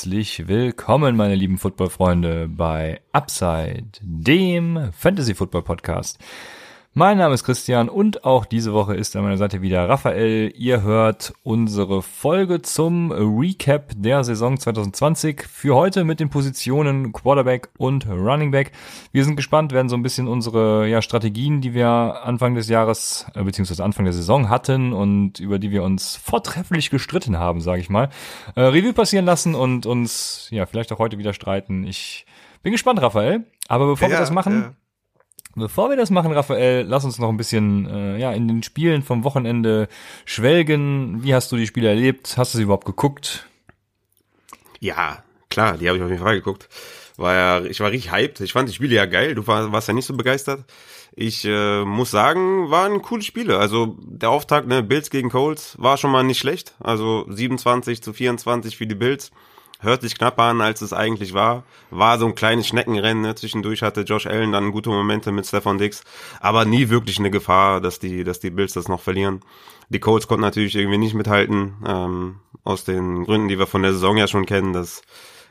Herzlich willkommen, meine lieben Footballfreunde, bei Upside, dem Fantasy Football Podcast. Mein Name ist Christian und auch diese Woche ist an meiner Seite wieder Raphael. Ihr hört unsere Folge zum Recap der Saison 2020 für heute mit den Positionen Quarterback und Running Back. Wir sind gespannt, werden so ein bisschen unsere ja, Strategien, die wir Anfang des Jahres äh, beziehungsweise Anfang der Saison hatten und über die wir uns vortrefflich gestritten haben, sage ich mal, äh, Revue passieren lassen und uns ja vielleicht auch heute wieder streiten. Ich bin gespannt, Raphael. Aber bevor ja, wir das machen, ja Bevor wir das machen, Raphael, lass uns noch ein bisschen äh, ja in den Spielen vom Wochenende schwelgen. Wie hast du die Spiele erlebt? Hast du sie überhaupt geguckt? Ja, klar, die habe ich auf jeden Fall geguckt. War ja, ich war richtig hyped. Ich fand die Spiele ja geil. Du war, warst ja nicht so begeistert. Ich äh, muss sagen, waren coole Spiele. Also der Auftakt, ne, Bills gegen Colts, war schon mal nicht schlecht. Also 27 zu 24 für die Bills hört sich knapper an, als es eigentlich war. War so ein kleines Schneckenrennen. Ne? Zwischendurch hatte Josh Allen dann gute Momente mit Stefan Dix, aber nie wirklich eine Gefahr, dass die, dass die Bills das noch verlieren. Die Colts konnten natürlich irgendwie nicht mithalten, ähm, aus den Gründen, die wir von der Saison ja schon kennen, dass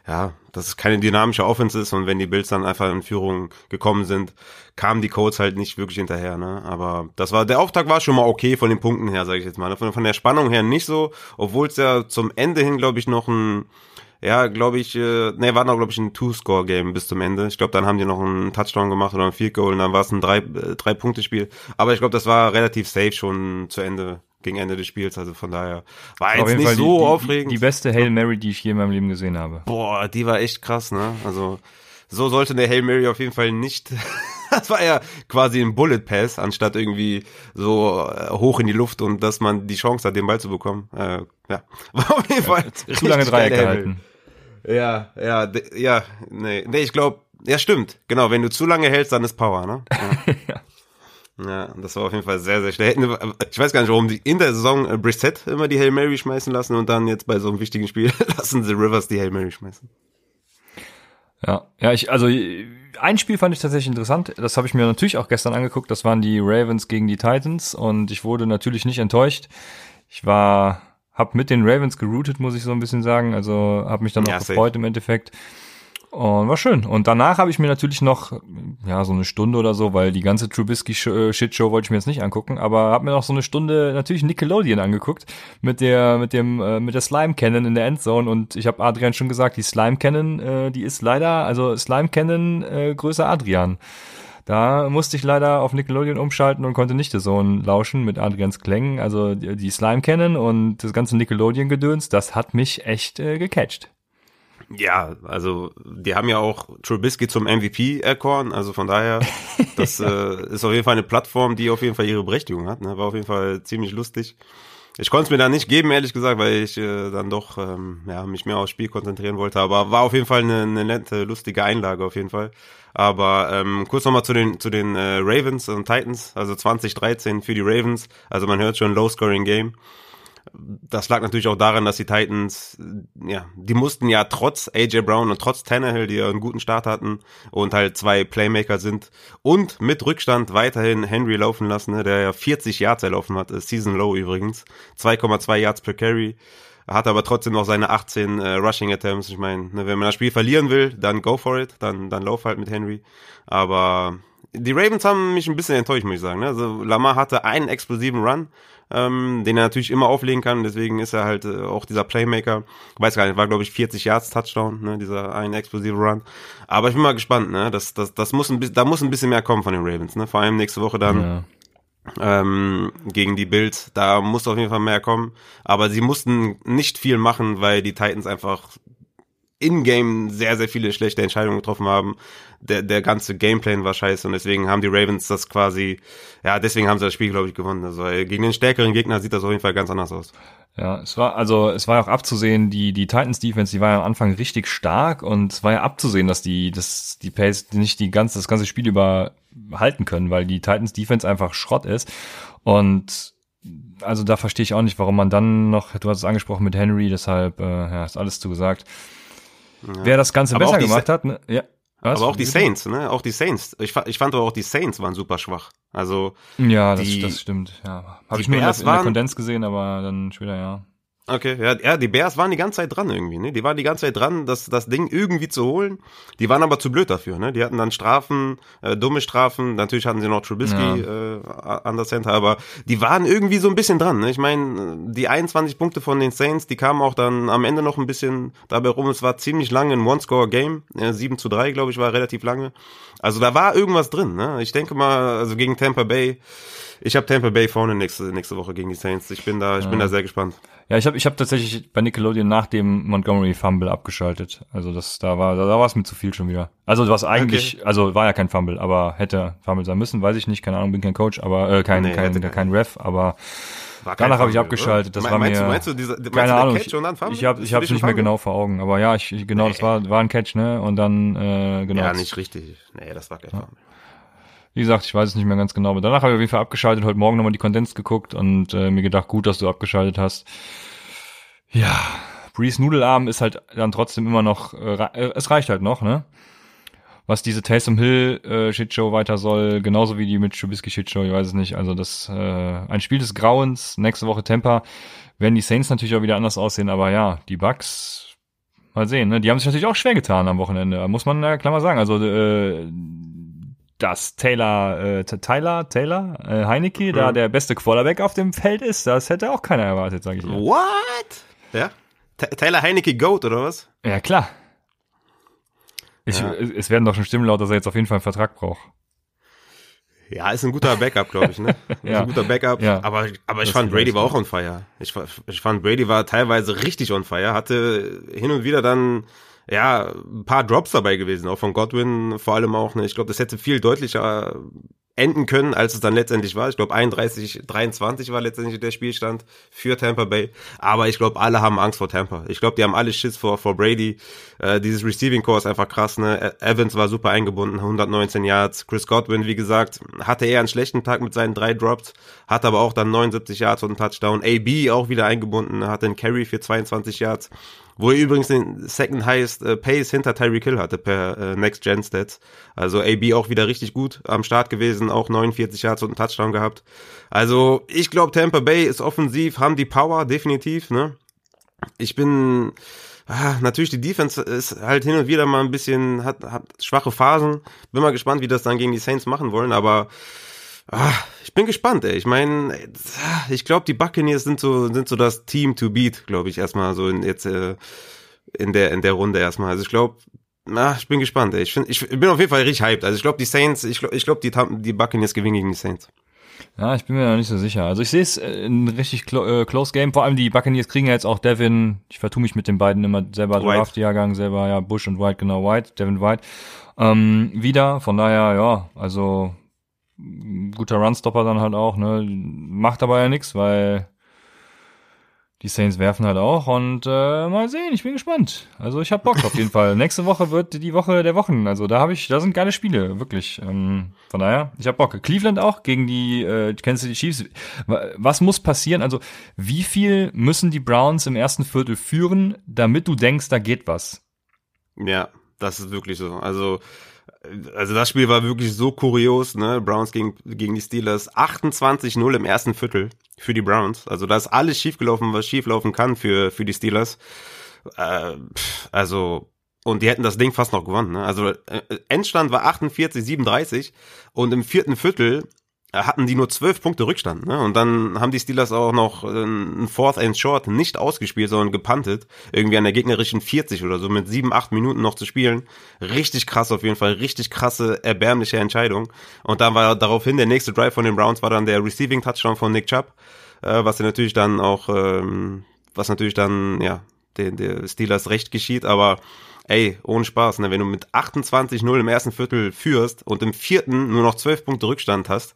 ja, dass es keine dynamische Offense ist und wenn die Bills dann einfach in Führung gekommen sind, kamen die Colts halt nicht wirklich hinterher, ne? Aber das war, der Auftakt war schon mal okay von den Punkten her, sage ich jetzt mal. Von, von der Spannung her nicht so, obwohl es ja zum Ende hin, glaube ich, noch ein ja, glaube ich, äh, ne, war noch, glaube ich, ein Two-Score-Game bis zum Ende. Ich glaube, dann haben die noch einen Touchdown gemacht oder ein Field Goal und dann war es ein drei, äh, drei Punkte Spiel. Aber ich glaube, das war relativ safe schon zu Ende gegen Ende des Spiels. Also von daher war jetzt nicht Fall so die, aufregend. Die, die beste Hail Mary, die ich je in meinem Leben gesehen habe. Boah, die war echt krass, ne? Also so sollte eine Hail Mary auf jeden Fall nicht. das war ja quasi ein Bullet Pass, anstatt irgendwie so äh, hoch in die Luft und dass man die Chance hat, den Ball zu bekommen. Äh, ja, war auf jeden Fall ja, zu lange Dreieck gehalten. Ja, ja, ja, nee, nee, ich glaube, ja, stimmt. Genau, wenn du zu lange hältst, dann ist Power, ne? Ja. ja. Ja, das war auf jeden Fall sehr, sehr schlecht. Ich weiß gar nicht, warum die in der Saison äh, Brissett immer die Hail Mary schmeißen lassen und dann jetzt bei so einem wichtigen Spiel lassen sie Rivers die Hail Mary schmeißen. Ja, ja, ich, also ein Spiel fand ich tatsächlich interessant. Das habe ich mir natürlich auch gestern angeguckt. Das waren die Ravens gegen die Titans und ich wurde natürlich nicht enttäuscht. Ich war habe mit den Ravens geroutet, muss ich so ein bisschen sagen. Also habe mich dann auch ja, gefreut im Endeffekt. Und war schön. Und danach habe ich mir natürlich noch, ja, so eine Stunde oder so, weil die ganze Trubisky-Shitshow äh, wollte ich mir jetzt nicht angucken, aber habe mir noch so eine Stunde natürlich Nickelodeon angeguckt mit der, mit dem, äh, mit der Slime Cannon in der Endzone. Und ich habe Adrian schon gesagt, die Slime Cannon, äh, die ist leider, also Slime Cannon äh, größer Adrian. Da musste ich leider auf Nickelodeon umschalten und konnte nicht so ein lauschen mit Adrians Klängen. Also die Slime kennen und das ganze Nickelodeon-Gedöns, das hat mich echt äh, gecatcht. Ja, also die haben ja auch Trubisky zum MVP erkoren, also von daher, das äh, ist auf jeden Fall eine Plattform, die auf jeden Fall ihre Berechtigung hat. Ne? War auf jeden Fall ziemlich lustig. Ich konnte es mir da nicht geben, ehrlich gesagt, weil ich äh, dann doch ähm, ja, mich mehr aufs Spiel konzentrieren wollte. Aber war auf jeden Fall eine, eine nette, lustige Einlage auf jeden Fall. Aber ähm, kurz nochmal zu den zu den äh, Ravens und Titans, also 2013 für die Ravens. Also man hört schon Low-Scoring Game. Das lag natürlich auch daran, dass die Titans, ja, die mussten ja trotz AJ Brown und trotz Tannehill, die ja einen guten Start hatten und halt zwei Playmaker sind und mit Rückstand weiterhin Henry laufen lassen, ne, der ja 40 Yards erlaufen hat, Season Low übrigens, 2,2 Yards per Carry hat aber trotzdem noch seine 18 äh, Rushing Attempts. Ich meine, ne, wenn man das Spiel verlieren will, dann go for it, dann, dann lauf halt mit Henry. Aber die Ravens haben mich ein bisschen enttäuscht, muss ich sagen. Ne? Also Lamar hatte einen explosiven Run, ähm, den er natürlich immer auflegen kann. Deswegen ist er halt äh, auch dieser Playmaker. Ich weiß gar nicht, war glaube ich 40 Yards Touchdown, ne? dieser ein explosive Run. Aber ich bin mal gespannt. Ne? Das, das, das muss ein bisschen, da muss ein bisschen mehr kommen von den Ravens. Ne? Vor allem nächste Woche dann. Ja ähm, gegen die Bills. Da muss auf jeden Fall mehr kommen. Aber sie mussten nicht viel machen, weil die Titans einfach in-game sehr, sehr viele schlechte Entscheidungen getroffen haben. Der, der ganze Gameplan war scheiße und deswegen haben die Ravens das quasi, ja, deswegen haben sie das Spiel, glaube ich, gewonnen. Also gegen den stärkeren Gegner sieht das auf jeden Fall ganz anders aus. Ja, es war, also es war ja auch abzusehen, die, die Titans Defense, die war ja am Anfang richtig stark und es war ja abzusehen, dass die, dass die Pace nicht die ganze, das ganze Spiel über halten können, weil die Titans Defense einfach Schrott ist. Und also da verstehe ich auch nicht, warum man dann noch, du hast es angesprochen mit Henry, deshalb, äh, ja, ist alles zugesagt. Ja. Wer das Ganze aber besser gemacht hat, ne? Ja. Was? Aber auch die Saints, ne? Auch die Saints. Ich, ich fand aber auch die Saints waren super schwach. Also ja, das, das stimmt. Ja, habe ich nur in der, in der Kondens gesehen, aber dann später ja. Okay, ja, ja, die Bears waren die ganze Zeit dran irgendwie, ne? Die waren die ganze Zeit dran, das, das Ding irgendwie zu holen. Die waren aber zu blöd dafür, ne? Die hatten dann Strafen, äh, dumme Strafen. Natürlich hatten sie noch Trubisky ja. äh, an der Center, aber die waren irgendwie so ein bisschen dran, ne? Ich meine, die 21 Punkte von den Saints, die kamen auch dann am Ende noch ein bisschen dabei rum. Es war ziemlich lange ein One-Score-Game. Äh, 7 zu 3, glaube ich, war relativ lange. Also da war irgendwas drin, ne? Ich denke mal, also gegen Tampa Bay, ich habe Tampa Bay vorne nächste, nächste Woche gegen die Saints. Ich bin da, ich ja. bin da sehr gespannt. Ja, ich habe ich hab tatsächlich bei Nickelodeon nach dem Montgomery Fumble abgeschaltet. Also das da war da, da war es mir zu viel schon wieder. Also was eigentlich, okay. also war ja kein Fumble, aber hätte Fumble sein müssen, weiß ich nicht, keine Ahnung, bin kein Coach, aber äh, kein nee, kein kein Ref, aber danach habe ich abgeschaltet. Das Me war meinst mir du, meinst du diese, meinst keine Ahnung. Catch ich, und dann Fumble? ich habe habe nicht mehr genau vor Augen, aber ja, ich genau, nee. das war war ein Catch, ne? Und dann äh, genau. Ja, nicht richtig. Nee, das war kein ja. Fumble. Wie gesagt, ich weiß es nicht mehr ganz genau, aber danach habe ich auf jeden Fall abgeschaltet, heute Morgen nochmal die Kondens geguckt und äh, mir gedacht, gut, dass du abgeschaltet hast. Ja, Breeze Nudelarm ist halt dann trotzdem immer noch, äh, äh, es reicht halt noch, ne? Was diese Taysom Hill äh, Shitshow weiter soll, genauso wie die mit Trubisky Shitshow, ich weiß es nicht. Also das äh, ein Spiel des Grauens, nächste Woche Temper, werden die Saints natürlich auch wieder anders aussehen, aber ja, die Bucks, mal sehen, ne? Die haben sich natürlich auch schwer getan am Wochenende, muss man ja klar mal sagen. Also äh, dass Taylor, äh, Tyler, Taylor, äh, Heineke mhm. da der beste Quarterback auf dem Feld ist, das hätte auch keiner erwartet, sage ich mal. What? Ja? Taylor Heineke Goat, oder was? Ja, klar. Ich, ja. Es werden doch schon Stimmen laut, dass er jetzt auf jeden Fall einen Vertrag braucht. Ja, ist ein guter Backup, glaube ich, ne? ja. Ist ein guter Backup. Ja. Aber, aber ich das fand Brady war auch on fire. Ich, ich fand Brady war teilweise richtig on fire, hatte hin und wieder dann ja, ein paar Drops dabei gewesen, auch von Godwin vor allem auch. Ne? Ich glaube, das hätte viel deutlicher enden können, als es dann letztendlich war. Ich glaube 31, 23 war letztendlich der Spielstand für Tampa Bay. Aber ich glaube, alle haben Angst vor Tampa. Ich glaube, die haben alle Schiss vor, vor Brady. Äh, dieses Receiving Core ist einfach krass. Ne? E- Evans war super eingebunden, 119 Yards. Chris Godwin, wie gesagt, hatte eher einen schlechten Tag mit seinen drei Drops, hat aber auch dann 79 Yards und einen Touchdown. AB auch wieder eingebunden, hatte einen Carry für 22 Yards wo er übrigens den second highest äh, Pace hinter Tyreek Hill hatte per äh, Next Gen Stats. Also AB auch wieder richtig gut am Start gewesen, auch 49 Yards und einen Touchdown gehabt. Also ich glaube, Tampa Bay ist offensiv, haben die Power definitiv. Ne, ich bin ah, natürlich die Defense ist halt hin und wieder mal ein bisschen hat, hat schwache Phasen. Bin mal gespannt, wie das dann gegen die Saints machen wollen, aber Ah, ich bin gespannt, ey. Ich meine, ich glaube, die Buccaneers sind so sind so das Team to beat, glaube ich, erstmal so in, jetzt äh, in der in der Runde erstmal. Also ich glaube, na, ich bin gespannt, ey. Ich, find, ich bin auf jeden Fall richtig hyped. Also ich glaube, die Saints, ich glaube, ich glaub, die die Buccaneers gewinnen gegen die Saints. Ja, ich bin mir noch nicht so sicher. Also ich sehe es äh, ein richtig clo äh, close Game. Vor allem die Buccaneers kriegen ja jetzt auch Devin. Ich vertue mich mit den beiden immer selber Draft-Jahrgang, selber ja Bush und White, genau White, Devin White ähm, wieder. Von daher ja, also guter Runstopper dann halt auch, ne? Macht aber ja nichts, weil die Saints werfen halt auch und äh, mal sehen, ich bin gespannt. Also ich hab Bock auf jeden Fall. Nächste Woche wird die Woche der Wochen. Also da habe ich, da sind geile Spiele, wirklich. Ähm, von daher, ich hab Bock. Cleveland auch gegen die, äh, kennst du die Chiefs? Was muss passieren? Also wie viel müssen die Browns im ersten Viertel führen, damit du denkst, da geht was? Ja, das ist wirklich so. Also also das Spiel war wirklich so kurios, ne? Browns gegen, gegen die Steelers. 28-0 im ersten Viertel für die Browns. Also da ist alles schiefgelaufen, was schieflaufen kann für, für die Steelers. Äh, also, und die hätten das Ding fast noch gewonnen. Ne? Also äh, Endstand war 48, 37 und im vierten Viertel hatten die nur zwölf Punkte Rückstand. Ne? Und dann haben die Steelers auch noch ein Fourth and Short nicht ausgespielt, sondern gepantet. Irgendwie an der gegnerischen 40 oder so mit sieben, acht Minuten noch zu spielen. Richtig krass auf jeden Fall. Richtig krasse, erbärmliche Entscheidung. Und dann war daraufhin der nächste Drive von den Browns war dann der Receiving Touchdown von Nick Chubb, äh, was natürlich dann auch, ähm, was natürlich dann, ja, den, der Steelers recht geschieht. Aber ey, ohne Spaß, ne, wenn du mit 28-0 im ersten Viertel führst und im vierten nur noch 12 Punkte Rückstand hast,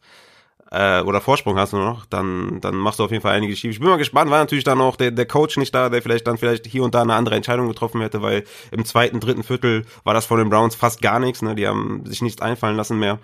äh, oder Vorsprung hast nur noch, dann, dann machst du auf jeden Fall einige schief. Ich bin mal gespannt, war natürlich dann auch der, der Coach nicht da, der vielleicht dann vielleicht hier und da eine andere Entscheidung getroffen hätte, weil im zweiten, dritten Viertel war das von den Browns fast gar nichts, ne? Die haben sich nichts einfallen lassen mehr.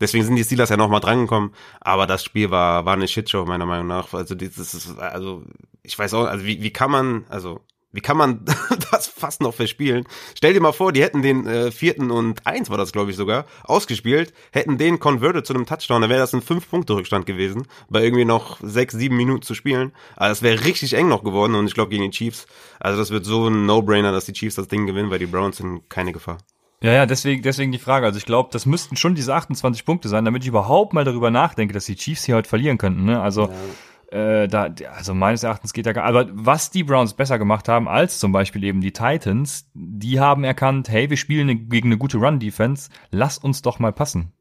Deswegen sind die Steelers ja nochmal drangekommen. Aber das Spiel war, war eine Shitshow, meiner Meinung nach. Also, das ist, also, ich weiß auch, also wie, wie kann man, also wie kann man das fast noch verspielen? Stell dir mal vor, die hätten den äh, vierten und eins war das, glaube ich, sogar, ausgespielt, hätten den converted zu einem Touchdown, dann wäre das ein Fünf-Punkte-Rückstand gewesen, bei irgendwie noch sechs, sieben Minuten zu spielen. Also es wäre richtig eng noch geworden und ich glaube gegen die Chiefs, also das wird so ein No-Brainer, dass die Chiefs das Ding gewinnen, weil die Browns sind keine Gefahr. Ja, ja, deswegen, deswegen die Frage. Also ich glaube, das müssten schon diese 28 Punkte sein, damit ich überhaupt mal darüber nachdenke, dass die Chiefs hier heute verlieren könnten. Ne? Also ja äh, da, also meines Erachtens geht da gar, aber was die Browns besser gemacht haben als zum Beispiel eben die Titans, die haben erkannt, hey, wir spielen gegen eine gute Run-Defense, lass uns doch mal passen.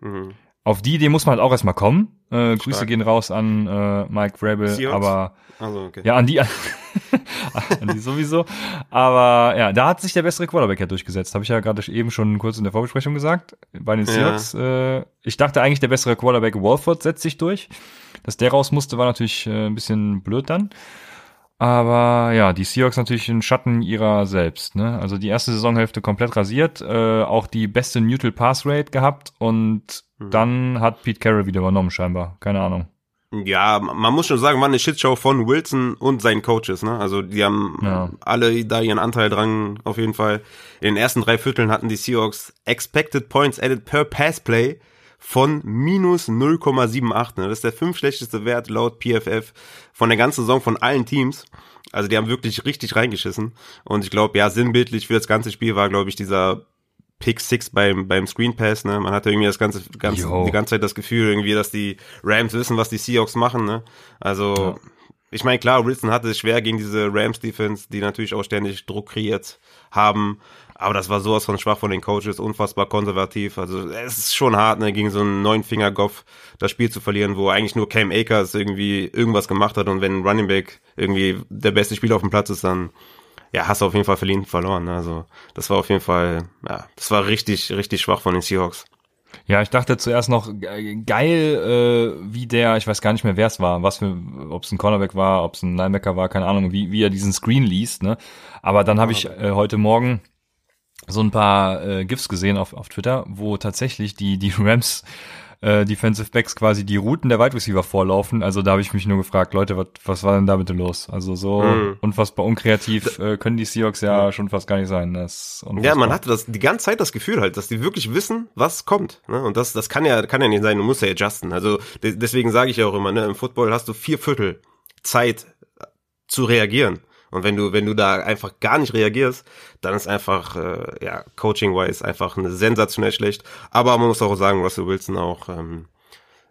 Mhm. Auf die Idee muss man halt auch erstmal kommen. Äh, Grüße gehen raus an äh, Mike Vrabel, aber also, okay. ja, an die, an die sowieso. Aber ja, da hat sich der bessere Quarterback ja durchgesetzt. Habe ich ja gerade eben schon kurz in der Vorbesprechung gesagt. Bei den Seahawks. Ja. Äh, ich dachte eigentlich, der bessere Quarterback Walford setzt sich durch. Dass der raus musste, war natürlich äh, ein bisschen blöd dann. Aber ja, die Seahawks natürlich in Schatten ihrer selbst. Ne? Also die erste Saisonhälfte komplett rasiert, äh, auch die beste Neutral Pass Rate gehabt und mhm. dann hat Pete Carroll wieder übernommen scheinbar. Keine Ahnung. Ja, man muss schon sagen, war eine Shitshow von Wilson und seinen Coaches. Ne? Also die haben ja. alle da ihren Anteil dran, auf jeden Fall. In den ersten drei Vierteln hatten die Seahawks Expected Points Added per Pass Play von minus 0,78. Ne? Das ist der fünf schlechteste Wert laut PFF von der ganzen Saison von allen Teams. Also die haben wirklich richtig reingeschissen. Und ich glaube, ja, sinnbildlich für das ganze Spiel war, glaube ich, dieser Pick Six beim, beim Screen Pass, ne? Man hatte irgendwie das ganze, ganze die ganze Zeit das Gefühl irgendwie, dass die Rams wissen, was die Seahawks machen, ne? Also, ja. ich meine, klar, Wilson hatte es schwer gegen diese Rams Defense, die natürlich auch ständig Druck kreiert haben. Aber das war sowas von schwach von den Coaches, unfassbar konservativ. Also es ist schon hart, ne, gegen so einen neuen Finger das Spiel zu verlieren, wo eigentlich nur Cam Akers irgendwie irgendwas gemacht hat und wenn Running Back irgendwie der beste Spieler auf dem Platz ist, dann ja, hast du auf jeden Fall verliehen verloren. Ne? Also das war auf jeden Fall, ja, das war richtig, richtig schwach von den Seahawks. Ja, ich dachte zuerst noch geil, äh, wie der, ich weiß gar nicht mehr, wer es war, was für, ob es ein Cornerback war, ob es ein Linebacker war, keine Ahnung, wie, wie er diesen Screen liest, ne? Aber dann habe ich äh, heute Morgen so ein paar äh, GIFs gesehen auf, auf Twitter, wo tatsächlich die, die Rams äh, Defensive Backs quasi die Routen der Wide Receiver vorlaufen. Also da habe ich mich nur gefragt, Leute, was, was war denn da bitte los? Also so mhm. unfassbar unkreativ äh, können die Seahawks ja mhm. schon fast gar nicht sein. Das ja, man hatte das die ganze Zeit das Gefühl halt, dass die wirklich wissen, was kommt. Ne? Und das, das kann ja, kann ja nicht sein. Du musst ja adjusten. Also deswegen sage ich ja auch immer, ne, im Football hast du vier Viertel Zeit zu reagieren. Und wenn du, wenn du da einfach gar nicht reagierst, dann ist einfach, äh, ja, coaching-wise einfach eine sensationell schlecht. Aber man muss auch sagen, Russell Wilson auch, ähm,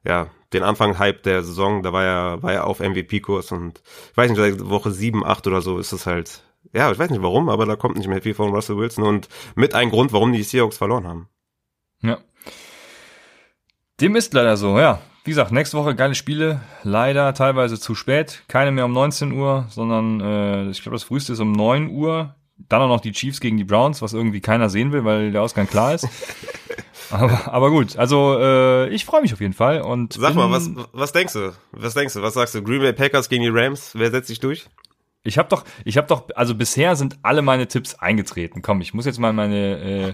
ja, den Anfang-Hype der Saison, da war er, war er auf MVP-Kurs und ich weiß nicht, Woche sieben, acht oder so ist es halt, ja, ich weiß nicht warum, aber da kommt nicht mehr viel von Russell Wilson und mit ein Grund, warum die Seahawks verloren haben. Ja. Dem ist leider so, ja. Wie gesagt, nächste Woche geile Spiele. Leider teilweise zu spät. Keine mehr um 19 Uhr, sondern äh, ich glaube, das früheste ist um 9 Uhr. Dann auch noch die Chiefs gegen die Browns, was irgendwie keiner sehen will, weil der Ausgang klar ist. aber, aber gut, also äh, ich freue mich auf jeden Fall. Und Sag mal, was, was denkst du? Was denkst du? Was sagst du? Green Bay Packers gegen die Rams? Wer setzt sich durch? Ich habe doch, ich habe doch, also bisher sind alle meine Tipps eingetreten. Komm, ich muss jetzt mal meine äh,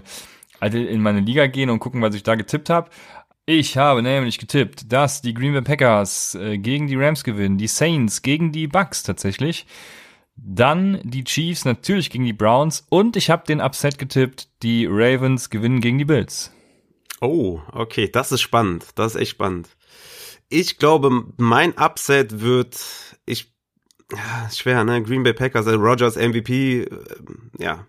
in meine Liga gehen und gucken, was ich da getippt habe. Ich habe nämlich getippt, dass die Green Bay Packers äh, gegen die Rams gewinnen, die Saints gegen die Bucks tatsächlich, dann die Chiefs natürlich gegen die Browns und ich habe den Upset getippt, die Ravens gewinnen gegen die Bills. Oh, okay, das ist spannend, das ist echt spannend. Ich glaube, mein Upset wird, ich, schwer, ne? Green Bay Packers, also Rogers MVP, äh, ja,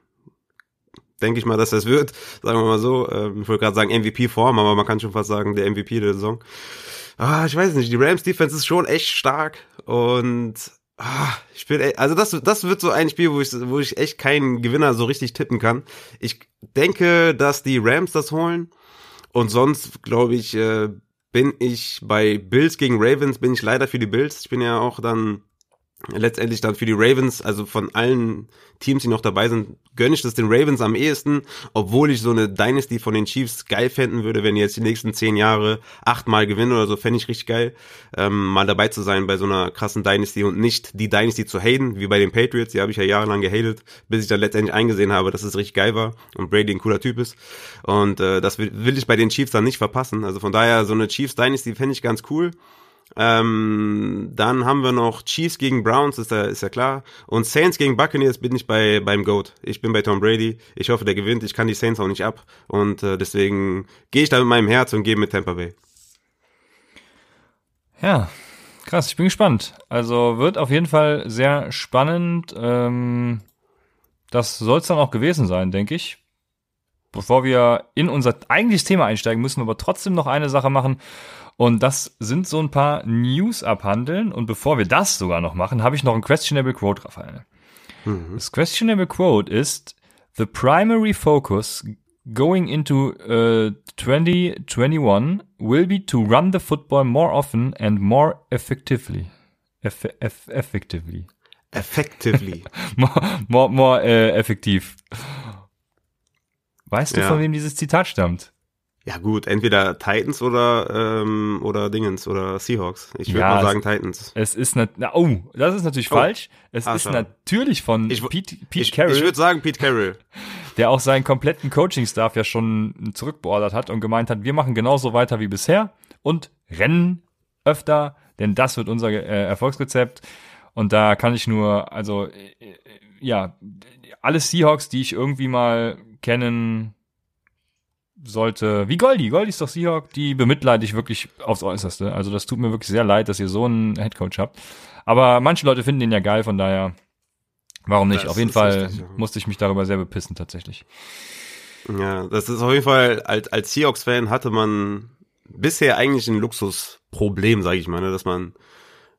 denke ich mal, dass das wird. Sagen wir mal so. Ähm, ich wollte gerade sagen MVP-Form, aber man kann schon fast sagen, der MVP der Saison. Ah, ich weiß nicht, die Rams-Defense ist schon echt stark und ah, ich bin, also das, das wird so ein Spiel, wo ich, wo ich echt keinen Gewinner so richtig tippen kann. Ich denke, dass die Rams das holen und sonst glaube ich, äh, bin ich bei Bills gegen Ravens bin ich leider für die Bills. Ich bin ja auch dann letztendlich dann für die Ravens, also von allen Teams, die noch dabei sind, gönne ich das den Ravens am ehesten, obwohl ich so eine Dynasty von den Chiefs geil fänden würde, wenn die jetzt die nächsten zehn Jahre achtmal gewinnen oder so, fände ich richtig geil, ähm, mal dabei zu sein bei so einer krassen Dynasty und nicht die Dynasty zu haten, wie bei den Patriots, die habe ich ja jahrelang gehatet, bis ich dann letztendlich eingesehen habe, dass es richtig geil war und Brady ein cooler Typ ist. Und äh, das will, will ich bei den Chiefs dann nicht verpassen, also von daher so eine Chiefs Dynasty fände ich ganz cool, ähm, dann haben wir noch Chiefs gegen Browns, ist ja, ist klar. Und Saints gegen Buccaneers bin ich bei beim Goat. Ich bin bei Tom Brady. Ich hoffe, der gewinnt. Ich kann die Saints auch nicht ab. Und äh, deswegen gehe ich da mit meinem Herz und gehe mit Tampa Bay. Ja, krass. Ich bin gespannt. Also wird auf jeden Fall sehr spannend. Ähm, das soll es dann auch gewesen sein, denke ich. Bevor wir in unser eigentliches Thema einsteigen, müssen wir aber trotzdem noch eine Sache machen. Und das sind so ein paar News abhandeln. Und bevor wir das sogar noch machen, habe ich noch ein questionable Quote, Raphael. Mhm. Das questionable Quote ist, the primary focus going into uh, 2021 will be to run the football more often and more effectively. Eff eff effectively. Effectively. more, more, more äh, effektiv. Weißt du, ja. von wem dieses Zitat stammt? Ja gut, entweder Titans oder ähm, oder Dingens oder Seahawks. Ich würde ja, mal sagen Titans. Es ist na, oh, das ist natürlich oh. falsch. Es ah, ist schau. natürlich von ich, Pete, Pete ich, Carroll. Ich würde sagen Pete Carroll. Der auch seinen kompletten Coaching-Staff ja schon zurückbeordert hat und gemeint hat, wir machen genauso weiter wie bisher und rennen öfter, denn das wird unser äh, Erfolgsrezept. Und da kann ich nur, also äh, ja, alle Seahawks, die ich irgendwie mal kennen sollte, wie Goldi, Goldi ist doch Seahawk, die bemitleide ich wirklich aufs Äußerste. Also das tut mir wirklich sehr leid, dass ihr so einen Headcoach habt. Aber manche Leute finden den ja geil, von daher, warum nicht? Das auf jeden Fall richtig, ja. musste ich mich darüber sehr bepissen, tatsächlich. Ja, das ist auf jeden Fall, als, als Seahawks-Fan hatte man bisher eigentlich ein Luxusproblem, sage ich mal, ne, dass man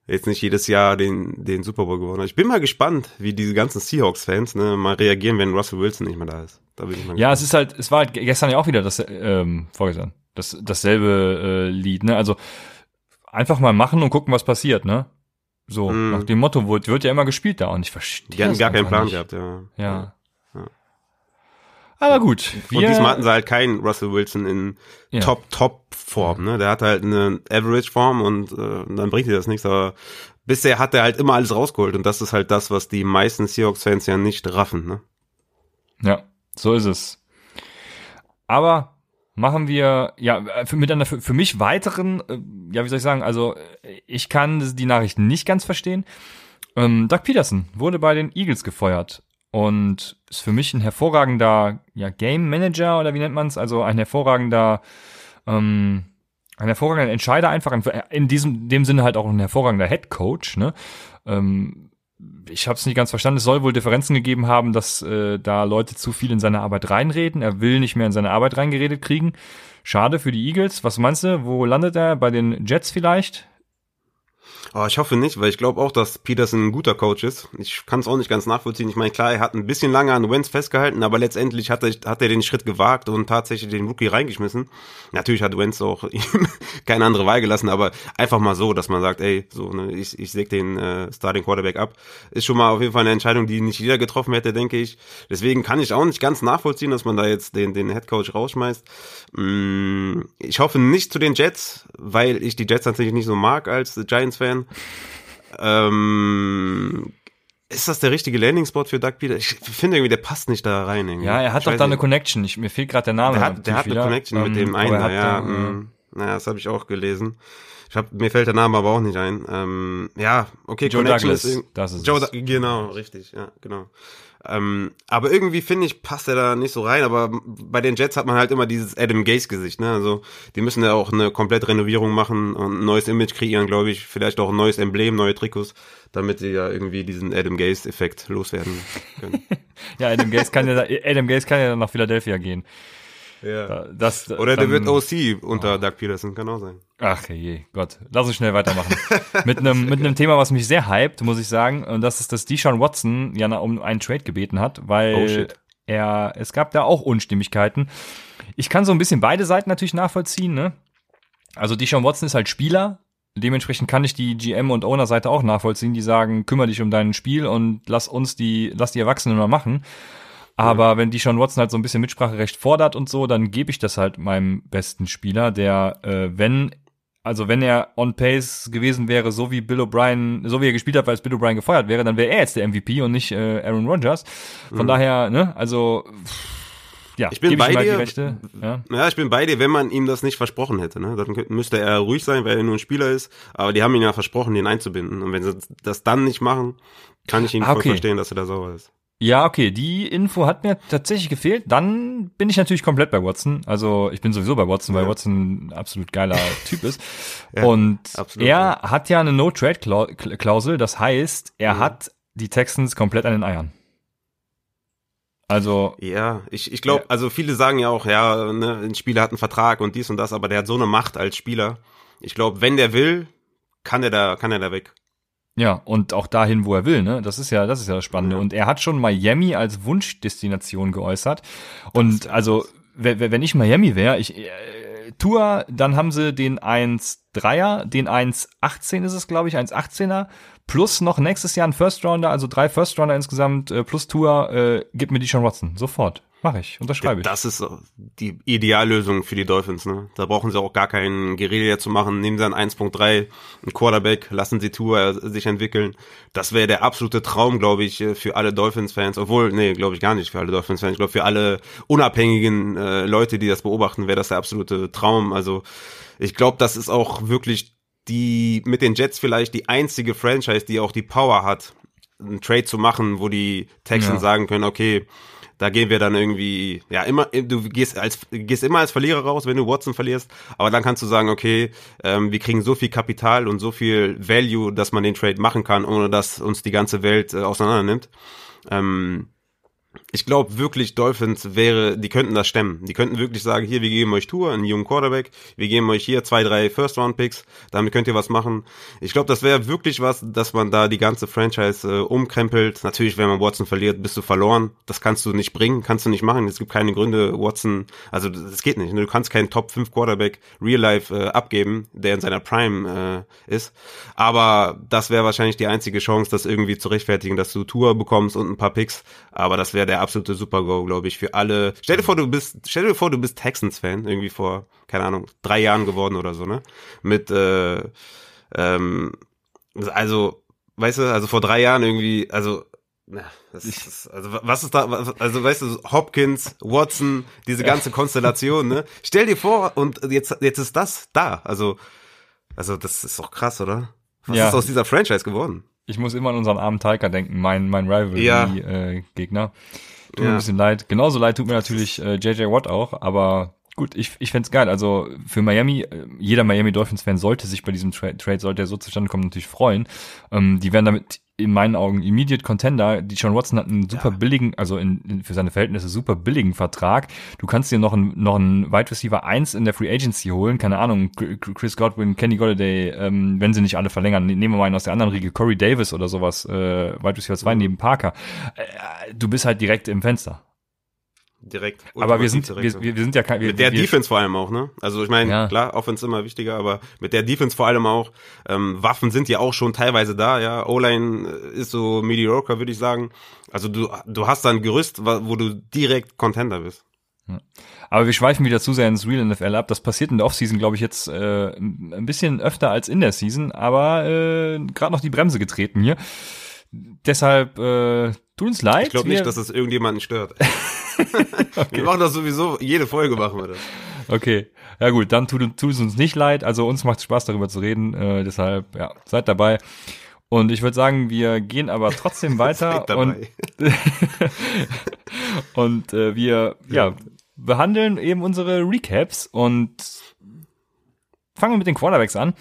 jetzt nicht jedes Jahr den, den Super Bowl gewonnen hat. Ich bin mal gespannt, wie diese ganzen Seahawks-Fans ne, mal reagieren, wenn Russell Wilson nicht mehr da ist. Da bin ich mal ja, es ist halt, es war halt gestern ja auch wieder das, ähm, vorgestern, das, dasselbe äh, Lied, ne? Also einfach mal machen und gucken, was passiert, ne? So, mm. nach dem Motto, wird, wird ja immer gespielt da und ich verstehe Die hatten gar keinen Plan nicht. gehabt, ja. Ja. ja. Aber gut. Wir, und diesmal hatten sie halt keinen Russell Wilson in ja. Top-Top-Form, ne? Der hat halt eine Average-Form und äh, dann bringt dir das nichts, aber bisher hat er halt immer alles rausgeholt und das ist halt das, was die meisten Seahawks-Fans ja nicht raffen, ne? Ja. So ist es. Aber machen wir ja für, mit einer für, für mich weiteren, äh, ja wie soll ich sagen, also ich kann die Nachrichten nicht ganz verstehen. Ähm, Doug Peterson wurde bei den Eagles gefeuert und ist für mich ein hervorragender ja, Game Manager oder wie nennt man es, also ein hervorragender ähm, ein hervorragender Entscheider einfach in diesem dem Sinne halt auch ein hervorragender Head Coach, ne? Ähm, ich habe es nicht ganz verstanden. Es soll wohl Differenzen gegeben haben, dass äh, da Leute zu viel in seine Arbeit reinreden. Er will nicht mehr in seine Arbeit reingeredet kriegen. Schade für die Eagles. Was meinst du? Wo landet er? Bei den Jets vielleicht? Oh, ich hoffe nicht, weil ich glaube auch, dass Peterson ein guter Coach ist. Ich kann es auch nicht ganz nachvollziehen. Ich meine, klar, er hat ein bisschen lange an Wentz festgehalten, aber letztendlich hat er, hat er den Schritt gewagt und tatsächlich den Rookie reingeschmissen. Natürlich hat Wentz auch ihm keine andere Wahl gelassen, aber einfach mal so, dass man sagt, ey, so, ne, ich, ich säge den äh, Starting Quarterback ab, ist schon mal auf jeden Fall eine Entscheidung, die nicht jeder getroffen hätte, denke ich. Deswegen kann ich auch nicht ganz nachvollziehen, dass man da jetzt den, den Head Coach rausschmeißt. Mm, ich hoffe nicht zu den Jets, weil ich die Jets tatsächlich nicht so mag als Giants-Fan sein. Ähm, ist das der richtige Landing-Spot für Doug Peter? Ich finde irgendwie, der passt nicht da rein. Irgendwie. Ja, er hat ich doch da eine Connection. Ich, mir fehlt gerade der Name. Der hat, der hat eine Connection mit dem ähm, einen da, ja. Mh, mm, naja, das habe ich auch gelesen. Ich hab, mir fällt der Name aber auch nicht ein. Ähm, ja, okay, Joe Connection Douglas, ist das ist Joe, genau, richtig, ja, genau. Ähm, aber irgendwie finde ich, passt er da nicht so rein. Aber bei den Jets hat man halt immer dieses Adam Gaze-Gesicht. Ne? Also die müssen ja auch eine komplette Renovierung machen und ein neues Image kreieren, glaube ich. Vielleicht auch ein neues Emblem, neue Trikots, damit sie ja irgendwie diesen Adam Gaze-Effekt loswerden können. ja, Adam Gaze kann ja, Adam Gaze kann ja nach Philadelphia gehen. Ja. Das, Oder der wird OC unter oh. Doug Peterson, kann auch sein. Ach je, Gott. Lass uns schnell weitermachen. mit einem mit einem Thema, was mich sehr hypt, muss ich sagen, und das ist, dass Deshaun Watson ja um einen Trade gebeten hat, weil oh, er, es gab da auch Unstimmigkeiten. Ich kann so ein bisschen beide Seiten natürlich nachvollziehen, ne? Also Deshaun Watson ist halt Spieler, dementsprechend kann ich die GM und Owner-Seite auch nachvollziehen, die sagen, kümmere dich um dein Spiel und lass uns die, lass die Erwachsenen mal machen. Aber wenn die schon Watson halt so ein bisschen Mitspracherecht fordert und so, dann gebe ich das halt meinem besten Spieler, der, äh, wenn, also wenn er on pace gewesen wäre, so wie Bill O'Brien, so wie er gespielt hat, weil es Bill O'Brien gefeuert wäre, dann wäre er jetzt der MVP und nicht äh, Aaron Rodgers. Von mhm. daher, ne, also ja, ich bin bei halt dir. Ja. ja. ich bin bei dir, wenn man ihm das nicht versprochen hätte. Ne? Dann müsste er ruhig sein, weil er nur ein Spieler ist. Aber die haben ihn ja versprochen, den einzubinden. Und wenn sie das dann nicht machen, kann ich ihn ah, okay. voll verstehen, dass er da sauer ist. Ja, okay, die Info hat mir tatsächlich gefehlt. Dann bin ich natürlich komplett bei Watson. Also ich bin sowieso bei Watson, weil Watson ein absolut geiler Typ ist. ja, und absolut, er ja. hat ja eine No-Trade-Klausel. Das heißt, er hat die Texans komplett an den Eiern. Also. Ja, ich, ich glaube, also viele sagen ja auch, ja, ne, ein Spieler hat einen Vertrag und dies und das, aber der hat so eine Macht als Spieler. Ich glaube, wenn der will, kann er da, kann er da weg. Ja, und auch dahin, wo er will, ne? Das ist ja, das ist ja das Spannende. Ja. Und er hat schon Miami als Wunschdestination geäußert. Und also, wenn ich Miami wäre, ich, äh, Tour, dann haben sie den 1-3er, den 1-18 ist es, glaube ich, 1-18er, plus noch nächstes Jahr ein First Rounder, also drei First Rounder insgesamt, äh, plus Tour, äh, gib mir die schon Watson. Sofort. Mache ich, unterschreibe ich. Das ist die Ideallösung für die Dolphins. Ne? Da brauchen sie auch gar keinen Guerilla zu machen. Nehmen sie ein 1.3, ein Quarterback, lassen sie Tour sich entwickeln. Das wäre der absolute Traum, glaube ich, für alle Dolphins-Fans. Obwohl, nee, glaube ich gar nicht für alle Dolphins-Fans. Ich glaube, für alle unabhängigen äh, Leute, die das beobachten, wäre das der absolute Traum. Also ich glaube, das ist auch wirklich die mit den Jets vielleicht die einzige Franchise, die auch die Power hat, einen Trade zu machen, wo die Texans ja. sagen können, okay, da gehen wir dann irgendwie, ja, immer, du gehst als, gehst immer als Verlierer raus, wenn du Watson verlierst, aber dann kannst du sagen, okay, ähm, wir kriegen so viel Kapital und so viel Value, dass man den Trade machen kann, ohne dass uns die ganze Welt äh, auseinander. Ähm, ich glaube wirklich, Dolphins wäre, die könnten das stemmen. Die könnten wirklich sagen, hier, wir geben euch Tour, einen jungen Quarterback, wir geben euch hier zwei, drei First-Round-Picks, damit könnt ihr was machen. Ich glaube, das wäre wirklich was, dass man da die ganze Franchise äh, umkrempelt. Natürlich, wenn man Watson verliert, bist du verloren. Das kannst du nicht bringen, kannst du nicht machen. Es gibt keine Gründe, Watson, also das geht nicht. Du kannst keinen Top-5 Quarterback Real Life äh, abgeben, der in seiner Prime äh, ist. Aber das wäre wahrscheinlich die einzige Chance, das irgendwie zu rechtfertigen, dass du Tour bekommst und ein paar Picks. Aber das wäre der absolute Super-Go, glaube ich, für alle. Stell dir vor, du bist, stell dir vor, du bist Texans-Fan, irgendwie vor, keine Ahnung, drei Jahren geworden oder so, ne? Mit, äh, ähm, also, weißt du, also vor drei Jahren irgendwie, also, na, das ist, also was ist da, also weißt du, Hopkins, Watson, diese ganze Konstellation, ne? Stell dir vor, und jetzt, jetzt ist das da, also, also das ist doch krass, oder? Was ja. ist aus dieser Franchise geworden? Ich muss immer an unseren armen Tiger denken, mein, mein Rivalry-Gegner. Ja. Äh, tut mir ein bisschen leid. Genauso leid tut mir natürlich äh, JJ Watt auch, aber gut, ich, ich fände geil. Also für Miami, äh, jeder Miami Dolphins-Fan sollte sich bei diesem Tra Trade, sollte er so zustande kommen, natürlich freuen. Ähm, die werden damit in meinen Augen Immediate Contender. Die John Watson hat einen super ja. billigen, also in, in, für seine Verhältnisse super billigen Vertrag. Du kannst dir noch einen, noch einen Wide Receiver 1 in der Free Agency holen. Keine Ahnung, Chris Godwin, Kenny Golladay, ähm, wenn sie nicht alle verlängern. Nehmen wir mal einen aus der anderen Riege, Corey Davis oder sowas, äh, Wide Receiver 2 mhm. neben Parker. Äh, du bist halt direkt im Fenster direkt. Aber wir sind, direkt. wir, wir sind ja kein, wir, Mit der wir, Defense vor allem auch, ne? Also ich meine, ja. klar, Offense immer wichtiger, aber mit der Defense vor allem auch. Ähm, Waffen sind ja auch schon teilweise da, ja. O-Line ist so mediocre, würde ich sagen. Also du, du hast da ein Gerüst, wo du direkt Contender bist. Aber wir schweifen wieder zu sehr ins Real NFL ab. Das passiert in der Offseason, glaube ich, jetzt äh, ein bisschen öfter als in der Season, aber äh, gerade noch die Bremse getreten hier. Deshalb äh, tut uns leid. Ich glaube nicht, dass das irgendjemanden stört. okay. Wir machen das sowieso, jede Folge machen wir das. Okay, ja gut, dann tut, tut es uns nicht leid. Also uns macht Spaß darüber zu reden. Äh, deshalb, ja, seid dabei. Und ich würde sagen, wir gehen aber trotzdem weiter und, und äh, wir ja, behandeln eben unsere Recaps und fangen wir mit den Quarterbacks an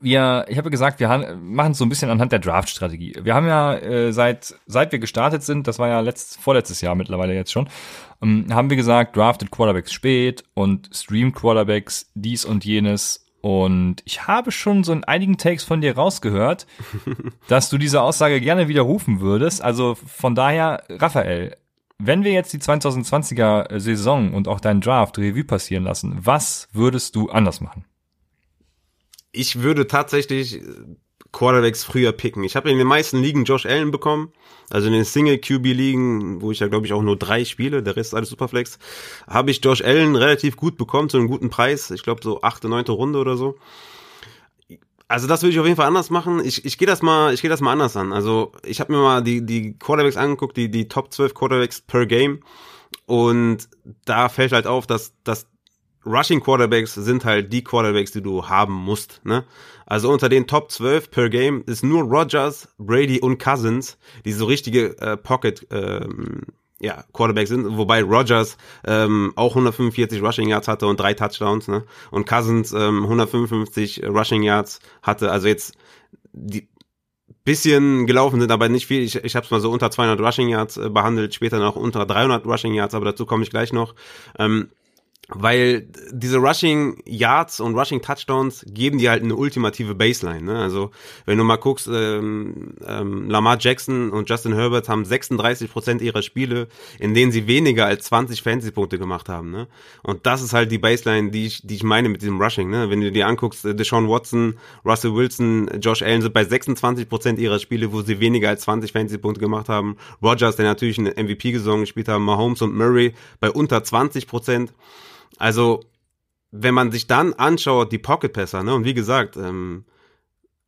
wir, ich habe gesagt, wir machen es so ein bisschen anhand der Draft-Strategie. Wir haben ja äh, seit seit wir gestartet sind, das war ja letzt, vorletztes Jahr mittlerweile jetzt schon, ähm, haben wir gesagt, drafted Quarterbacks spät und stream Quarterbacks dies und jenes. Und ich habe schon so in einigen Takes von dir rausgehört, dass du diese Aussage gerne widerrufen würdest. Also von daher, Raphael, wenn wir jetzt die 2020er Saison und auch deinen Draft Revue passieren lassen, was würdest du anders machen? Ich würde tatsächlich Quarterbacks früher picken. Ich habe in den meisten Ligen Josh Allen bekommen. Also in den Single QB Ligen, wo ich ja glaube ich auch nur drei spiele, der Rest ist alles Superflex, habe ich Josh Allen relativ gut bekommen zu einem guten Preis. Ich glaube so achte, neunte Runde oder so. Also das würde ich auf jeden Fall anders machen. Ich, ich gehe das mal, ich gehe das mal anders an. Also ich habe mir mal die die Quarterbacks angeguckt, die die Top 12 Quarterbacks per Game und da fällt halt auf, dass dass Rushing Quarterbacks sind halt die Quarterbacks, die du haben musst, ne? Also unter den Top 12 per Game ist nur Rogers, Brady und Cousins, die so richtige äh, Pocket ähm, ja, Quarterbacks sind, wobei Rogers ähm, auch 145 Rushing Yards hatte und drei Touchdowns, ne? Und Cousins ähm, 155 Rushing Yards hatte, also jetzt die bisschen gelaufen sind, aber nicht viel. Ich, ich habe es mal so unter 200 Rushing Yards äh, behandelt, später noch unter 300 Rushing Yards, aber dazu komme ich gleich noch. Ähm, weil diese Rushing Yards und Rushing Touchdowns geben dir halt eine ultimative Baseline. Ne? Also wenn du mal guckst, ähm, ähm, Lamar Jackson und Justin Herbert haben 36 Prozent ihrer Spiele, in denen sie weniger als 20 Fantasy-Punkte gemacht haben. Ne? Und das ist halt die Baseline, die ich, die ich meine mit diesem Rushing. Ne? Wenn du dir anguckst, äh, Deshaun Watson, Russell Wilson, Josh Allen sind bei 26 Prozent ihrer Spiele, wo sie weniger als 20 Fantasy-Punkte gemacht haben. Rogers, der natürlich eine MVP-Gesang gespielt haben, Mahomes und Murray bei unter 20 Prozent. Also, wenn man sich dann anschaut, die Pocket-Passer, ne, und wie gesagt, ähm,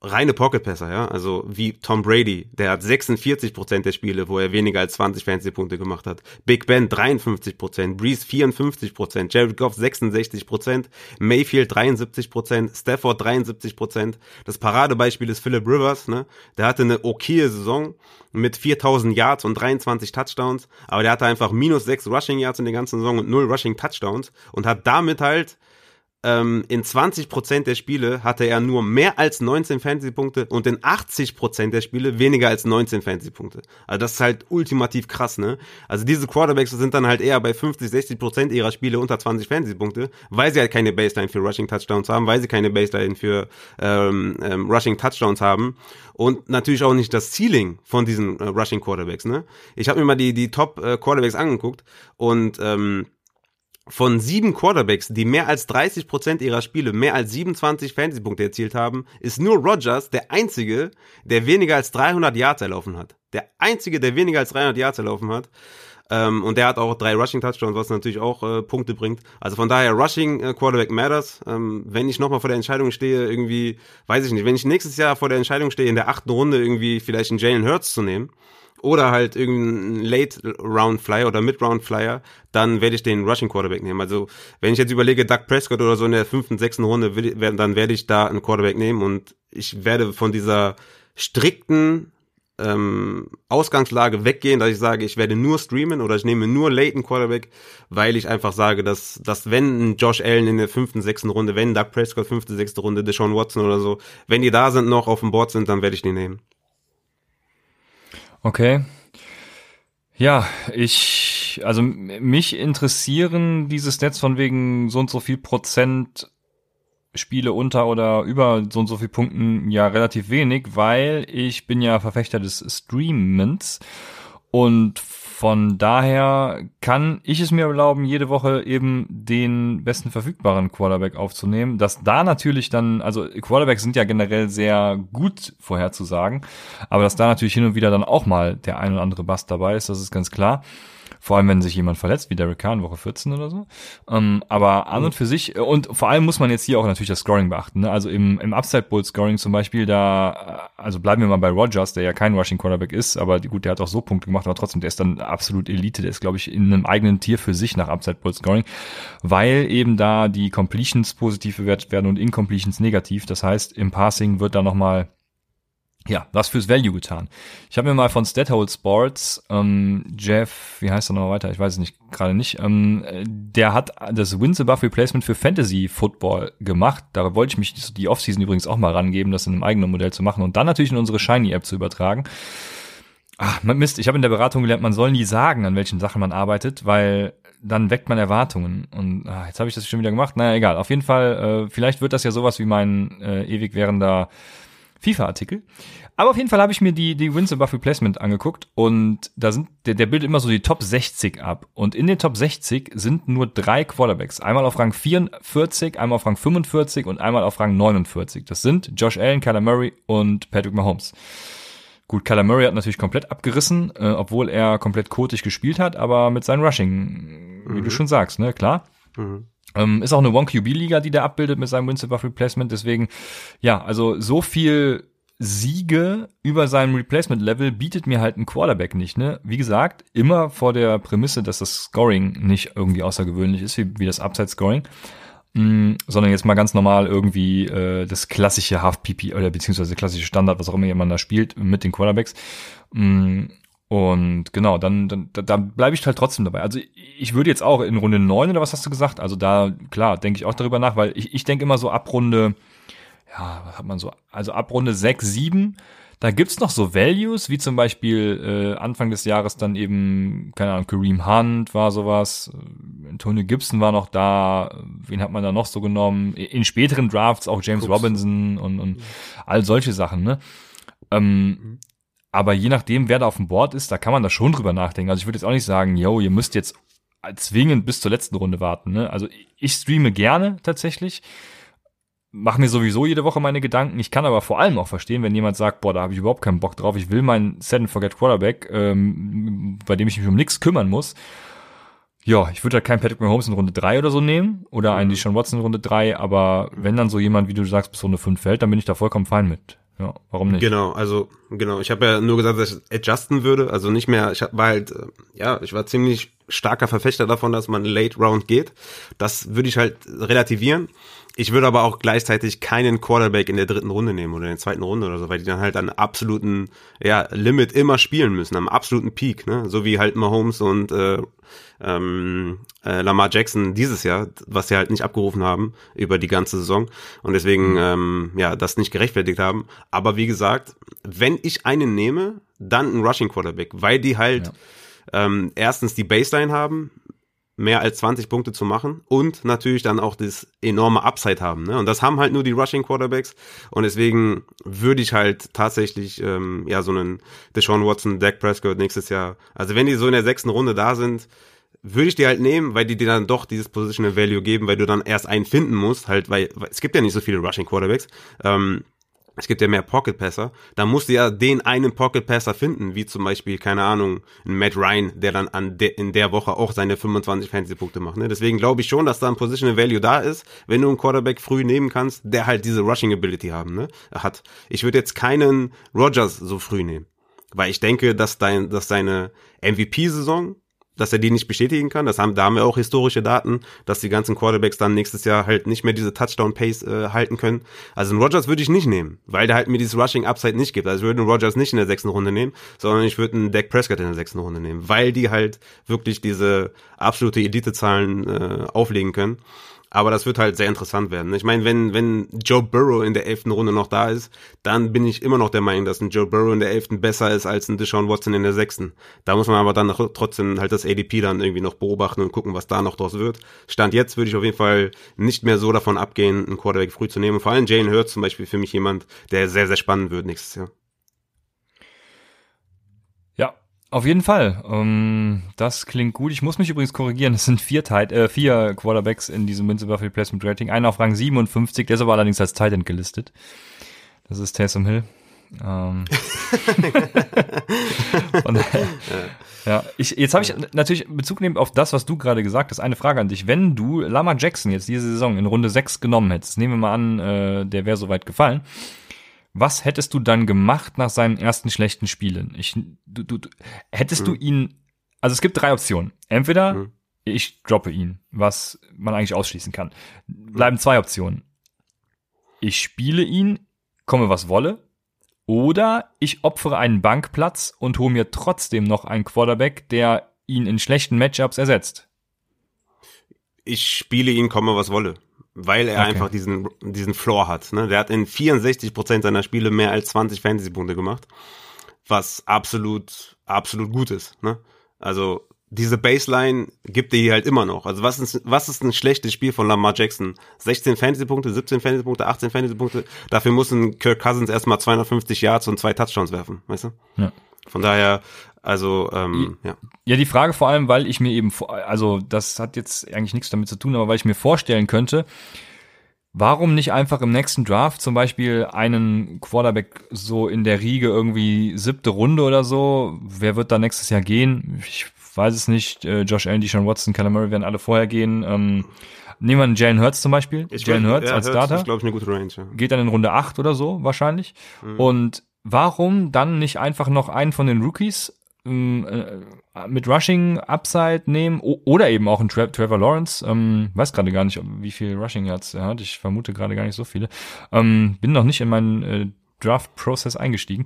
reine Pocket-Passer, ja, also wie Tom Brady, der hat 46 Prozent der Spiele, wo er weniger als 20 Fantasy-Punkte gemacht hat. Big Ben 53%, Prozent, Breeze 54%, Prozent, Jared Goff 66%, Prozent, Mayfield 73%, Prozent, Stafford 73%. Prozent. Das Paradebeispiel ist Philip Rivers, ne, der hatte eine okaye Saison mit 4000 Yards und 23 Touchdowns, aber der hatte einfach minus 6 Rushing Yards in der ganzen Saison und 0 Rushing Touchdowns und hat damit halt ähm, in 20% der Spiele hatte er nur mehr als 19 Fantasy-Punkte und in 80% der Spiele weniger als 19 Fantasy-Punkte. Also das ist halt ultimativ krass, ne? Also diese Quarterbacks sind dann halt eher bei 50, 60% ihrer Spiele unter 20 Fantasy-Punkte, weil sie halt keine Baseline für Rushing Touchdowns haben, weil sie keine Baseline für ähm, ähm, Rushing Touchdowns haben und natürlich auch nicht das Ceiling von diesen äh, Rushing Quarterbacks, ne? Ich habe mir mal die, die Top äh, angeguckt und ähm, von sieben Quarterbacks, die mehr als 30 Prozent ihrer Spiele mehr als 27 Fantasy-Punkte erzielt haben, ist nur Rogers der einzige, der weniger als 300 Yards erlaufen hat. Der einzige, der weniger als 300 Yards erlaufen hat. Ähm, und der hat auch drei Rushing-Touchdowns, was natürlich auch äh, Punkte bringt. Also von daher, Rushing äh, Quarterback matters. Ähm, wenn ich nochmal vor der Entscheidung stehe, irgendwie, weiß ich nicht, wenn ich nächstes Jahr vor der Entscheidung stehe, in der achten Runde irgendwie vielleicht einen Jalen Hurts zu nehmen, oder halt irgendein Late Round Flyer oder Mid Round Flyer, dann werde ich den Rushing Quarterback nehmen. Also wenn ich jetzt überlege, Doug Prescott oder so in der fünften, sechsten Runde, dann werde ich da einen Quarterback nehmen und ich werde von dieser strikten ähm, Ausgangslage weggehen, dass ich sage, ich werde nur streamen oder ich nehme nur Leighton Quarterback, weil ich einfach sage, dass, dass wenn Josh Allen in der fünften, sechsten Runde, wenn Doug Prescott fünfte, sechste Runde, Deshaun Watson oder so, wenn die da sind, noch auf dem Board sind, dann werde ich die nehmen. Okay. Ja, ich, also mich interessieren diese Stats von wegen so und so viel Prozent Spiele unter oder über so und so viel Punkten ja relativ wenig, weil ich bin ja Verfechter des Streamens und von daher kann ich es mir erlauben, jede Woche eben den besten verfügbaren Quarterback aufzunehmen. Dass da natürlich dann, also Quarterbacks sind ja generell sehr gut vorherzusagen, aber dass da natürlich hin und wieder dann auch mal der ein oder andere Bass dabei ist, das ist ganz klar. Vor allem, wenn sich jemand verletzt, wie Derek Carr in Woche 14 oder so. Ähm, aber an und für sich, äh, und vor allem muss man jetzt hier auch natürlich das Scoring beachten. Ne? Also im, im Upside Bowl Scoring zum Beispiel, da, äh, also bleiben wir mal bei Rogers, der ja kein Rushing Quarterback ist, aber gut, der hat auch so Punkte gemacht, aber trotzdem, der ist dann absolut Elite. Der ist, glaube ich, in einem eigenen Tier für sich nach Upside Bowl Scoring, weil eben da die Completions positiv bewertet werden und Incompletions negativ. Das heißt, im Passing wird da nochmal ja, was fürs Value getan. Ich habe mir mal von Stathole Sports, ähm, Jeff, wie heißt er noch weiter? Ich weiß es nicht, gerade nicht. Ähm, der hat das Wins Above Replacement für Fantasy Football gemacht. Da wollte ich mich die Offseason übrigens auch mal rangeben, das in einem eigenen Modell zu machen und dann natürlich in unsere Shiny App zu übertragen. Ach, Mist, ich habe in der Beratung gelernt, man soll nie sagen, an welchen Sachen man arbeitet, weil dann weckt man Erwartungen. Und ah, jetzt habe ich das schon wieder gemacht. Naja, egal. Auf jeden Fall, äh, vielleicht wird das ja sowas wie mein äh, ewig währender FIFA-Artikel. Aber auf jeden Fall habe ich mir die, die Wins above Replacement angeguckt und da sind, der, der bildet immer so die Top 60 ab. Und in den Top 60 sind nur drei Quarterbacks. Einmal auf Rang 44, einmal auf Rang 45 und einmal auf Rang 49. Das sind Josh Allen, Kyler Murray und Patrick Mahomes. Gut, Kyler Murray hat natürlich komplett abgerissen, äh, obwohl er komplett kotig gespielt hat, aber mit seinem Rushing, wie mhm. du schon sagst, ne, klar. Mhm. Ähm, ist auch eine One-QB-Liga, die der abbildet mit seinem above Replacement. Deswegen, ja, also so viel Siege über seinem Replacement-Level bietet mir halt ein Quarterback nicht. Ne? Wie gesagt, immer vor der Prämisse, dass das Scoring nicht irgendwie außergewöhnlich ist, wie, wie das Upside-Scoring, mm, sondern jetzt mal ganz normal irgendwie äh, das klassische Half-PP oder beziehungsweise klassische Standard, was auch immer jemand da spielt, mit den Quarterbacks. Mm, und genau, dann, dann da bleibe ich halt trotzdem dabei. Also ich würde jetzt auch in Runde neun oder was hast du gesagt? Also da, klar, denke ich auch darüber nach, weil ich, ich denke immer so ab Runde ja, was hat man so, also ab Runde 6, 7, da gibt's noch so Values, wie zum Beispiel äh, Anfang des Jahres dann eben, keine Ahnung, Kareem Hunt war sowas, äh, Antonio Gibson war noch da, wen hat man da noch so genommen? In späteren Drafts auch James Ups. Robinson und, und all solche Sachen, ne? Ähm, mhm. Aber je nachdem, wer da auf dem Board ist, da kann man da schon drüber nachdenken. Also ich würde jetzt auch nicht sagen, yo, ihr müsst jetzt zwingend bis zur letzten Runde warten. Ne? Also ich streame gerne tatsächlich mache mir sowieso jede Woche meine Gedanken. Ich kann aber vor allem auch verstehen, wenn jemand sagt, boah, da habe ich überhaupt keinen Bock drauf. Ich will meinen Set and Forget Quarterback, ähm, bei dem ich mich um nichts kümmern muss. Ja, ich würde halt keinen Patrick Mahomes in Runde 3 oder so nehmen oder einen mhm. Deshaun Watson in Runde 3, aber wenn dann so jemand, wie du sagst, bis Runde 5 fällt, dann bin ich da vollkommen fein mit. Ja, warum nicht? Genau, also genau, ich habe ja nur gesagt, dass ich adjusten würde, also nicht mehr, ich war halt, äh, ja, ich war ziemlich starker Verfechter davon, dass man Late Round geht. Das würde ich halt relativieren. Ich würde aber auch gleichzeitig keinen Quarterback in der dritten Runde nehmen oder in der zweiten Runde oder so, weil die dann halt an absoluten ja, Limit immer spielen müssen, am absoluten Peak, ne? So wie halt Mahomes und äh, ähm, äh, Lamar Jackson dieses Jahr, was sie halt nicht abgerufen haben über die ganze Saison und deswegen mhm. ähm, ja das nicht gerechtfertigt haben. Aber wie gesagt, wenn ich einen nehme, dann ein Rushing Quarterback, weil die halt ja. ähm, erstens die Baseline haben, mehr als 20 Punkte zu machen und natürlich dann auch das enorme Upside haben. Ne? Und das haben halt nur die Rushing Quarterbacks und deswegen würde ich halt tatsächlich ähm, ja so einen Deshaun Watson, Dak Prescott nächstes Jahr, also wenn die so in der sechsten Runde da sind, würde ich die halt nehmen, weil die dir dann doch dieses Positional Value geben, weil du dann erst einen finden musst, halt, weil, weil es gibt ja nicht so viele Rushing Quarterbacks. Ähm, es gibt ja mehr Pocket Passer, da musst du ja den einen Pocket Passer finden, wie zum Beispiel, keine Ahnung, ein Matt Ryan, der dann an de, in der Woche auch seine 25 Fantasy-Punkte macht. Ne? Deswegen glaube ich schon, dass da ein Positional Value da ist, wenn du einen Quarterback früh nehmen kannst, der halt diese Rushing Ability haben, ne? hat. Ich würde jetzt keinen Rogers so früh nehmen, weil ich denke, dass dein, dass seine MVP-Saison dass er die nicht bestätigen kann. Das haben, da haben wir auch historische Daten, dass die ganzen Quarterbacks dann nächstes Jahr halt nicht mehr diese Touchdown-Pace äh, halten können. Also einen Rogers würde ich nicht nehmen, weil der halt mir dieses Rushing-Upside nicht gibt. Also ich würde einen Rogers nicht in der sechsten Runde nehmen, sondern ich würde einen Dak Prescott in der sechsten Runde nehmen, weil die halt wirklich diese absolute Elite-Zahlen äh, auflegen können. Aber das wird halt sehr interessant werden. Ich meine, wenn, wenn Joe Burrow in der elften Runde noch da ist, dann bin ich immer noch der Meinung, dass ein Joe Burrow in der elften besser ist als ein Deshaun Watson in der sechsten. Da muss man aber dann trotzdem halt das ADP dann irgendwie noch beobachten und gucken, was da noch draus wird. Stand jetzt würde ich auf jeden Fall nicht mehr so davon abgehen, einen Quarterback früh zu nehmen. Vor allem Jane Hurts zum Beispiel für mich jemand, der sehr, sehr spannend wird nächstes Jahr. Auf jeden Fall. Um, ähm, das klingt gut. Ich muss mich übrigens korrigieren. Es sind vier, Tight, äh, vier Quarterbacks in diesem Münze Buffalo Placement Rating. Einer auf Rang 57, der ist aber allerdings als Tight End gelistet. Das ist Taysom Hill. Ähm. Und, ja, ich, jetzt habe ich natürlich Bezug nehmen auf das, was du gerade gesagt hast. Eine Frage an dich. Wenn du Lama Jackson jetzt diese Saison in Runde 6 genommen hättest, nehmen wir mal an, äh, der wäre soweit gefallen was hättest du dann gemacht nach seinen ersten schlechten Spielen? Ich, du, du, hättest mhm. du ihn, also es gibt drei Optionen. Entweder mhm. ich droppe ihn, was man eigentlich ausschließen kann. Bleiben zwei Optionen. Ich spiele ihn, komme was wolle, oder ich opfere einen Bankplatz und hole mir trotzdem noch einen Quarterback, der ihn in schlechten Matchups ersetzt. Ich spiele ihn, komme was wolle weil er okay. einfach diesen, diesen Floor hat. Ne? Der hat in 64 Prozent seiner Spiele mehr als 20 Fantasy-Punkte gemacht, was absolut, absolut gut ist. Ne? Also diese Baseline gibt dir halt immer noch. Also was ist, was ist ein schlechtes Spiel von Lamar Jackson? 16 Fantasy-Punkte, 17 Fantasy-Punkte, 18 Fantasy-Punkte. Dafür muss ein Kirk Cousins erstmal 250 Yards und zwei Touchdowns werfen, weißt du? Ja. Von daher, also, ähm, ja. Ja, die Frage vor allem, weil ich mir eben, also das hat jetzt eigentlich nichts damit zu tun, aber weil ich mir vorstellen könnte, Warum nicht einfach im nächsten Draft zum Beispiel einen Quarterback so in der Riege irgendwie siebte Runde oder so? Wer wird da nächstes Jahr gehen? Ich weiß es nicht. Äh, Josh Allen, Deshaun Watson, Kyler Murray werden alle vorher gehen. Ähm, nehmen wir einen Jalen Hurts zum Beispiel. Ich Jalen Hurts ja, als Hurts Starter. ist, glaube ich, eine gute Range. Ja. Geht dann in Runde 8 oder so wahrscheinlich. Mhm. Und warum dann nicht einfach noch einen von den Rookies mit Rushing Upside nehmen oder eben auch einen Tra Trevor Lawrence. Ähm, weiß gerade gar nicht, wie viel Rushing Yards er hat. Ich vermute gerade gar nicht so viele. Ähm, bin noch nicht in meinen äh, Draft-Prozess eingestiegen.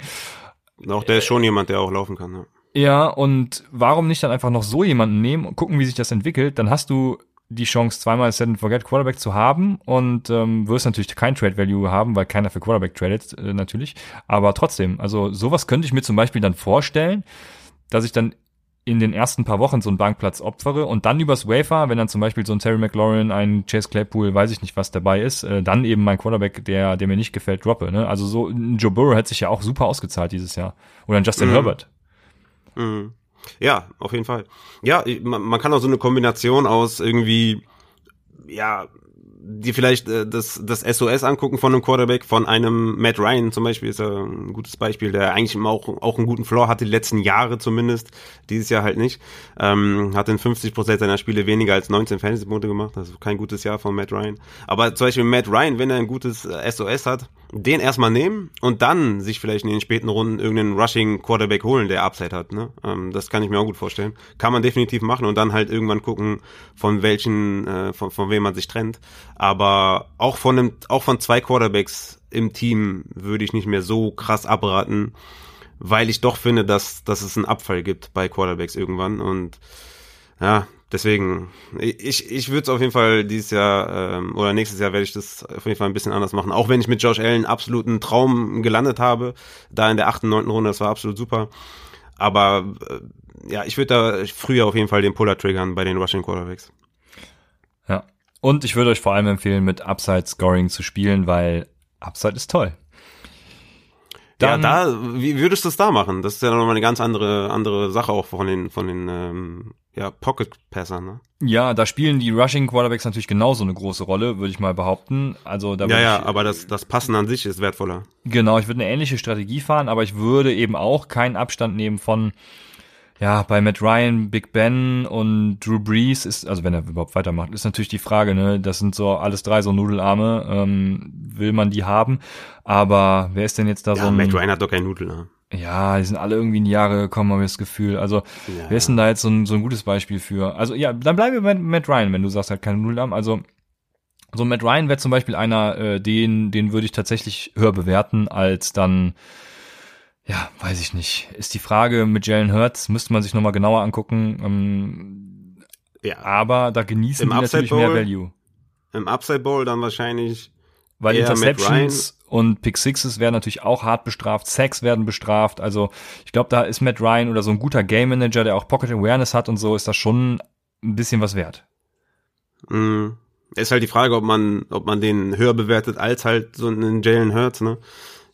Auch der ist schon jemand, der auch laufen kann. Ja. Ja, und warum nicht dann einfach noch so jemanden nehmen und gucken, wie sich das entwickelt? Dann hast du die Chance, zweimal Set and Forget Quarterback zu haben und ähm, wirst natürlich kein Trade Value haben, weil keiner für Quarterback tradet, äh, natürlich. Aber trotzdem, also sowas könnte ich mir zum Beispiel dann vorstellen, dass ich dann in den ersten paar Wochen so einen Bankplatz opfere und dann übers Wafer, wenn dann zum Beispiel so ein Terry McLaurin, ein Chase Claypool, weiß ich nicht, was dabei ist, äh, dann eben mein Quarterback, der, der mir nicht gefällt, droppe. Ne? Also so ein Joe Burrow hat sich ja auch super ausgezahlt dieses Jahr. Oder ein Justin Mhm. Herbert. Mhm. Ja, auf jeden Fall. Ja, man, man kann auch so eine Kombination aus irgendwie, ja, die vielleicht äh, das, das SOS angucken von einem Quarterback, von einem Matt Ryan zum Beispiel ist ja ein gutes Beispiel, der eigentlich auch, auch einen guten Floor hatte, die letzten Jahre zumindest, dieses Jahr halt nicht. Ähm, hat in 50 Prozent seiner Spiele weniger als 19 Fantasy-Punkte gemacht, also kein gutes Jahr von Matt Ryan. Aber zum Beispiel Matt Ryan, wenn er ein gutes äh, SOS hat, den erstmal nehmen und dann sich vielleicht in den späten Runden irgendeinen Rushing Quarterback holen, der Upside hat. Ne? Ähm, das kann ich mir auch gut vorstellen. Kann man definitiv machen und dann halt irgendwann gucken, von welchen, äh, von, von wem man sich trennt. Aber auch von einem, auch von zwei Quarterbacks im Team würde ich nicht mehr so krass abraten, weil ich doch finde, dass, dass es einen Abfall gibt bei Quarterbacks irgendwann und ja, deswegen, ich, ich würde es auf jeden Fall dieses Jahr ähm, oder nächstes Jahr werde ich das auf jeden Fall ein bisschen anders machen. Auch wenn ich mit Josh Allen absoluten Traum gelandet habe, da in der achten, neunten Runde, das war absolut super. Aber äh, ja, ich würde da früher auf jeden Fall den Puller triggern bei den Rushing Quarterbacks. Ja. Und ich würde euch vor allem empfehlen, mit Upside Scoring zu spielen, weil Upside ist toll. Dann- ja, da, wie würdest du es da machen? Das ist ja nochmal eine ganz andere, andere Sache auch von den, von den, ähm, ja, Pocket-Passern, ne? Ja, da spielen die Rushing Quarterbacks natürlich genauso eine große Rolle, würde ich mal behaupten. Also da Ja, ja, ich, aber das, das Passen an sich ist wertvoller. Genau, ich würde eine ähnliche Strategie fahren, aber ich würde eben auch keinen Abstand nehmen von, ja, bei Matt Ryan, Big Ben und Drew Brees ist, also wenn er überhaupt weitermacht, ist natürlich die Frage, ne, das sind so alles drei so Nudelarme, ähm, will man die haben, aber wer ist denn jetzt da so Ja, ein, Matt Ryan hat doch keinen Nudel, ne? ja, die sind alle irgendwie in die Jahre gekommen, habe ich das Gefühl, also wer ist denn da jetzt so ein, so ein gutes Beispiel für, also ja, dann bleiben wir bei Matt Ryan, wenn du sagst halt keine Nudelarme, also so Matt Ryan wäre zum Beispiel einer, äh, den, den würde ich tatsächlich höher bewerten als dann, ja, weiß ich nicht. Ist die Frage mit Jalen Hurts, müsste man sich nochmal genauer angucken. Ähm, Ja, aber da genießen Im die Upside natürlich mehr Bowl? Value. im Upside Bowl dann wahrscheinlich Weil Interceptions und Pick Sixes werden natürlich auch hart bestraft, Sacks werden bestraft. Also ich glaube, da ist Matt Ryan oder so ein guter Game Manager, der auch Pocket Awareness hat und so, ist das schon ein bisschen was wert. mh, ist halt die Frage, ob man, ob man den höher bewertet als halt so einen Jalen Hurts, ne?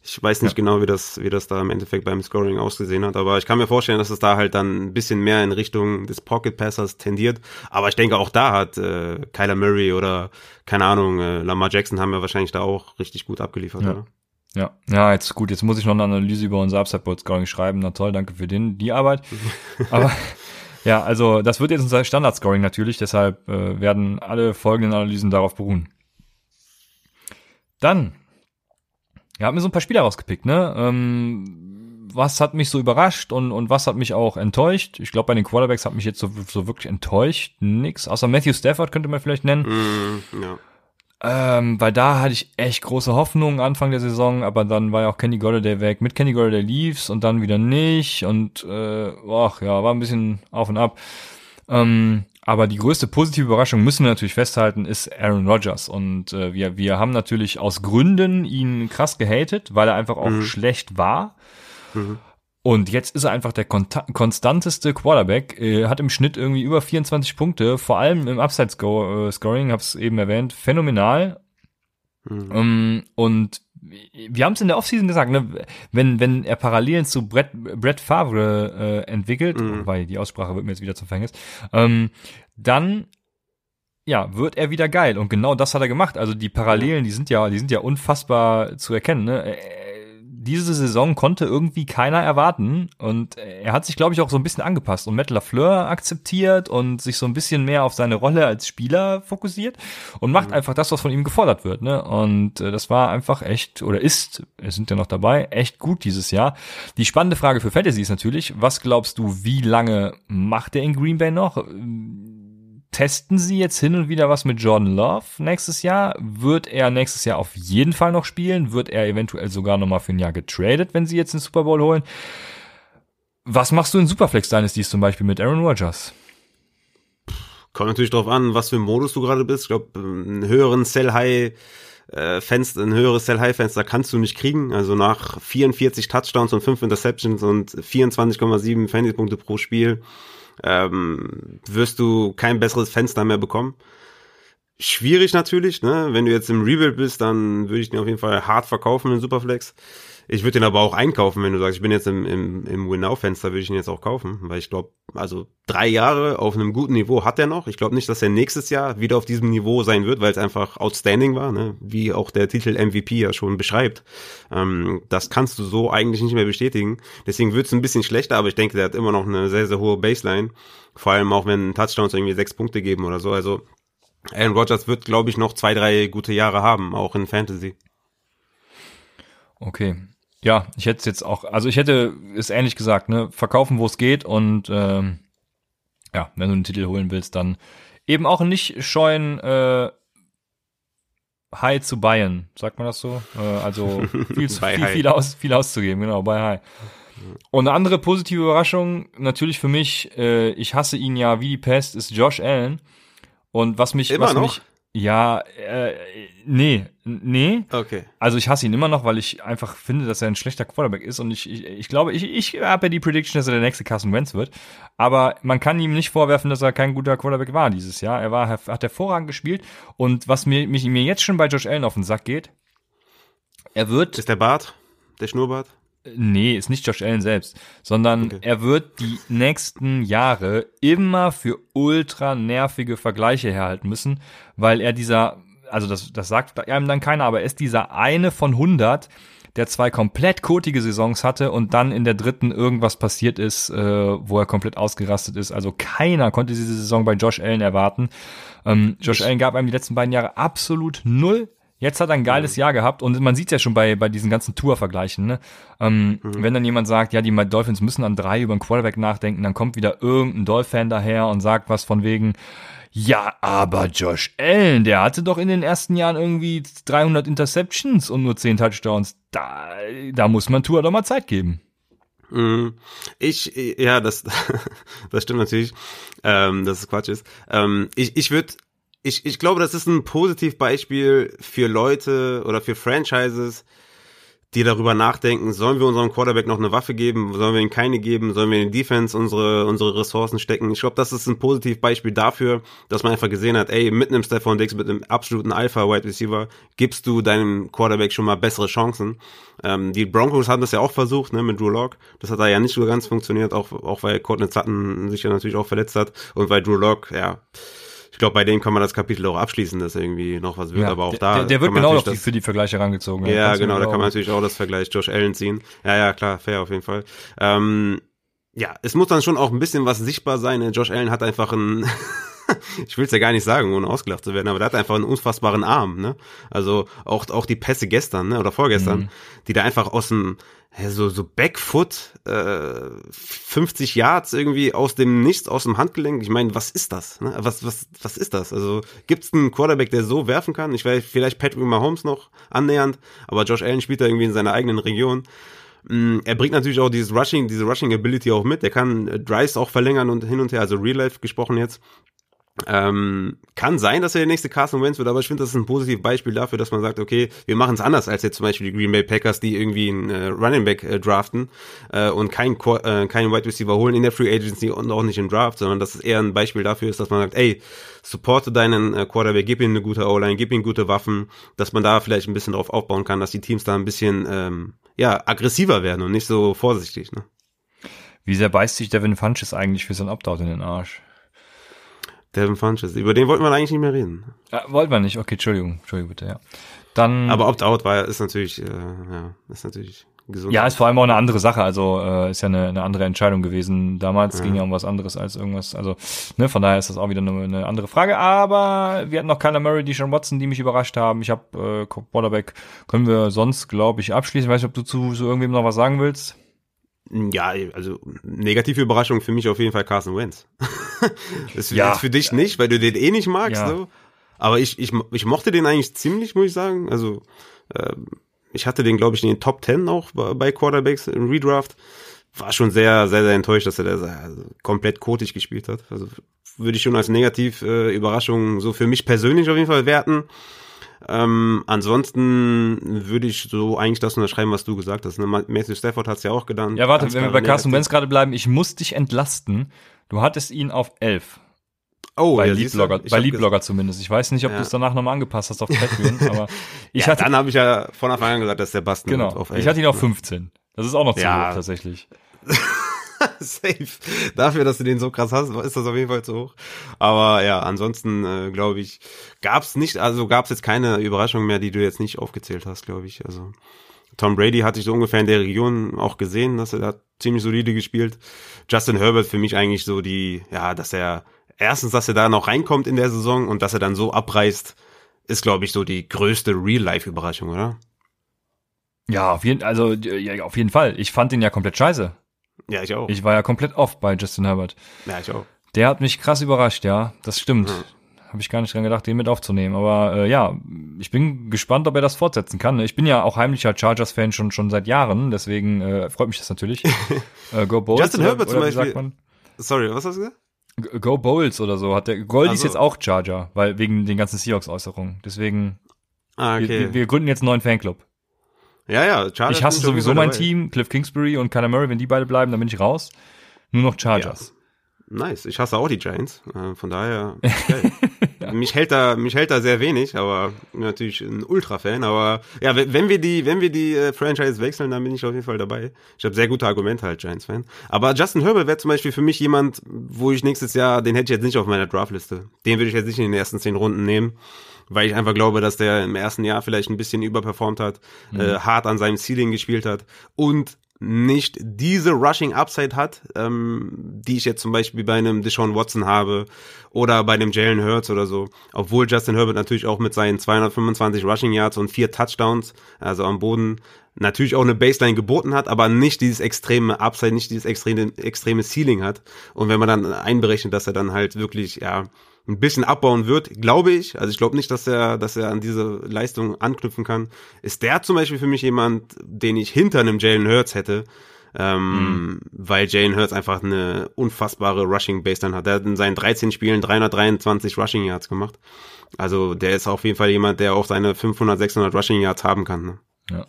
Ich weiß nicht Ja. genau, wie das, wie das da im Endeffekt beim Scoring ausgesehen hat, aber ich kann mir vorstellen, dass es da halt dann ein bisschen mehr in Richtung des Pocket Passers tendiert. Aber ich denke, auch da hat äh, Kyler Murray oder keine Ahnung, äh, Lamar Jackson haben ja wahrscheinlich da auch richtig gut abgeliefert, Ja. oder? Ja, ja, jetzt gut, jetzt muss ich noch eine Analyse über unser Upside Board Scoring schreiben. Na toll, danke für den, die Arbeit. Aber ja, also das wird jetzt unser Standard Scoring natürlich, deshalb äh, werden alle folgenden Analysen darauf beruhen. Dann, ja, hab mir so ein paar Spieler rausgepickt, ne? Ähm, was hat mich so überrascht und, und was hat mich auch enttäuscht? Ich glaube, bei den Quarterbacks hat mich jetzt so, so wirklich enttäuscht. Nix. Außer Matthew Stafford könnte man vielleicht nennen. Mm, ja. Ähm, weil da hatte ich echt große Hoffnungen Anfang der Saison, aber dann war ja auch Kenny Golladay weg. Mit Kenny Golladay lief's und dann wieder nicht und äh, ach ja, war ein bisschen auf und ab. Ähm, aber die größte positive Überraschung müssen wir natürlich festhalten, ist Aaron Rodgers. Und äh, wir, wir haben natürlich aus Gründen ihn krass gehatet, weil er einfach auch schlecht war. Und jetzt ist er einfach der konstanteste Quarterback, äh, hat im Schnitt irgendwie über 24 Punkte, vor allem im Upside-Scoring, äh, hab's eben erwähnt, phänomenal. Mhm. Um, ähm, und wir haben es in der Offseason gesagt, ne, wenn, wenn er Parallelen zu Brett, Brett Favre äh, entwickelt, mhm. weil die Aussprache wird mir jetzt wieder zum Verhängnis, ähm, dann ja, wird er wieder geil. Und genau das hat er gemacht. Also die Parallelen, die sind ja, die sind ja unfassbar zu erkennen. Ne? Diese Saison konnte irgendwie keiner erwarten und er hat sich, glaube ich, auch so ein bisschen angepasst und Matt LaFleur akzeptiert und sich so ein bisschen mehr auf seine Rolle als Spieler fokussiert und macht mhm. einfach das, was von ihm gefordert wird. Ne? Und äh, das war einfach echt oder ist, es sind ja noch dabei, echt gut dieses Jahr. Die spannende Frage für Fantasy ist natürlich, was glaubst du, wie lange macht er in Green Bay noch? Testen sie jetzt hin und wieder was mit Jordan Love nächstes Jahr? Wird er nächstes Jahr auf jeden Fall noch spielen? Wird er eventuell sogar nochmal für ein Jahr getradet, wenn sie jetzt den Super Bowl holen? Was machst du in Superflex Dynasties zum Beispiel mit Aaron Rodgers? Kommt natürlich darauf an, was für ein Modus du gerade bist. Ich glaube, einen höheren Sell-High äh, Fenster, ein höheres Sell-High-Fenster kannst du nicht kriegen. Also nach 44 Touchdowns und 5 Interceptions und 24,7 Fantasy-Punkte pro Spiel ähm, wirst du kein besseres Fenster mehr bekommen. Schwierig natürlich, ne? Wenn du jetzt im Rebuild bist, dann würde ich den auf jeden Fall hart verkaufen in Superflex. Ich würde den aber auch einkaufen, wenn du sagst, ich bin jetzt im, im, im Win-Now-Fenster, würde ich ihn jetzt auch kaufen, weil ich glaube, also drei Jahre auf einem guten Niveau hat er noch. Ich glaube nicht, dass er nächstes Jahr wieder auf diesem Niveau sein wird, weil es einfach outstanding war, ne? wie auch der Titel MVP ja schon beschreibt. Ähm, das kannst du so eigentlich nicht mehr bestätigen. Deswegen wird es ein bisschen schlechter, aber ich denke, der hat immer noch eine sehr, sehr hohe Baseline. Vor allem auch, wenn Touchdowns irgendwie sechs Punkte geben oder so. Also Aaron Rodgers wird, glaube ich, noch zwei, drei gute Jahre haben, auch in Fantasy. Okay, ja, ich hätte es jetzt auch, also ich hätte es ähnlich gesagt, ne, verkaufen, wo es geht und ähm, ja, wenn du einen Titel holen willst, dann eben auch nicht scheuen, äh, High zu buyen, sagt man das so? Äh, also viel, zu, viel, viel, aus, viel auszugeben, genau, bei High. Und eine andere positive Überraschung, natürlich für mich, äh, ich hasse ihn ja wie die Pest, ist Josh Allen. Und was mich, Immer was noch? mich, ja, äh, nee, nee. Okay. Also ich hasse ihn immer noch, weil ich einfach finde, dass er ein schlechter Quarterback ist und ich, ich, ich glaube, ich, ich habe ja die Prediction, dass er der nächste Carson Wentz wird. Aber man kann ihm nicht vorwerfen, dass er kein guter Quarterback war dieses Jahr. Er war, hat hervorragend gespielt und was mir, mich, mir jetzt schon bei Josh Allen auf den Sack geht, er wird. Ist der Bart? Der Schnurrbart? Nee, ist nicht Josh Allen selbst, sondern okay. er wird die nächsten Jahre immer für ultra nervige Vergleiche herhalten müssen, weil er dieser, also das, das sagt einem dann keiner, aber er ist dieser eine von 100, der zwei komplett kotige Saisons hatte und dann in der dritten irgendwas passiert ist, äh, wo er komplett ausgerastet ist. Also keiner konnte diese Saison bei Josh Allen erwarten. Ähm, Josh Allen gab einem die letzten beiden Jahre absolut null Jetzt hat er ein geiles mhm. Jahr gehabt und man sieht ja schon bei, bei diesen ganzen Tour-Vergleichen, ne? Ähm, mhm. Wenn dann jemand sagt, ja, die Dolphins müssen an drei über einen Quarterback nachdenken, dann kommt wieder irgendein Dolphin daher und sagt was von wegen, ja, aber Josh Allen, der hatte doch in den ersten Jahren irgendwie 300 Interceptions und nur 10 Touchdowns. Da, da muss man Tour doch mal Zeit geben. Mhm. Ich, ja, das, das stimmt natürlich, ähm, dass es Quatsch ist. Ähm, ich ich würde ich, ich glaube, das ist ein Positivbeispiel für Leute oder für Franchises, die darüber nachdenken, sollen wir unserem Quarterback noch eine Waffe geben, sollen wir ihm keine geben, sollen wir in die Defense unsere, unsere Ressourcen stecken. Ich glaube, das ist ein Positivbeispiel dafür, dass man einfach gesehen hat, ey, mit einem Stephon Diggs, mit einem absoluten Alpha-Wide Receiver, gibst du deinem Quarterback schon mal bessere Chancen. Ähm, die Broncos haben das ja auch versucht, ne, mit Drew Lock. Das hat da ja nicht so ganz funktioniert, auch, auch weil Courtney Sutton sich ja natürlich auch verletzt hat und weil Drew Lock, ja, ich glaube, bei denen kann man das Kapitel auch abschließen, dass irgendwie noch was wird, ja, aber auch da. Der, der wird genau das, für die Vergleiche rangezogen. Ja, ja genau, da kann man natürlich auch das Vergleich Josh Allen ziehen. Ja, ja, klar, fair auf jeden Fall. Ähm, ja, es muss dann schon auch ein bisschen was sichtbar sein. Ne? Josh Allen hat einfach ein ich will es ja gar nicht sagen, ohne ausgelacht zu werden, aber der hat einfach einen unfassbaren Arm, ne? Also auch, auch die Pässe gestern, ne? Oder vorgestern, mhm. die da einfach aus dem, so, so Backfoot, äh, 50 Yards irgendwie aus dem Nichts, aus dem Handgelenk. Ich meine, was ist das? Ne? Was, was, was ist das? Also gibt's einen Quarterback, der so werfen kann? Ich weiß, vielleicht Patrick Mahomes noch annähernd, aber Josh Allen spielt da irgendwie in seiner eigenen Region. Mm, er bringt natürlich auch dieses Rushing, diese Rushing Ability auch mit. Er kann Drives auch verlängern und hin und her, also Real Life gesprochen jetzt. Ähm, kann sein, dass er der nächste Carson Wentz wird, aber ich finde, das ist ein positives Beispiel dafür, dass man sagt, okay, wir machen es anders als jetzt zum Beispiel die Green Bay Packers, die irgendwie einen äh, Running Back äh, draften äh, und keinen äh, keinen Wide Receiver holen in der Free Agency und auch nicht im Draft, sondern dass es eher ein Beispiel dafür ist, dass man sagt, ey, supporte deinen äh, Quarterback, gib ihm eine gute O-Line, gib ihm gute Waffen, dass man da vielleicht ein bisschen drauf aufbauen kann, dass die Teams da ein bisschen ähm, ja aggressiver werden und nicht so vorsichtig. Ne? Wie sehr beißt sich Devin Funches eigentlich für sein Opt-out in den Arsch? Devin Funches, über den wollten wir eigentlich nicht mehr reden. Ja, wollten wir nicht, okay, Entschuldigung, Entschuldigung bitte, ja. Dann. Aber Opt-out war ist natürlich, äh, ja, ist natürlich gesund. Ja, ist vor allem auch eine andere Sache, also äh, ist ja eine, eine andere Entscheidung gewesen. Damals ja. ging ja um was anderes als irgendwas, also ne, von daher ist das auch wieder eine, eine andere Frage. Aber wir hatten noch Kyler Murray, die Sean Watson, die mich überrascht haben. Ich habe äh, Quarterback, können wir sonst, glaube ich, abschließen. Ich weiß nicht, ob du zu so irgendwem noch was sagen willst. Ja, also negative Überraschung für mich auf jeden Fall Carson Wentz. das ja. für dich nicht, weil du den eh nicht magst. Ja. So. Aber ich, ich, ich mochte den eigentlich ziemlich, muss ich sagen. Also äh, ich hatte den, glaube ich, in den Top Ten auch bei Quarterbacks im Redraft. War schon sehr, sehr, sehr enttäuscht, dass er da also komplett kotig gespielt hat. Also würde ich schon als negativ äh, Überraschung so für mich persönlich auf jeden Fall werten. Ähm, ansonsten würde ich so eigentlich das unterschreiben, was du gesagt hast. Ne? Matthew Stafford hat es ja auch genannt. Ja, warte, wenn wir bei Carson Wentz gerade bleiben, ich muss dich entlasten. Du hattest ihn auf 11. Oh, bei ja, Leadblogger, bei Leadblogger zumindest. Ich weiß nicht, ob ja. du es danach nochmal angepasst hast auf Patreon, aber ich ja, hatte dann habe ich ja von Anfang an gesagt, dass der Basten genau. auf 11. Ich hatte ihn auf 15. Das ist auch noch zu ja. hoch tatsächlich. Safe. Dafür, dass du den so krass hast, ist das auf jeden Fall zu hoch. Aber ja, ansonsten äh, glaube ich, gab's nicht, also gab's jetzt keine Überraschung mehr, die du jetzt nicht aufgezählt hast, glaube ich. Also Tom Brady hatte ich so ungefähr in der Region auch gesehen, dass er da ziemlich solide gespielt. Justin Herbert für mich eigentlich so die, ja, dass er erstens, dass er da noch reinkommt in der Saison und dass er dann so abreißt, ist glaube ich so die größte Real-Life-Überraschung, oder? Ja, auf jeden, also ja, auf jeden Fall. Ich fand ihn ja komplett scheiße. Ja, ich auch. Ich war ja komplett off bei Justin Herbert. Ja, ich auch. Der hat mich krass überrascht, ja. Das stimmt. Ja. Habe ich gar nicht dran gedacht, den mit aufzunehmen. Aber äh, ja, ich bin gespannt, ob er das fortsetzen kann. Ich bin ja auch heimlicher Chargers-Fan schon schon seit Jahren, deswegen äh, freut mich das natürlich. äh, Go Bulls. Justin Herbert zum Beispiel. Sorry, was hast du gesagt? Go Bowls oder so hat der. Goldie also. ist jetzt auch Charger, weil wegen den ganzen Seahawks-Äußerungen. Deswegen. Ah, okay. Wir, wir gründen jetzt einen neuen Fanclub. Ja, ja, Chargers. Ich hasse sowieso mein dabei. Team, Cliff Kingsbury und Kyler Murray, wenn die beide bleiben, dann bin ich raus. Nur noch Chargers. Ja. Nice. Ich hasse auch die Giants. Äh, von daher, ja. mich hält da, mich hält da sehr wenig, aber natürlich ein Ultra-Fan. Aber ja, wenn wir die, wenn wir die äh, Franchise wechseln, dann bin ich auf jeden Fall dabei. Ich habe sehr gute Argumente als Giants-Fan. Aber Justin Herbert wäre zum Beispiel für mich jemand, wo ich nächstes Jahr, den hätte ich jetzt nicht auf meiner Draftliste. Den würde ich jetzt nicht in den ersten zehn Runden nehmen weil ich einfach glaube, dass der im ersten Jahr vielleicht ein bisschen überperformt hat, mhm. äh, hart an seinem Ceiling gespielt hat und nicht diese Rushing Upside hat, ähm, die ich jetzt zum Beispiel bei einem Deshaun Watson habe oder bei einem Jalen Hurts oder so. Obwohl Justin Herbert natürlich auch mit seinen 225 Rushing Yards und vier Touchdowns, also am Boden, natürlich auch eine Baseline geboten hat, aber nicht dieses extreme Upside, nicht dieses extreme, extreme Ceiling hat. Und wenn man dann einberechnet, dass er dann halt wirklich, ja, ein bisschen abbauen wird, glaube ich. Also ich glaube nicht, dass er, dass er an diese Leistung anknüpfen kann. Ist der zum Beispiel für mich jemand, den ich hinter einem Jalen Hurts hätte, ähm, mhm. weil Jalen Hurts einfach eine unfassbare Rushing Baseline hat. Der hat in seinen 13 Spielen 323 Rushing Yards gemacht. Also der ist auf jeden Fall jemand, der auch seine 500, 600 Rushing Yards haben kann. Ne? Ja.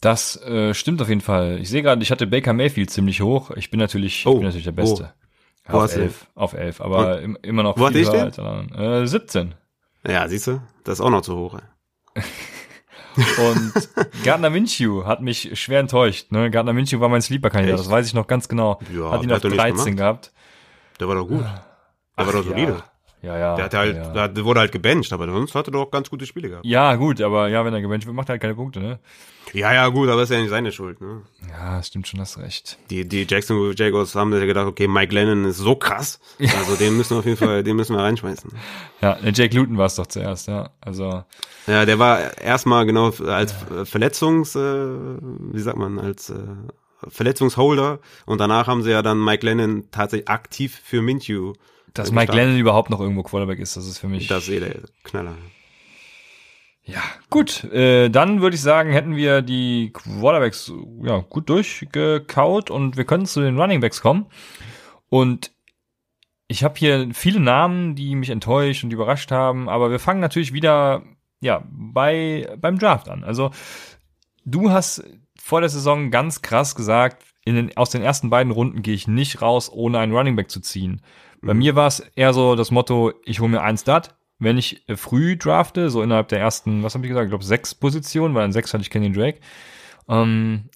Das äh, stimmt auf jeden Fall. Ich sehe gerade, ich hatte Baker Mayfield ziemlich hoch. Ich bin natürlich, oh, ich bin natürlich der Beste. Oh. Wo auf elf, auf elf, aber Und, immer noch wo viel höher als alle Äh, 17. Ja, siehst du, das ist auch noch zu hoch. Und Gardner Minshew hat mich schwer enttäuscht. Ne? Gardner Minshew war mein Sleeper-Kandidat, das weiß ich noch ganz genau. Ja, hat ihn auf 13 gehabt. Der war doch gut. Der Ach, war doch solide. Ja. Ja, ja. Der hatte halt, ja. der wurde halt gebencht, aber sonst hatte er doch ganz gute Spiele gehabt. Ja, gut, aber ja, wenn er gebencht wird, macht er halt keine Punkte, ne? Ja, ja, gut, aber ist ja nicht seine Schuld, ne? Ja, stimmt schon, hast recht. Die, die Jacksonville Jaguars haben ja gedacht, okay, Mike Lennon ist so krass, also den müssen wir auf jeden Fall, den müssen wir reinschmeißen. Ja, der Jake Luton war es doch zuerst, ja, also. Ja, der war erstmal genau als ja. Verletzungs, äh, wie sagt man, als äh, Verletzungsholder und danach haben sie ja dann Mike Lennon tatsächlich aktiv für Minshew dass Mike Lennon überhaupt noch irgendwo Quarterback ist, das ist für mich. Das ist eh der Knaller. Ja, gut. Äh, dann würde ich sagen, hätten wir die Quarterbacks ja, gut durchgekaut und wir können zu den Runningbacks kommen. Und ich habe hier viele Namen, die mich enttäuscht und überrascht haben, aber wir fangen natürlich wieder ja bei beim Draft an. Also du hast vor der Saison ganz krass gesagt, in den, aus den ersten beiden Runden gehe ich nicht raus, ohne einen Running Back zu ziehen. Bei mhm. mir war es eher so das Motto, ich hole mir einen Start. Wenn ich äh, früh drafte, so innerhalb der ersten, was habe ich gesagt, ich glaube sechs Positionen, weil in sechs hatte ich Kenny Drake. Ähm,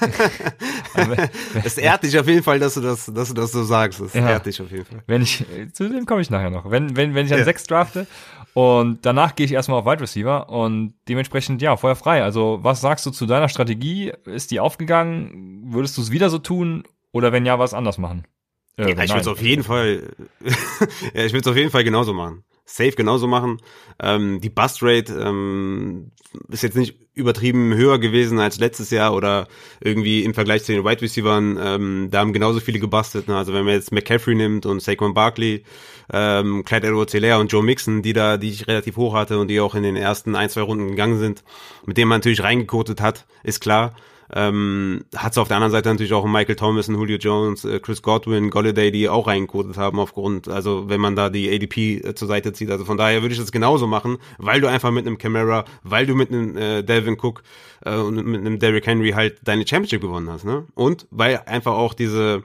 es ehrt dich auf jeden Fall, dass du das, dass du das so sagst. Es ja, ehrt dich auf jeden Fall. Wenn ich, zu dem komme ich nachher noch. Wenn, wenn, wenn ich an ja. sechs drafte und danach gehe ich erstmal auf Wide Receiver und dementsprechend, ja, Feuer frei. Also, was sagst du zu deiner Strategie? Ist die aufgegangen? Würdest du es wieder so tun? Oder wenn ja, was anders machen? Äh, ja, ich würde es auf jeden Fall, ja, ich würde es auf jeden Fall genauso machen safe genauso machen. Ähm, die Bust Rate ähm, ist jetzt nicht übertrieben höher gewesen als letztes Jahr oder irgendwie im Vergleich zu den Wide Receivers. Ähm, da haben genauso viele gebastelt. Ne? Also wenn man jetzt McCaffrey nimmt und Saquon Barkley, ähm, Clyde Edwards-Helaire und Joe Mixon, die da, die ich relativ hoch hatte und die auch in den ersten ein, zwei Runden gegangen sind, mit denen man natürlich reingekotet hat, ist klar. Ähm, hat es auf der anderen Seite natürlich auch Michael Thomas, Julio Jones, äh, Chris Godwin, Golladay, die auch reingekotet haben aufgrund, also wenn man da die ADP äh, zur Seite zieht. Also von daher würde ich das genauso machen, weil du einfach mit einem Camera, weil du mit einem äh, Delvin Cook äh, und mit einem Derrick Henry halt deine Championship gewonnen hast, ne? Und weil einfach auch diese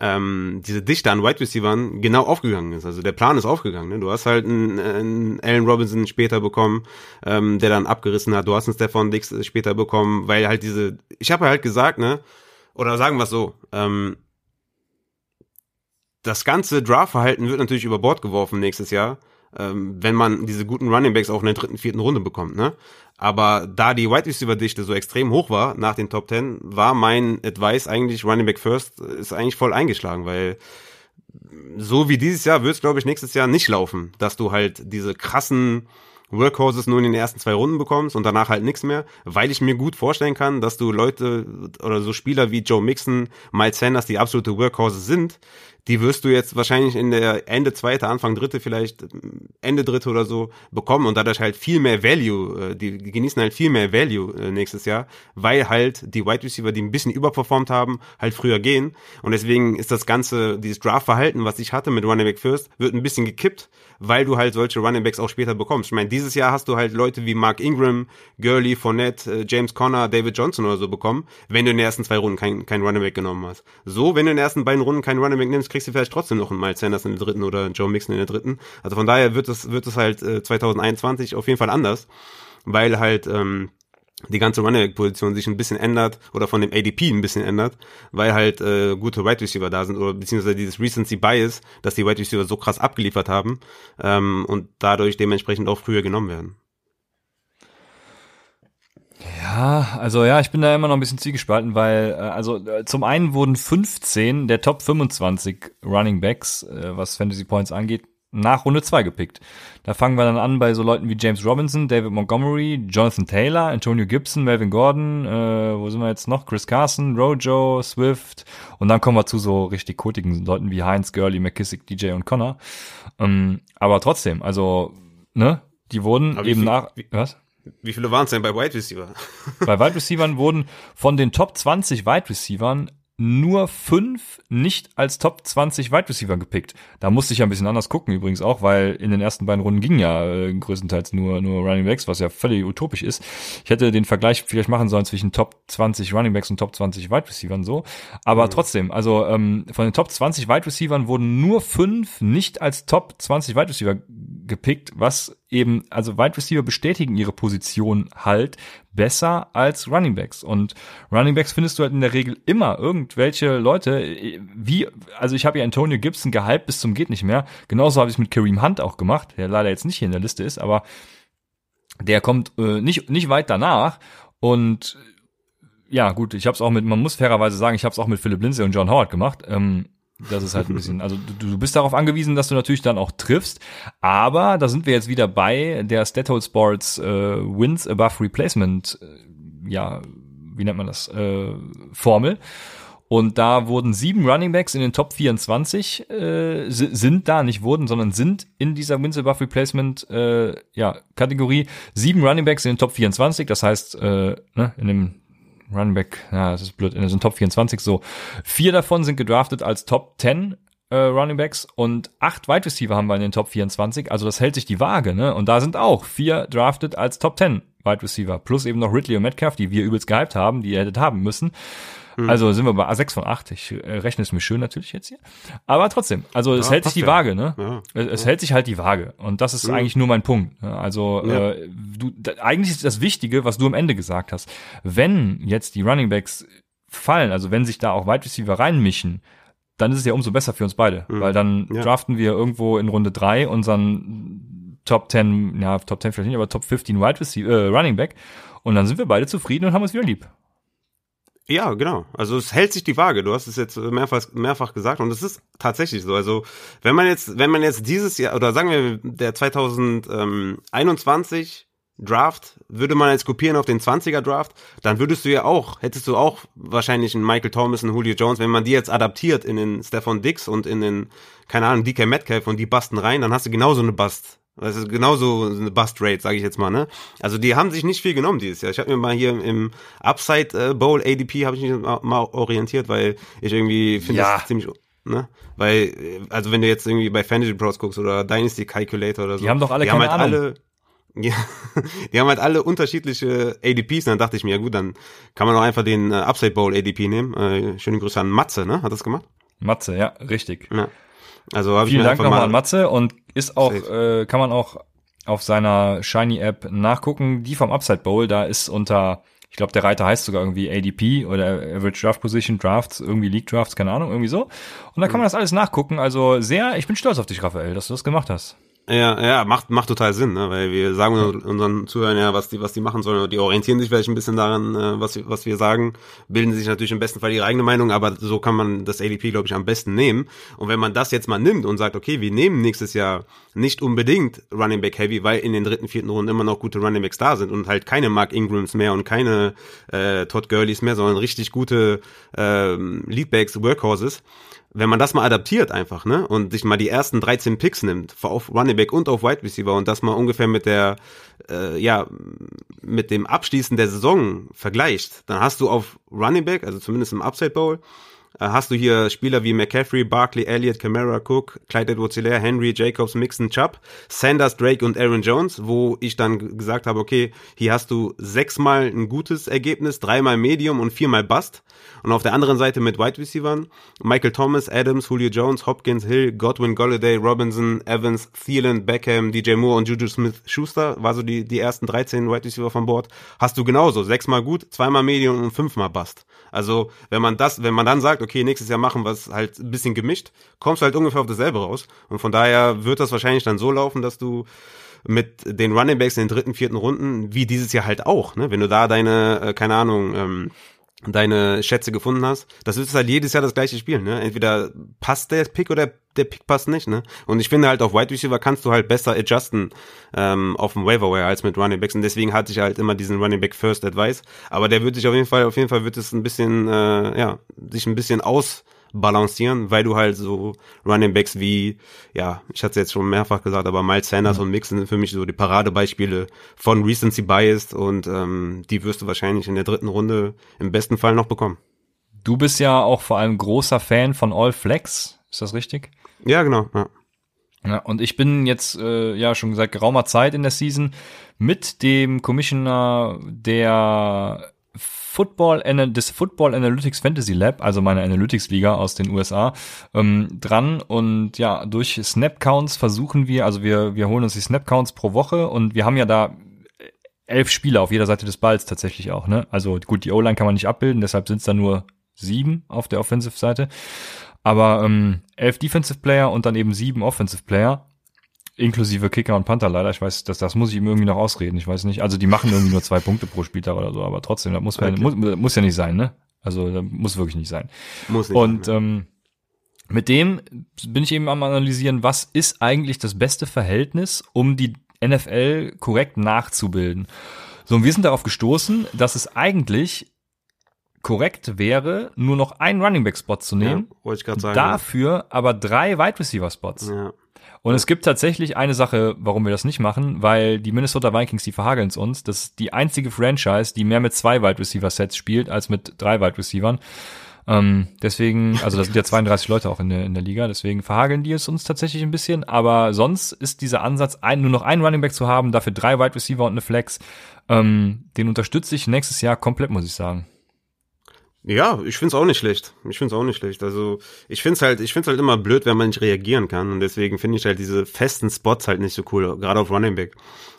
ähm, diese Dichte an Wide Receivers genau aufgegangen ist. Also der Plan ist aufgegangen. Ne? Du hast halt einen, einen Allen Robinson später bekommen, ähm, der dann abgerissen hat. Du hast einen Stefan Dix später bekommen, weil halt diese, ich habe halt gesagt, ne, oder sagen wir es so, ähm, das ganze Draftverhalten wird natürlich über Bord geworfen nächstes Jahr, ähm, wenn man diese guten Running Backs auch in der dritten, vierten Runde bekommt, ne? Aber da die Wide Receiver Dichte so extrem hoch war nach den Top 10, war mein Advice eigentlich Running Back First ist eigentlich voll eingeschlagen, weil so wie dieses Jahr wird es glaube ich nächstes Jahr nicht laufen, dass du halt diese krassen Workhorses nur in den ersten zwei Runden bekommst und danach halt nichts mehr, weil ich mir gut vorstellen kann, dass du Leute oder so Spieler wie Joe Mixon, Miles Sanders, die absolute Workhorses sind, die wirst du jetzt wahrscheinlich in der Ende zweite, Anfang dritte, vielleicht Ende dritte oder so bekommen und dadurch halt viel mehr Value, äh, die, genießen halt viel mehr Value äh, nächstes Jahr, weil halt die Wide Receiver, die ein bisschen überperformt haben, halt früher gehen. Und deswegen ist das ganze, dieses Draft-Verhalten, was ich hatte mit Running Back First, wird ein bisschen gekippt, weil du halt solche Running Backs auch später bekommst. Ich meine, dieses Jahr hast du halt Leute wie Mark Ingram, Gurley, Fournette, äh, James Conner, David Johnson oder so bekommen, wenn du in den ersten zwei Runden kein, kein Running Back genommen hast. So, wenn du in den ersten beiden Runden kein Running Back nimmst, kriegst du vielleicht trotzdem noch einen Miles Sanders in der dritten oder einen Joe Mixon in der dritten. Also von daher wird es, wird es halt äh, 2021 auf jeden Fall anders, weil halt, ähm, die ganze Running-Position sich ein bisschen ändert oder von dem ADP ein bisschen ändert, weil halt äh, gute Wide Receiver da sind oder beziehungsweise dieses Recency Bias, dass die Wide Receiver so krass abgeliefert haben ähm, und dadurch dementsprechend auch früher genommen werden. Ja, also ja, ich bin da immer noch ein bisschen zielgespalten, weil äh, also äh, zum einen wurden 15 der Top 25 Running Backs, äh, was Fantasy Points angeht, nach Runde 2 gepickt. Da fangen wir dann an bei so Leuten wie James Robinson, David Montgomery, Jonathan Taylor, Antonio Gibson, Melvin Gordon, äh, wo sind wir jetzt noch? Chris Carson, Rojo, Swift und dann kommen wir zu so richtig kotigen Leuten wie Heinz, Gurley, McKissick, DJ und Connor. Ähm, aber trotzdem, also, ne, die wurden aber eben viel, nach, wie, was? Wie viele waren es denn bei Wide Receiver? bei Wide Receivern wurden von den Top 20 Wide Receivern nur fünf nicht als Top 20 Wide Receiver gepickt. Da musste ich ja ein bisschen anders gucken übrigens auch, weil in den ersten beiden Runden ging ja äh, größtenteils nur, nur Running Backs, was ja völlig utopisch ist. Ich hätte den Vergleich vielleicht machen sollen zwischen Top 20 Running Backs und Top 20 Wide Receivern so. Aber mhm. trotzdem, also ähm, von den Top 20 Wide Receivern wurden nur fünf nicht als Top 20 Wide Receiver gepickt, was eben, also Wide Receiver bestätigen ihre Position halt besser als Running Backs. Und Running Backs findest du halt in der Regel immer irgendwelche Leute, wie, also ich habe ja Antonio Gibson gehypt bis zum geht nicht mehr. Genauso habe ich es mit Kareem Hunt auch gemacht, der leider jetzt nicht hier in der Liste ist, aber der kommt äh, nicht, nicht weit danach. Und ja, gut, ich habe es auch mit, man muss fairerweise sagen, ich habe es auch mit Philip Lindsay und John Howard gemacht. Ähm, das ist halt ein bisschen, also du, du bist darauf angewiesen, dass du natürlich dann auch triffst, aber da sind wir jetzt wieder bei der Stathold Sports äh, Wins Above Replacement, äh, ja, wie nennt man das, äh, Formel. Und da wurden sieben Running Backs in den Top 24, äh, sind da, nicht wurden, sondern sind in dieser Wins Above Replacement äh, ja, Kategorie. Sieben Running Backs in den Top 24, das heißt, äh, ne, in dem Runback, ja, das ist blöd, in den Top 24 so. Vier davon sind gedraftet als Top 10 äh, Running Backs und acht Wide Receiver haben wir in den Top 24. Also das hält sich die Waage, ne? Und da sind auch vier drafted als Top 10 Wide Receiver. Plus eben noch Ridley und Metcalf, die wir übelst gehypt haben, die ihr hättet haben müssen. Mhm. Also sind wir bei A6 von 8. Ich äh, rechne es mir schön natürlich jetzt hier. Aber trotzdem, also es hält sich die ja. Waage, ne? Ja. Es, es hält sich halt die Waage. Und das ist eigentlich nur mein Punkt. Ne? Also äh, du, da, eigentlich ist das Wichtige, was du am Ende gesagt hast. Wenn jetzt die Running Backs fallen, also wenn sich da auch Wide Receiver reinmischen, dann ist es ja umso besser für uns beide, mhm. weil dann ja. draften wir irgendwo in Runde drei unseren Top 10, ja, Top 10 vielleicht nicht, aber Top 15 Wide Receiver, äh, Running Back und dann sind wir beide zufrieden und haben uns wieder lieb. Ja, genau. Also es hält sich die Waage. Du hast es jetzt mehrfach, mehrfach gesagt und es ist tatsächlich so. Also wenn man jetzt, wenn man jetzt dieses Jahr oder sagen wir der 2021 Draft, würde man jetzt kopieren auf den 20er Draft, dann würdest du ja auch, hättest du auch wahrscheinlich einen Michael Thomas, einen Julio Jones, wenn man die jetzt adaptiert in den Stefan Dix und in den, keine Ahnung, DK Metcalf und die basten rein, dann hast du genauso eine Bust. Das ist genauso eine Bust-Rate, sage ich jetzt mal, ne? Also die haben sich nicht viel genommen dieses Jahr. Ich habe mir mal hier im Upside äh, Bowl ADP habe ich mich mal orientiert, weil ich irgendwie finde ja. das ziemlich ne? Weil äh, also wenn du jetzt irgendwie bei Fantasy Pros guckst oder Dynasty Calculator oder so, die haben doch alle die keine haben halt Ahnung. alle ja, die haben halt alle unterschiedliche ADPs. Und dann dachte ich mir, ja gut, dann kann man auch einfach den äh, Upside Bowl ADP nehmen. Äh, schöne Grüße an Matze, ne? Hat das gemacht? Matze, ja, richtig. Ja. Also hab Vielen Dank nochmal an Matze und ist auch, äh, kann man auch auf seiner Shiny App nachgucken. Die vom Upside Bowl, da ist unter, ich glaube, der Reiter heißt sogar irgendwie ADP oder Average Draft Position Drafts, irgendwie League Drafts, keine Ahnung, irgendwie so. Und da kann man das alles nachgucken. Also sehr, ich bin stolz auf dich, Raphael, dass du das gemacht hast. Ja, ja, macht, macht total Sinn, ne? weil wir sagen unseren Zuhörern ja, was die, was die machen sollen. Die orientieren sich vielleicht ein bisschen daran, äh, was, was wir sagen, bilden sich natürlich im besten Fall ihre eigene Meinung, aber so kann man das ADP, glaube ich, am besten nehmen. Und wenn man das jetzt mal nimmt und sagt, okay, wir nehmen nächstes Jahr nicht unbedingt Running Back Heavy, weil in den dritten, vierten Runden immer noch gute Running Backs da sind und halt keine Mark Ingrams mehr und keine äh, Todd Gurleys mehr, sondern richtig gute äh, Leadbacks, Workhorses, wenn man das mal adaptiert einfach, ne, und sich mal die ersten 13 Picks nimmt, auf Running Back und auf Wide Receiver und das mal ungefähr mit der, äh, ja, mit dem Abschließen der Saison vergleicht, dann hast du auf Running Back, also zumindest im Upside Bowl, hast du hier Spieler wie McCaffrey, Barkley, Elliott, Camara, Cook, Clyde Edwards-Helaire, Henry, Jacobs, Mixon, Chubb, Sanders, Drake und Aaron Jones, wo ich dann gesagt habe, okay, hier hast du sechsmal ein gutes Ergebnis, dreimal Medium und viermal Bust. Und auf der anderen Seite mit Wide Receivers Michael Thomas, Adams, Julio Jones, Hopkins, Hill, Godwin, Golladay, Robinson, Evans, Thielen, Beckham, DJ Moore und Juju Smith-Schuster, war so die, die ersten 13 Wide Receiver von Bord. Hast du genauso, sechsmal gut, zweimal Medium und fünfmal Bust. Also, wenn man das, wenn man dann sagt, okay, nächstes Jahr machen wir es halt ein bisschen gemischt, kommst du halt ungefähr auf dasselbe raus. Und von daher wird das wahrscheinlich dann so laufen, dass du mit den Running Backs in den dritten, vierten Runden, wie dieses Jahr halt auch, ne? Wenn du da deine, äh, keine Ahnung, ähm, deine Schätze gefunden hast. Das ist halt jedes Jahr das gleiche Spiel, ne? Entweder passt der Pick oder der Pick passt nicht, ne? Und ich finde halt auf Wide Receiver kannst du halt besser adjusten ähm, auf dem Waiver als mit Running Backs und deswegen hatte ich halt immer diesen Running Back First Advice. Aber der wird sich auf jeden Fall, auf jeden Fall wird es ein bisschen, äh, ja, sich ein bisschen aus balancieren, weil du halt so Running Backs wie, ja, ich hatte es jetzt schon mehrfach gesagt, aber Miles Sanders ja. und Mixon sind für mich so die Paradebeispiele von Recency Biased und ähm, die wirst du wahrscheinlich in der dritten Runde im besten Fall noch bekommen. Du bist ja auch vor allem großer Fan von All Flex, ist das richtig? Ja, genau. Ja. Ja, und ich bin jetzt äh, ja schon seit geraumer Zeit in der Season mit dem Commissioner der Football, des Football Analytics Fantasy Lab, also meine Analytics-Liga aus den USA, ähm, dran. Und ja, durch Snap-Counts versuchen wir, also wir, wir holen uns die Snap-Counts pro Woche und wir haben ja da elf Spieler auf jeder Seite des Balls tatsächlich auch. Ne? Also gut, die O-Line kann man nicht abbilden, deshalb sind es da nur sieben auf der Offensive-Seite. Aber ähm, elf Defensive Player und dann eben sieben Offensive Player inklusive Kicker und Panther leider. Ich weiß, das, das muss ich ihm irgendwie noch ausreden. Ich weiß nicht. Also die machen irgendwie nur zwei Punkte pro Spieltag oder so, aber trotzdem, das muss, okay. muss, muss ja nicht sein, ne? Also das muss wirklich nicht sein. Muss nicht und sein, ähm, mit dem bin ich eben am analysieren, was ist eigentlich das beste Verhältnis, um die NFL korrekt nachzubilden. So, und wir sind darauf gestoßen, dass es eigentlich korrekt wäre, nur noch einen Running Back Spot zu nehmen. Ja, wollte ich gerade sagen. Dafür ja. aber drei Wide Receiver Spots. Ja. Und es gibt tatsächlich eine Sache, warum wir das nicht machen, weil die Minnesota Vikings, die verhageln es uns. Das ist die einzige Franchise, die mehr mit zwei Wide Receiver Sets spielt als mit drei Wide Receivern. Ähm, deswegen, also da sind ja 32 Leute auch in der, in der Liga, deswegen verhageln die es uns tatsächlich ein bisschen. Aber sonst ist dieser Ansatz, ein, nur noch einen Running Back zu haben, dafür drei Wide Receiver und eine Flex, ähm, den unterstütze ich nächstes Jahr komplett, muss ich sagen. Ja, ich find's auch nicht schlecht. Ich find's auch nicht schlecht. Also ich find's halt, ich find's halt immer blöd, wenn man nicht reagieren kann. Und deswegen finde ich halt diese festen Spots halt nicht so cool, gerade auf Running Back.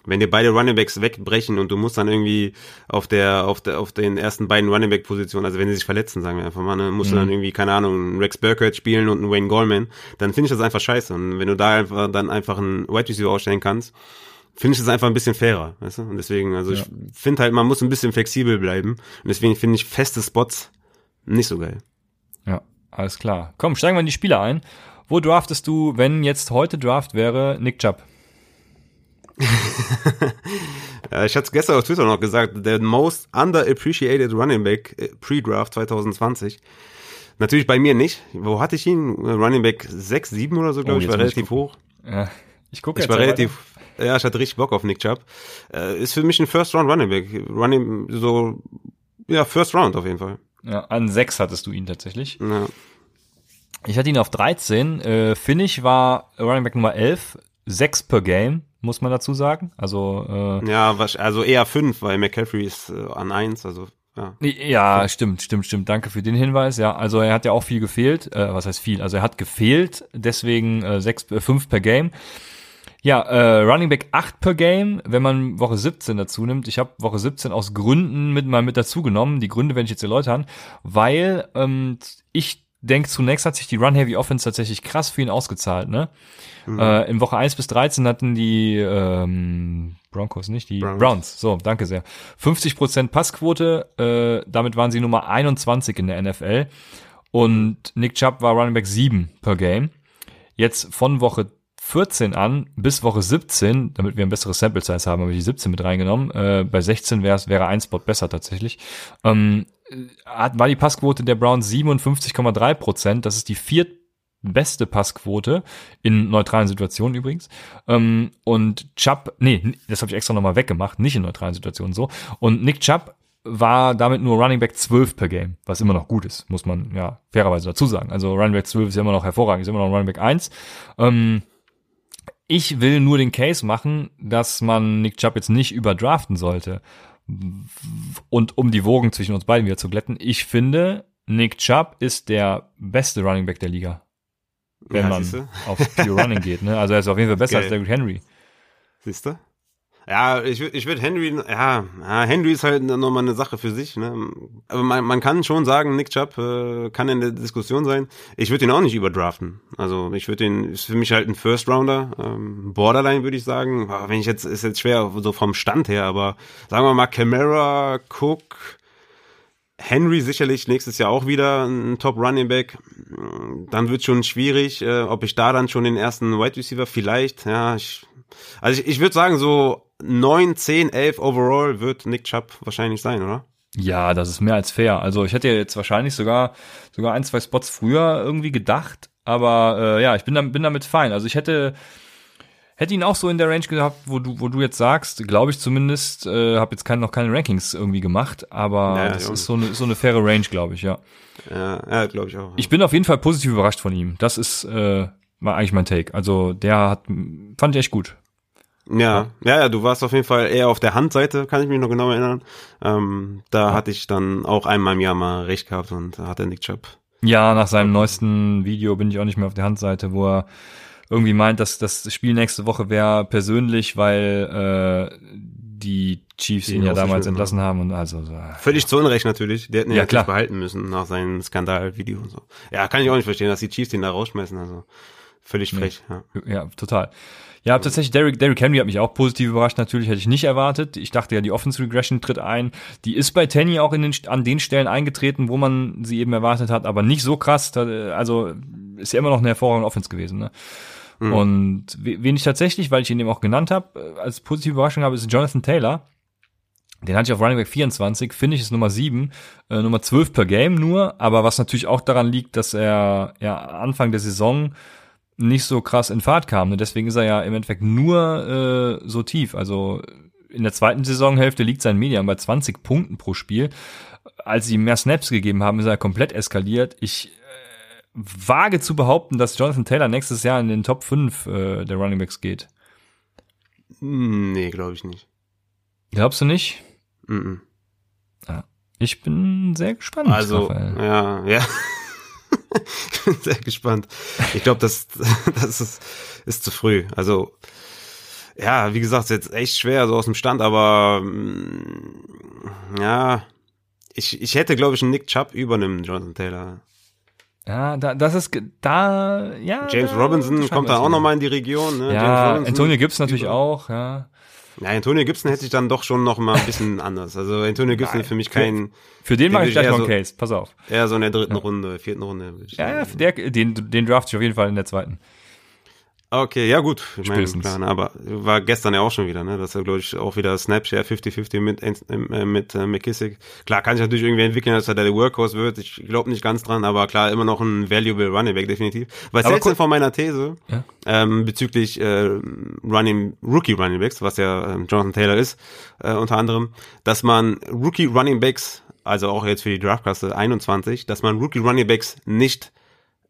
Wenn dir beide Running Backs wegbrechen und du musst dann irgendwie auf der, auf der, auf den ersten beiden Running Back Positionen, also wenn sie sich verletzen, sagen wir einfach mal, ne, musst mhm. du dann mhm. irgendwie, keine Ahnung, einen Rex Burkhardt spielen und einen Wayne Goldman, dann finde ich das einfach scheiße. Und wenn du da einfach dann einfach einen Wide Receiver ausstellen kannst, finde ich das einfach ein bisschen fairer, weißt du? Und deswegen, also ja. ich finde halt, man muss ein bisschen flexibel bleiben. Und deswegen finde ich feste Spots nicht so geil. Ja, alles klar. Komm, steigen wir in die Spiele ein. Wo draftest du, wenn jetzt heute Draft wäre, Nick Chubb? ja, ich hatte es gestern auf Twitter noch gesagt, der most underappreciated Running Back äh, Pre-Draft 2020. Natürlich bei mir nicht. Wo hatte ich ihn? Running Back 6, 7 oder so, glaube oh, ich, war relativ hoch. Ja, ich gucke Ich war relativ. Ja, ich hatte richtig Bock auf Nick Chubb. Äh, ist für mich ein First Round Running Back. Running, so, ja, First Round auf jeden Fall. Ja, an 6 hattest du ihn tatsächlich. Ja. Ich hatte ihn auf 13. Äh, Finish war Running Back Nummer 11. 6 per Game, muss man dazu sagen. Also äh, Ja, also eher 5, weil McCaffrey ist äh, an 1, also ja. Ja, stimmt, stimmt, stimmt. Danke für den Hinweis. Ja, also er hat ja auch viel gefehlt. Äh, was heißt viel? Also er hat gefehlt, deswegen äh, sechs, äh, fünf per Game. Ja, äh, Running Back 8 per Game, wenn man Woche 17 dazu nimmt. Ich habe Woche 17 aus Gründen mit mal mit dazu genommen. Die Gründe werde ich jetzt erläutern, weil ähm, ich denke, zunächst hat sich die Run Heavy Offense tatsächlich krass für ihn ausgezahlt. Ne? Mhm. Äh, in Woche 1 bis 13 hatten die ähm, Broncos nicht, die Browns. Browns. So, danke sehr. 50% Passquote, äh, damit waren sie Nummer 21 in der NFL. Und Nick Chubb war Running Back 7 per Game. Jetzt von Woche 14 an bis Woche 17, damit wir ein besseres Sample Size haben, habe ich die 17 mit reingenommen. Äh, bei 16 wäre wäre ein Spot besser tatsächlich. Ähm, war die Passquote der Browns 57,3 Prozent. Das ist die viertbeste Passquote in neutralen Situationen übrigens. Ähm, und Chubb, nee, das habe ich extra nochmal weggemacht, nicht in neutralen Situationen so. Und Nick Chubb war damit nur Running Back 12 per Game, was immer noch gut ist, muss man ja fairerweise dazu sagen. Also Running Back 12 ist immer noch hervorragend, ist immer noch Running Back 1. Ähm, ich will nur den Case machen, dass man Nick Chubb jetzt nicht überdraften sollte. Und um die Wogen zwischen uns beiden wieder zu glätten, ich finde, Nick Chubb ist der beste Running Back der Liga. Wenn ja, man auf Pure Running geht. Ne? Also er ist auf jeden Fall besser Geil. als David Henry. Siehst du? Ja, ich würde ich würd Henry, ja, ja, Henry ist halt nochmal eine Sache für sich, ne? Aber man, man kann schon sagen, Nick Chubb äh, kann in der Diskussion sein. Ich würde ihn auch nicht überdraften. Also ich würde ihn, ist für mich halt ein First Rounder, ähm, Borderline würde ich sagen. Wenn ich jetzt, ist jetzt schwer so vom Stand her, aber sagen wir mal Camara, Cook, Henry sicherlich nächstes Jahr auch wieder ein Top Running Back. Dann wird schon schwierig, äh, ob ich da dann schon den ersten Wide Receiver vielleicht, ja, ich, also ich, ich würde sagen so 9, 10, 11 overall wird Nick Chubb wahrscheinlich sein, oder? Ja, das ist mehr als fair. Also ich hätte jetzt wahrscheinlich sogar sogar ein, zwei Spots früher irgendwie gedacht, aber äh, ja, ich bin, damit bin damit fein. Also ich hätte hätte ihn auch so in der Range gehabt, wo du wo du jetzt sagst, glaube ich zumindest, äh, habe jetzt kein, noch keine Rankings irgendwie gemacht, aber ja, das ist so eine so eine faire Range, glaube ich, ja. Ja, ja glaube ich auch. Ja. Ich bin auf jeden Fall positiv überrascht von ihm. Das ist äh, war eigentlich mein Take. Also der hat fand ich echt gut. Ja, ja, ja, du warst auf jeden Fall eher auf der Handseite, kann ich mich noch genau erinnern. Ähm, da ja. hatte ich dann auch einmal im Jahr mal recht gehabt und hatte Nick Chubb. Ja, nach seinem neuesten Video bin ich auch nicht mehr auf der Handseite, wo er irgendwie meint, dass das Spiel nächste Woche wäre persönlich, weil äh, die Chiefs die ihn ja damals entlassen haben und also so. Völlig zu Unrecht natürlich. Der hätten ihn ja, klar. behalten müssen nach seinem Skandalvideo und so. Ja, kann ich auch nicht verstehen, dass die Chiefs den da rausschmeißen. Also völlig frech. Nee. Ja. ja, total. Ja, tatsächlich, Derrick, Derrick Henry hat mich auch positiv überrascht. Natürlich hätte ich nicht erwartet. Ich dachte ja, die Offense Regression tritt ein. Die ist bei Tenny auch in den, an den Stellen eingetreten, wo man sie eben erwartet hat, aber nicht so krass. Also ist ja immer noch eine hervorragende Offense gewesen. Ne? Mhm. Und wen ich tatsächlich, weil ich ihn eben auch genannt habe, äh, als positive Überraschung habe, ist Jonathan Taylor. Den hatte ich auf Running Back 24, finde ich ist Nummer 7, äh, Nummer 12 per Game nur, aber was natürlich auch daran liegt, dass er ja Anfang der Saison nicht so krass in Fahrt kam. Ne? Deswegen ist er ja im Endeffekt nur äh, so tief. Also in der zweiten Saisonhälfte liegt sein Median bei 20 Punkten pro Spiel. Als sie ihm mehr Snaps gegeben haben, ist er komplett eskaliert. Ich äh, wage zu behaupten, dass Jonathan Taylor nächstes Jahr in den Top 5 äh, der Running Backs geht. Hm, Nee, glaube ich nicht. Glaubst du nicht? Mhm. Ich bin sehr gespannt. Also, Raphael. ja, ja. Ich bin sehr gespannt. Ich glaube, das, das ist, ist zu früh. Also, ja, wie gesagt, ist jetzt echt schwer, so aus dem Stand, aber mm, ja, ich, ich hätte, glaube ich, einen Nick Chubb über einem Jonathan Taylor. Ja, da, das ist da, ja. James da Robinson kommt dann auch zu noch mal in die Region. Ne? Ja, Antonio Gibson natürlich über- auch, ja. Ja, Antonio Gibson hätte ich dann doch schon noch mal ein bisschen anders. Also Antonio Gibson Nein, ist für mich für- kein, Für den Den mache ich ich gleich noch einen so- Case, pass auf. eher so in der dritten Runde, vierten Runde. Ja, ja, der, den, den draft ich auf jeden Fall in der zweiten. Okay, ja gut. Ich meine, Spätestens. klar, aber war gestern ja auch schon wieder, ne? Das ist, glaube ich, auch wieder Snapshare 50-50 mit, äh, mit äh, McKissick. Klar, kann sich natürlich irgendwie entwickeln, dass er der Workhorse wird. Ich glaube nicht ganz dran, aber klar, immer noch ein valuable Running Back, definitiv. Was hältst du von meiner These Ja. ähm, bezüglich äh, Running, Rookie Running Backs, was ja ähm, Jonathan Taylor ist, äh, unter anderem, dass man Rookie Running Backs, also auch jetzt für die Draftklasse 21, dass man Rookie Running Backs nicht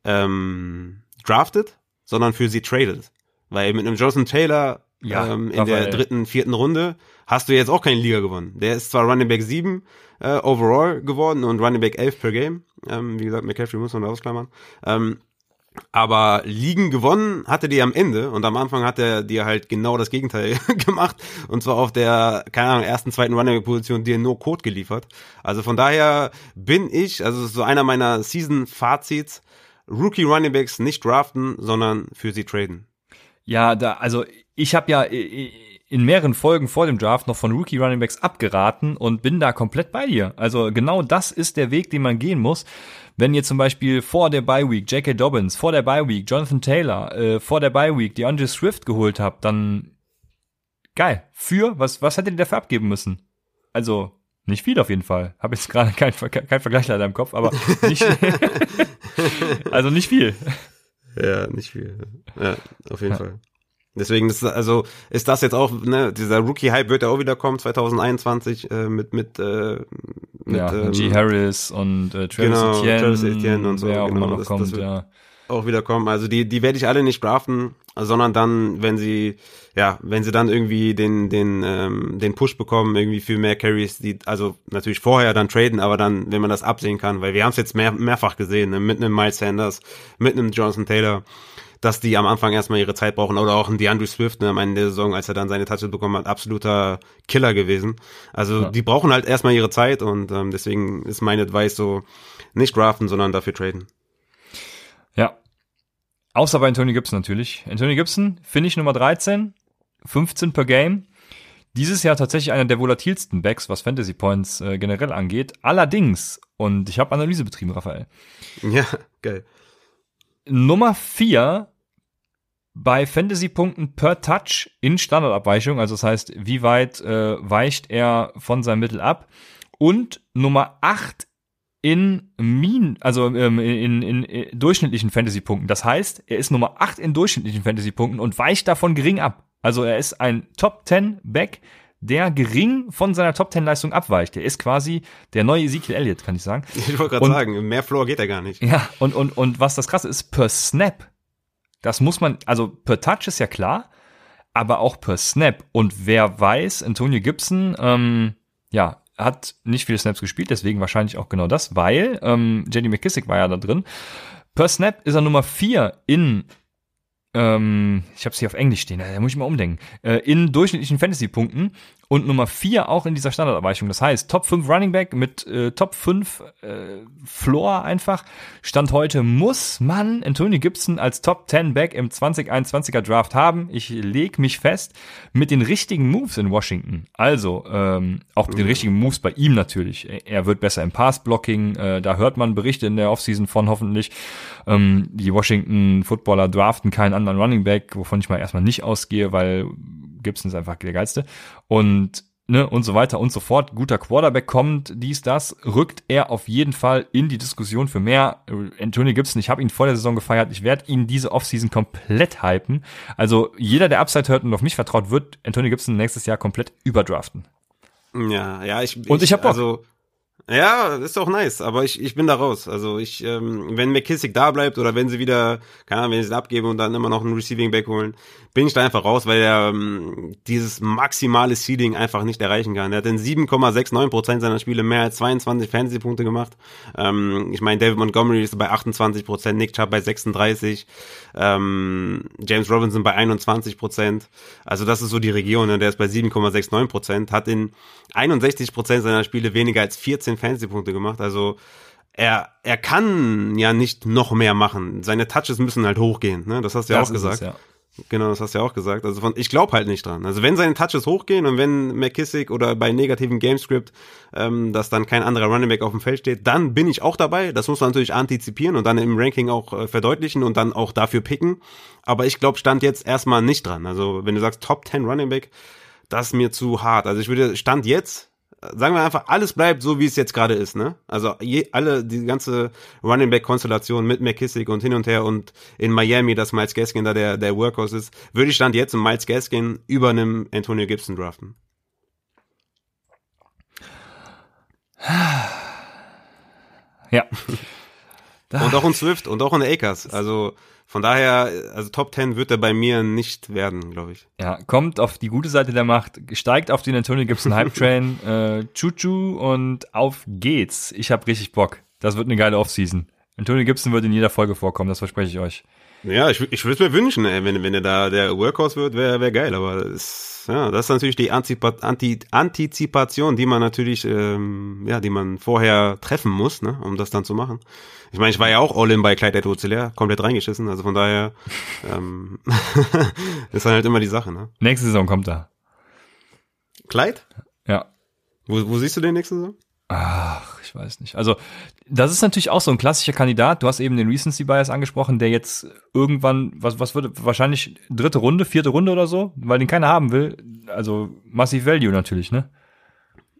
ähm, draftet, sondern für sie tradet. Weil mit einem Jonathan Taylor Ja, ähm, in der dritten, vierten Runde hast du jetzt auch keine Liga gewonnen. Der ist zwar Running Back 7 äh, overall geworden und Running Back 11 per Game. Ähm, wie gesagt, McCaffrey muss man da ausklammern. Ähm, aber Ligen gewonnen hatte die am Ende und am Anfang hat er dir halt genau das Gegenteil gemacht und zwar auf der, keine Ahnung, ersten, zweiten Running Position dir nur Code geliefert. Also von daher bin ich, also so einer meiner Season-Fazits, Rookie Running Backs nicht draften, sondern für sie traden. Ja, da, also ich habe ja äh, in mehreren Folgen vor dem Draft noch von Rookie Running Backs abgeraten und bin da komplett bei dir. Also genau das ist der Weg, den man gehen muss. Wenn ihr zum Beispiel vor der Bye Week J.K. Dobbins, vor der Bye Week Jonathan Taylor, äh, vor der Bye Week DeAndre Swift geholt habt, dann geil. Für was was hättet ihr dafür abgeben müssen? Also nicht viel auf jeden Fall. Habe jetzt gerade kein, kein, Vergleich leider im Kopf, aber nicht, also nicht viel. Ja, nicht viel. Ja, auf jeden Fall. Deswegen ist also ist das jetzt auch ne dieser Rookie Hype wird ja auch wieder kommen 2021 äh, mit mit äh, mit ja, ähm, G. Harris und äh, Travis genau, Etienne, Travis Etienne und so, auch genau, noch das- kommt, das wird- ja. auch wieder kommen. Also die, die werde ich alle nicht draften, sondern dann, wenn sie, ja, wenn sie dann irgendwie den, den, ähm, den Push bekommen, irgendwie für mehr Carries, die, also natürlich vorher dann traden, aber dann, wenn man das absehen kann, weil wir haben es jetzt mehr, mehrfach gesehen, ne, mit einem Miles Sanders, mit einem Jonathan Taylor, dass die am Anfang erstmal ihre Zeit brauchen oder auch ein DeAndre Swift, ne, am Ende der Saison, als er dann seine Touches bekommen hat, absoluter Killer gewesen. Also Ja. die brauchen halt erstmal ihre Zeit und ähm, deswegen ist mein Advice so, nicht draften, sondern dafür traden. Ja. Außer bei Antonio Gibson natürlich. Antonio Gibson, Finish Nummer 13, 15 per Game. Dieses Jahr tatsächlich einer der volatilsten Backs, was Fantasy Points äh, generell angeht. Allerdings, und ich habe Analyse betrieben, Raphael, Ja, geil. Nummer 4 bei Fantasy-Punkten per Touch in Standardabweichung, also das heißt, wie weit äh, weicht er von seinem Mittel ab. Und Nummer 8 in Min, also ähm, in, in, in durchschnittlichen Fantasy-Punkten. Das heißt, er ist Nummer 8 in durchschnittlichen Fantasy-Punkten und weicht davon gering ab. Also er ist ein Top 10 Back, der gering von seiner Top 10 Leistung abweicht. Er ist quasi der neue Ezekiel Elliott, kann ich sagen. Ich wollte gerade sagen, mehr Floor geht er gar nicht. Ja, und, und, und was das krasse ist, per Snap, das muss man, also per Touch ist ja klar, aber auch per Snap. Und wer weiß, Antonio Gibson, ähm, ja, hat nicht viele Snaps gespielt, deswegen wahrscheinlich auch genau das, weil ähm, Jenny McKissick war ja da drin. Per Snap ist er Nummer 4 in, ähm, ich habe es hier auf Englisch stehen, da muss ich mal umdenken, äh, in durchschnittlichen Fantasy-Punkten und Nummer 4 auch in dieser Standardabweichung. Das heißt, Top 5 Running Back mit äh, Top 5 äh, Floor einfach. Stand heute muss man Anthony Gibson als Top 10 Back im 2021er Draft haben. Ich leg mich fest mit den richtigen Moves in Washington. Also ähm, auch mit den richtigen Moves bei ihm natürlich. Er wird besser im Pass-Blocking. Äh, da hört man Berichte in der Offseason von hoffentlich. Ähm, die Washington Footballer draften keinen anderen Running Back, wovon ich mal erstmal nicht ausgehe, weil Gibson ist einfach der geilste. Und ne, und so weiter und so fort, guter Quarterback kommt, dies, das, rückt er auf jeden Fall in die Diskussion für mehr. Antonio Gibson, ich habe ihn vor der Saison gefeiert, ich werde ihn diese Offseason komplett hypen. Also jeder, der Upside hört und auf mich vertraut, wird Antonio Gibson nächstes Jahr komplett überdraften. Ja, ja, ich. Und ich, ich habe Also, ja, ist auch nice, aber ich, ich bin da raus. Also ich, ähm, wenn McKissick da bleibt oder wenn sie wieder, keine Ahnung, wenn sie es abgeben und dann immer noch einen Receiving Back holen, bin ich da einfach raus, weil er ähm, dieses maximale Seeding einfach nicht erreichen kann. Er hat in 7,69 Prozent seiner Spiele mehr als 22 Fantasy-Punkte gemacht. Ähm, ich meine, David Montgomery ist bei 28 Prozent, Nick Chubb bei 36, ähm, James Robinson bei 21 Prozent. Also das ist so die Region, ne? der ist bei 7,69 Prozent, hat in 61 Prozent seiner Spiele weniger als 14 Fantasy-Punkte gemacht. Also er, er kann ja nicht noch mehr machen. Seine Touches müssen halt hochgehen. Ne? Das hast du ja auch gesagt. Es, ja. Genau, das hast du ja auch gesagt. Also von, ich glaube halt nicht dran. Also wenn seine Touches hochgehen und wenn McKissick oder bei negativen Gamescript, ähm, dass dann kein anderer Running Back auf dem Feld steht, dann bin ich auch dabei. Das muss man natürlich antizipieren und dann im Ranking auch äh, verdeutlichen und dann auch dafür picken. Aber ich glaube, stand jetzt erstmal nicht dran. Also wenn du sagst Top 10 Running Back, das ist mir zu hart. Also ich würde Stand jetzt sagen wir einfach, alles bleibt so, wie es jetzt gerade ist, ne? Also je, alle, die ganze Running Back Konstellation mit McKissick und hin und her und in Miami, dass Miles Gaskin da der, der Workhorse ist, würde ich Stand jetzt um Miles Gaskin über einem Antonio Gibson draften. Ja. und auch ein Swift und auch ein Akers. Also von daher, also Top 10 wird er bei mir nicht werden, glaube ich. Ja, kommt auf die gute Seite der Macht, steigt auf den Antonio Gibson Hype Train, äh, Chuchu und auf geht's. Ich habe richtig Bock. Das wird eine geile Offseason. Antonio Gibson wird in jeder Folge vorkommen, das verspreche ich euch. Ja, ich, ich würde es mir wünschen, ey, wenn, wenn er da der Workhorse wird, wäre wär geil, aber es, ja, das ist natürlich die Antizipa Anti Antizipation, die man natürlich, ähm, ja, die man vorher treffen muss, ne, um das dann zu machen. Ich meine, ich war ja auch All-In bei Clyde Edwards komplett reingeschissen, also von daher ähm, ist dann halt immer die Sache, ne? Nächste Saison kommt er. Clyde? Ja. Wo, wo siehst du den nächste Saison? Ach, ich weiß nicht. Also, das ist natürlich auch so ein klassischer Kandidat. Du hast eben den Recency Bias angesprochen, der jetzt irgendwann, was, was würde, wahrscheinlich dritte Runde, vierte Runde oder so, weil den keiner haben will. Also, massiv Value natürlich, ne?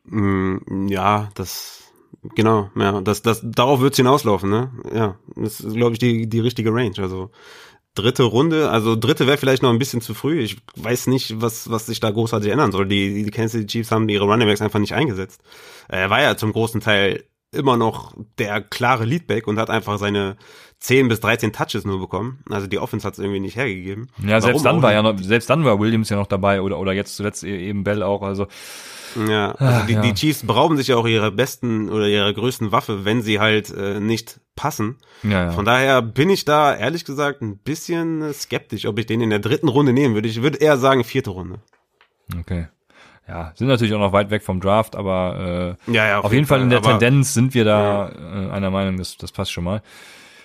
Mm, ja, das, genau, ja, das, das, darauf wird's hinauslaufen, ne? Ja, das ist, glaube ich, die, die richtige Range. Also dritte Runde, also dritte wäre vielleicht noch ein bisschen zu früh. Ich weiß nicht, was, was sich da großartig ändern soll. Die, die Kansas City Chiefs haben ihre Running Backs einfach nicht eingesetzt. Er war ja zum großen Teil immer noch der klare Leadback und hat einfach seine 10 bis 13 Touches nur bekommen. Also die Offense hat es irgendwie nicht hergegeben. Ja, selbst Warum dann war ja noch, selbst dann war Williams ja noch dabei oder, oder jetzt zuletzt e-, eben Bell auch. Also ja, also Ach, die, ja. die Chiefs berauben sich ja auch ihrer besten oder ihrer größten Waffe, wenn sie halt äh, nicht passen. Ja, ja. Von daher bin ich da ehrlich gesagt ein bisschen skeptisch, ob ich den in der dritten Runde nehmen würde. Ich würde eher sagen vierte Runde. Okay. Ja, sind natürlich auch noch weit weg vom Draft, aber äh, ja, auf, auf jeden Fall, Fall in der Tendenz sind wir da äh, einer Meinung, das, das passt schon mal.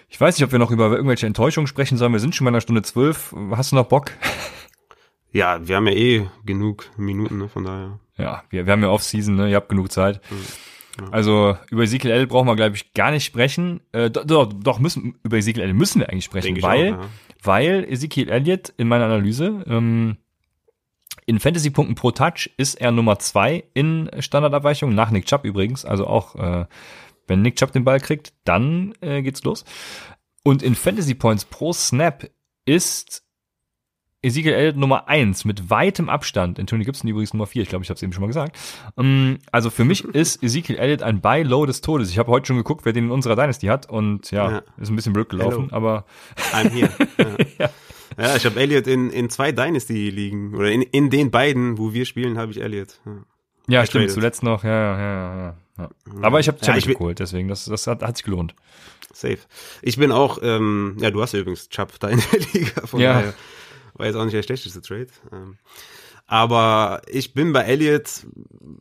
Ich weiß nicht, ob wir noch über irgendwelche Enttäuschungen sprechen sollen. Wir sind schon bei einer Stunde zwölf. Hast du noch Bock? Ja, wir haben ja eh genug Minuten, ne, von daher. Ja, wir, wir haben ja Off-Season, ne? Ihr habt genug Zeit. Mhm. Also über Ezekiel L brauchen wir, glaube ich, gar nicht sprechen. Äh, doch, doch müssen über Ezekiel L müssen wir eigentlich sprechen, weil, auch, ja. weil Ezekiel Elliott in meiner Analyse ähm, in Fantasy-Punkten pro Touch ist er Nummer zwei in Standardabweichung, nach Nick Chubb übrigens. Also auch, äh, wenn Nick Chubb den Ball kriegt, dann äh, geht's los. Und in Fantasy Points pro Snap ist Ezekiel Elliott Nummer eins mit weitem Abstand. Anthony Gibson übrigens Nummer vier. Ich glaube, ich habe es eben schon mal gesagt. Um, ähm, also für mich ist Ezekiel Elliott ein Buy-Low des Todes. Ich habe heute schon geguckt, wer den in unserer Dynasty hat und ja, ja. ist ein bisschen blöd gelaufen, Hello. aber I'm here. Ja. ja. ich habe Elliott in, in zwei Dynasty liegen oder in, in den beiden, wo wir spielen, habe ich Elliott. Ja, ja stimmt, zuletzt noch, ja, ja, ja, ja. Aber ich habe Chubb ja, geholt, deswegen, das, das hat, hat sich gelohnt. Safe. Ich bin auch, ähm, ja, du hast ja übrigens Chubb da in der Liga, von ja. daher war jetzt auch nicht der schlechteste Trade. Ähm, aber ich bin bei Elliott,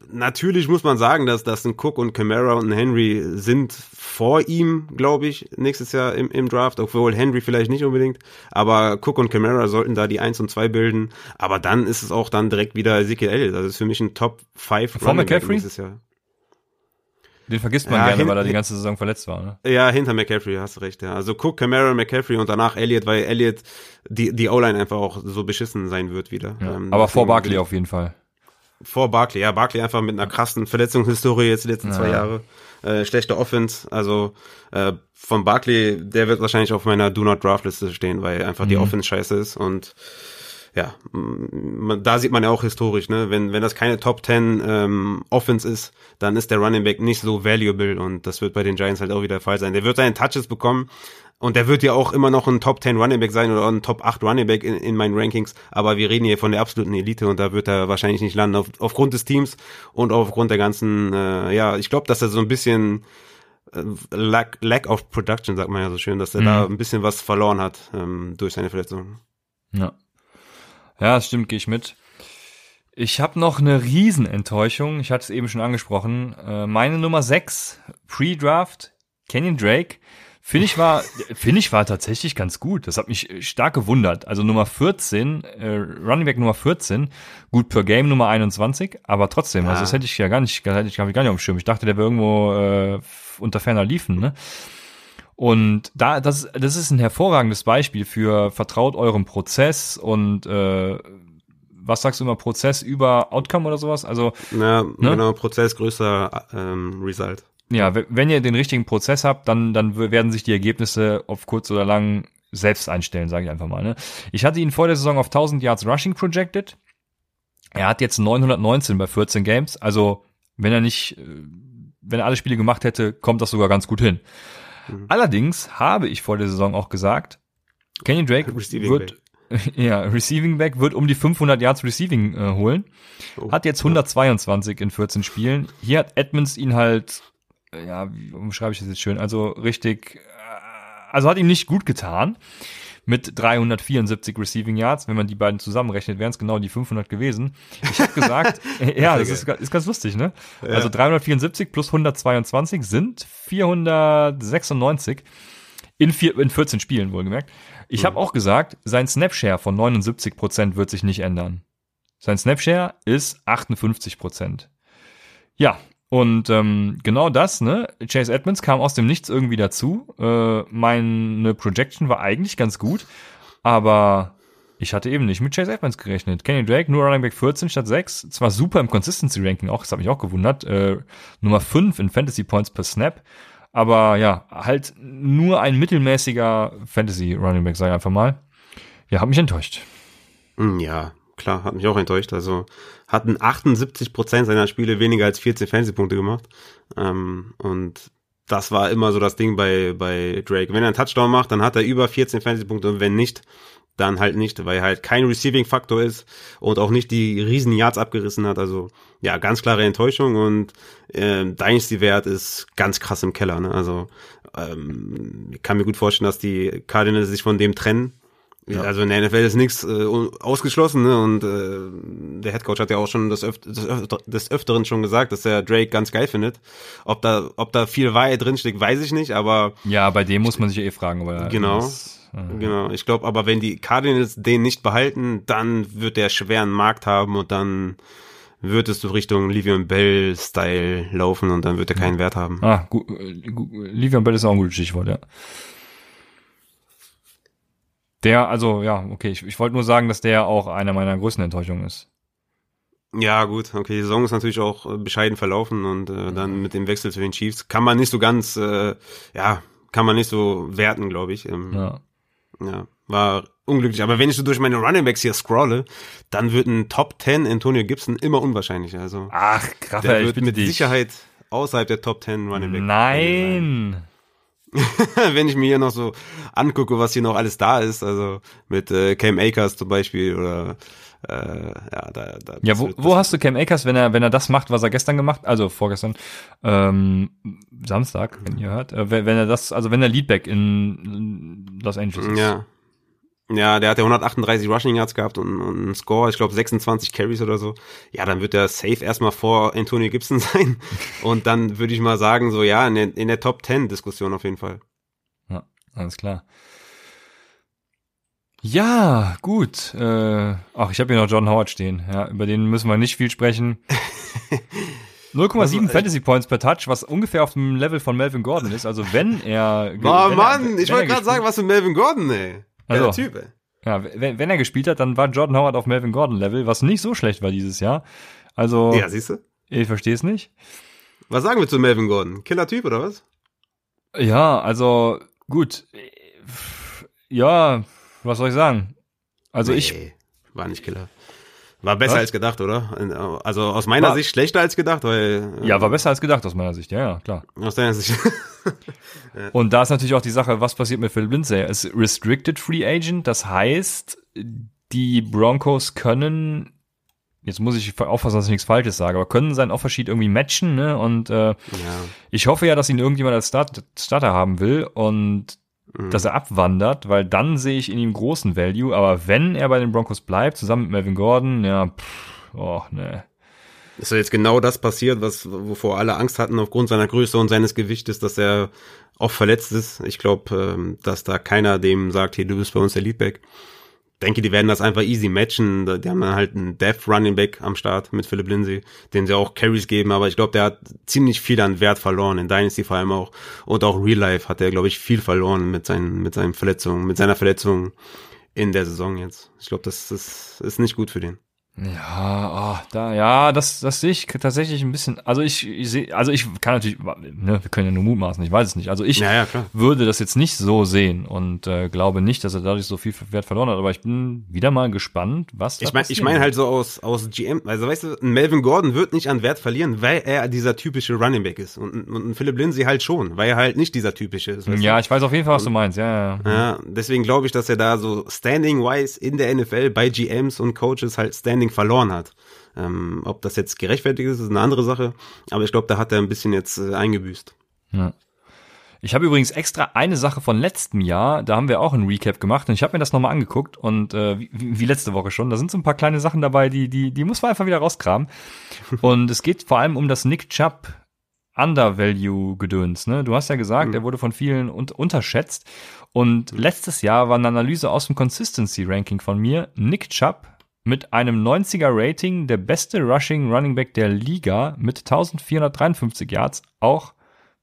natürlich muss man sagen, dass, dass ein Cook und Camara und ein Henry sind vor ihm, glaube ich, nächstes Jahr im, im Draft, obwohl Henry vielleicht nicht unbedingt, aber Cook und Camara sollten da die 1 und 2 bilden, aber dann ist es auch dann direkt wieder Ezekiel Elliott, also ist für mich ein Top 5 Vor McCaffrey? nächstes Jahr. Den vergisst man ja, gerne, weil er die ganze Saison verletzt war. Ne? Ja, hinter McCaffrey, hast du recht. Ja. Also Cook, Camara, McCaffrey und danach Elliott, weil Elliott die, die O-Line einfach auch so beschissen sein wird wieder. Ja, ähm, aber vor Barkley auf jeden Fall. Vor Barkley, ja, Barkley einfach mit einer krassen Verletzungshistorie jetzt die letzten Ja. zwei Jahre. Äh, schlechte Offense, also äh, von Barkley, der wird wahrscheinlich auf meiner Do Not Draft Liste stehen, weil einfach die Mhm. Offense scheiße ist und ja, m- man, da sieht man ja auch historisch, ne, wenn wenn das keine Top 10 ähm, Offense ist, dann ist der Running Back nicht so valuable und das wird bei den Giants halt auch wieder der Fall sein. Der wird seine Touches bekommen und der wird ja auch immer noch ein Top 10 Running Back sein oder ein Top 8 Running Back in, in meinen Rankings. Aber wir reden hier von der absoluten Elite und da wird er wahrscheinlich nicht landen auf, aufgrund des Teams und aufgrund der ganzen, äh, ja, ich glaube, dass er so ein bisschen äh, lack, lack of production, sagt man ja so schön, dass er Mhm. da ein bisschen was verloren hat ähm, durch seine Verletzung. Ja. Ja, das stimmt, gehe ich mit. Ich habe noch eine Riesenenttäuschung. Ich hatte es eben schon angesprochen. Äh, meine Nummer 6, Pre-Draft, Kenyon Drake. Finde ich war, finde ich war tatsächlich ganz gut. Das hat mich äh, stark gewundert. Also Nummer 14, äh, Running Back Nummer 14, gut per Game Nummer 21, aber trotzdem, also Ja. das hätte ich ja gar nicht, hätte ich gar nicht auf dem Schirm. Ich dachte, der wäre irgendwo äh, unter ferner Liefen, ne? Und da, das, das ist ein hervorragendes Beispiel für vertraut eurem Prozess und äh, was sagst du immer, Prozess über Outcome oder sowas? Also Ja, Ne? genau, Prozess größer ähm, Result. ja, wenn ihr den richtigen Prozess habt, dann, dann werden sich die Ergebnisse auf kurz oder lang selbst einstellen, sage ich einfach mal. Ne? Ich hatte ihn vor der Saison auf 1000 Yards Rushing projected. Er hat jetzt 919 bei 14 Games. Also wenn er nicht, äh, wenn er alle Spiele gemacht hätte, kommt das sogar ganz gut hin. Mhm. Allerdings habe ich vor der Saison auch gesagt, Kenny Drake Receiving wird, ja, Receiving Back wird um die 500 Yards Receiving äh, holen. Oh. Hat jetzt 122 in 14 Spielen. Hier hat Edmonds ihn halt, ja, wie umschreibe ich das jetzt schön? Also richtig, äh, also hat ihm nicht gut getan. Mit 374 Receiving Yards, wenn man die beiden zusammenrechnet, wären es genau die 500 gewesen. Ich habe gesagt, äh, ja, das ist, ist ganz lustig, ne? Also 374 plus 122 sind 496 in, vier, in 14 Spielen wohlgemerkt. Ich habe auch gesagt, sein Snapshare von 79% wird sich nicht ändern. Sein Snapshare ist 58%. Ja, und ähm, genau das, ne? Chase Edmonds kam aus dem Nichts irgendwie dazu. Äh, meine Projection war eigentlich ganz gut, aber ich hatte eben nicht mit Chase Edmonds gerechnet. Kenny Drake, nur Running Back 14 statt 6. Zwar super im Consistency-Ranking auch, das hat mich auch gewundert. Äh, Nummer 5 in Fantasy Points per Snap. Aber ja, halt nur ein mittelmäßiger Fantasy Running Back, sag ich einfach mal. Ja, hat mich enttäuscht. Mm, Ja, klar, hat mich auch enttäuscht. Also hatten 78 Prozent seiner Spiele weniger als 14 Fantasy-Punkte gemacht. Ähm, und das war immer so das Ding bei, bei Drake. Wenn er einen Touchdown macht, dann hat er über 14 Fantasy-Punkte und wenn nicht, dann halt nicht, weil er halt kein Receiving-Faktor ist und auch nicht die riesen Yards abgerissen hat. Also ja, ganz klare Enttäuschung und ähm, Dynasty-Wert ist ganz krass im Keller. Ne? Also ähm, ich kann mir gut vorstellen, dass die Cardinals sich von dem trennen. Also in der NFL ist nichts äh, ausgeschlossen ne? und äh, der Headcoach hat ja auch schon des, Öf des, Öf des Öfteren schon gesagt, dass er Drake ganz geil findet. Ob da, ob da viel Wahrheit drinsteckt, weiß ich nicht, aber Ja, bei dem muss man sich ja eh fragen, weil Genau. das, äh, Genau, ich glaube, aber wenn die Cardinals den nicht behalten, dann wird der schweren Markt haben und dann wird es so Richtung Livion Bell-Style laufen und dann wird er keinen Wert haben. Ah, gut, äh, gut, Livian Bell ist auch ein gutes Stichwort, ja. Der, also ja, okay, ich, ich wollte nur sagen, dass der auch einer meiner größten Enttäuschungen ist. Ja, gut, okay, die Saison ist natürlich auch äh, bescheiden verlaufen und äh, dann mit dem Wechsel zu den Chiefs kann man nicht so ganz, äh, ja, kann man nicht so werten, glaube ich. Ähm, Ja. Ja, war unglücklich. Aber wenn ich so durch meine Runningbacks hier scrolle, dann wird ein Top 10 Antonio Gibson immer unwahrscheinlicher. Also Ach, der Raphael, ich wird bitte mit dich. Sicherheit außerhalb der Top 10 Runningback. Nein. wenn ich mir hier noch so angucke, was hier noch alles da ist, also mit äh, Cam Akers zum Beispiel oder äh, ja, da, da Ja, wo, wo hast du Cam Akers, wenn er, wenn er das macht, was er gestern gemacht, also vorgestern, ähm, Samstag, wenn ihr hört, äh, wenn wenn er das, also wenn er Leadback in Los Angeles ist. Ja. Ja, der hat ja 138 Rushing Yards gehabt und, und einen Score, ich glaube 26 Carries oder so. Ja, dann wird der safe erstmal vor Antonio Gibson sein. Und dann würde ich mal sagen, so ja, in der, in der Top 10 Diskussion auf jeden Fall. Ja, alles klar. Ja, gut. Äh, ach, ich habe hier noch John Howard stehen. Ja, über den müssen wir nicht viel sprechen. 0,7 Also, Fantasy Points per Touch, was ungefähr auf dem Level von Melvin Gordon ist. Also wenn er, Oh wenn er- Mann, wenn ich er wollte gerade sagen, was für Melvin Gordon, ey. Also. Typ, ey. Ja, wenn, wenn er gespielt hat, dann war Jordan Howard auf Melvin Gordon Level, was nicht so schlecht war dieses Jahr. Also, Ja, siehst du? ich verstehe es nicht. Was sagen wir zu Melvin Gordon? Killer-Typ oder was? Ja, also gut. Ja, was soll ich sagen? Also ich, Nee, war nicht Killer. War besser Was? als gedacht, oder? Also aus meiner War- Sicht schlechter als gedacht, weil äh, ja, war besser als gedacht aus meiner Sicht. Ja, ja, klar. aus deiner Sicht. Und da ist natürlich auch die Sache, was passiert mit Philip Lindsay? Er ist Restricted Free Agent, das heißt, die Broncos können, jetzt muss ich aufpassen, dass ich nichts Falsches sage, aber können seinen Offersheet irgendwie matchen, ne? Und äh, ja. ich hoffe ja, dass ihn irgendjemand als Start Starter haben will und Mhm. dass er abwandert, weil dann sehe ich in ihm großen Value. Aber wenn er bei den Broncos bleibt, zusammen mit Melvin Gordon, ja, pff, oh, ne. Ist so jetzt genau das passiert, was wovor alle Angst hatten aufgrund seiner Größe und seines Gewichtes, dass er oft verletzt ist. Ich glaube, ähm, dass da keiner dem sagt, hey, du bist bei uns der Leadback. Denke, die werden das einfach easy matchen. Die haben dann halt einen Death Running Back am Start mit Philip Lindsay, den sie auch Carries geben, aber ich glaube, der hat ziemlich viel an Wert verloren, in Dynasty vor allem auch. Und auch Real Life hat er, glaube ich, viel verloren mit seinen, mit seinen Verletzungen, mit seiner Verletzung in der Saison jetzt. Ich glaube, das ist, ist nicht gut für den. Ja, oh, da, ja, das, das sehe ich tatsächlich ein bisschen. Also ich, ich sehe, also ich kann natürlich, ne, wir können ja nur mutmaßen, ich weiß es nicht. Also ich Ja, würde das jetzt nicht so sehen und äh, glaube nicht, dass er dadurch so viel Wert verloren hat. Aber ich bin wieder mal gespannt, was Ich meine ich passieren mein wird. halt so aus, aus GM, also weißt du, ein Melvin Gordon wird nicht an Wert verlieren, weil er dieser typische Running Back ist. Und, und ein Philip Lindsay halt schon, weil er halt nicht dieser typische ist. Ja, ich weiß auf jeden Fall, was du meinst. Ja, ja. du? Ja, deswegen glaube ich, dass er da so standing-wise in der NFL bei GMs und Coaches halt Standing verloren hat. Ähm, ob das jetzt gerechtfertigt ist, ist eine andere Sache. Aber ich glaube, da hat er ein bisschen jetzt äh, eingebüßt. Ja. Ich habe übrigens extra eine Sache von letztem Jahr, da haben wir auch ein Recap gemacht und ich habe mir das nochmal angeguckt und äh, wie, wie letzte Woche schon, da sind so ein paar kleine Sachen dabei, die, die, die muss man einfach wieder rauskramen. und es geht vor allem um das Nick Chubb Undervalue-Gedöns. Ne? Du hast ja gesagt, er wurde von vielen un unterschätzt. Und letztes Jahr war eine Analyse aus dem Consistency-Ranking von mir. Nick Chubb mit einem 90er Rating, der beste Rushing Running Back der Liga mit 1453 Yards, auch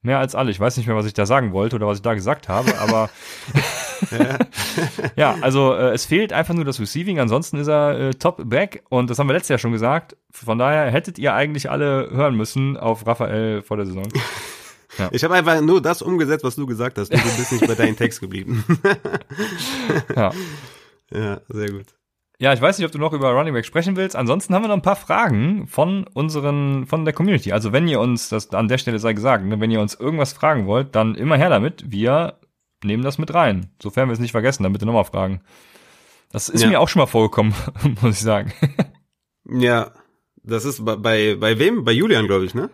mehr als alle. Ich weiß nicht mehr, was ich da sagen wollte oder was ich da gesagt habe, aber ja, also äh, es fehlt einfach nur das Receiving, ansonsten ist er äh, top back und das haben wir letztes Jahr schon gesagt. Von daher hättet ihr eigentlich alle hören müssen auf Raphael vor der Saison. Ich habe einfach nur das umgesetzt, was du gesagt hast. Du bist nicht bei deinem Text geblieben. Ja. ja, sehr gut. Ja, ich weiß nicht, ob du noch über Running Back sprechen willst. Ansonsten haben wir noch ein paar Fragen von unseren, von der Community. Also wenn ihr uns, das an der Stelle sei gesagt, ne, wenn ihr uns irgendwas fragen wollt, dann immer her damit. Wir nehmen das mit rein. Sofern wir es nicht vergessen, dann bitte nochmal fragen. Das ist Ja. mir auch schon mal vorgekommen, muss ich sagen. Ja, das ist bei, bei, bei wem? Bei Julian, glaube ich, ne?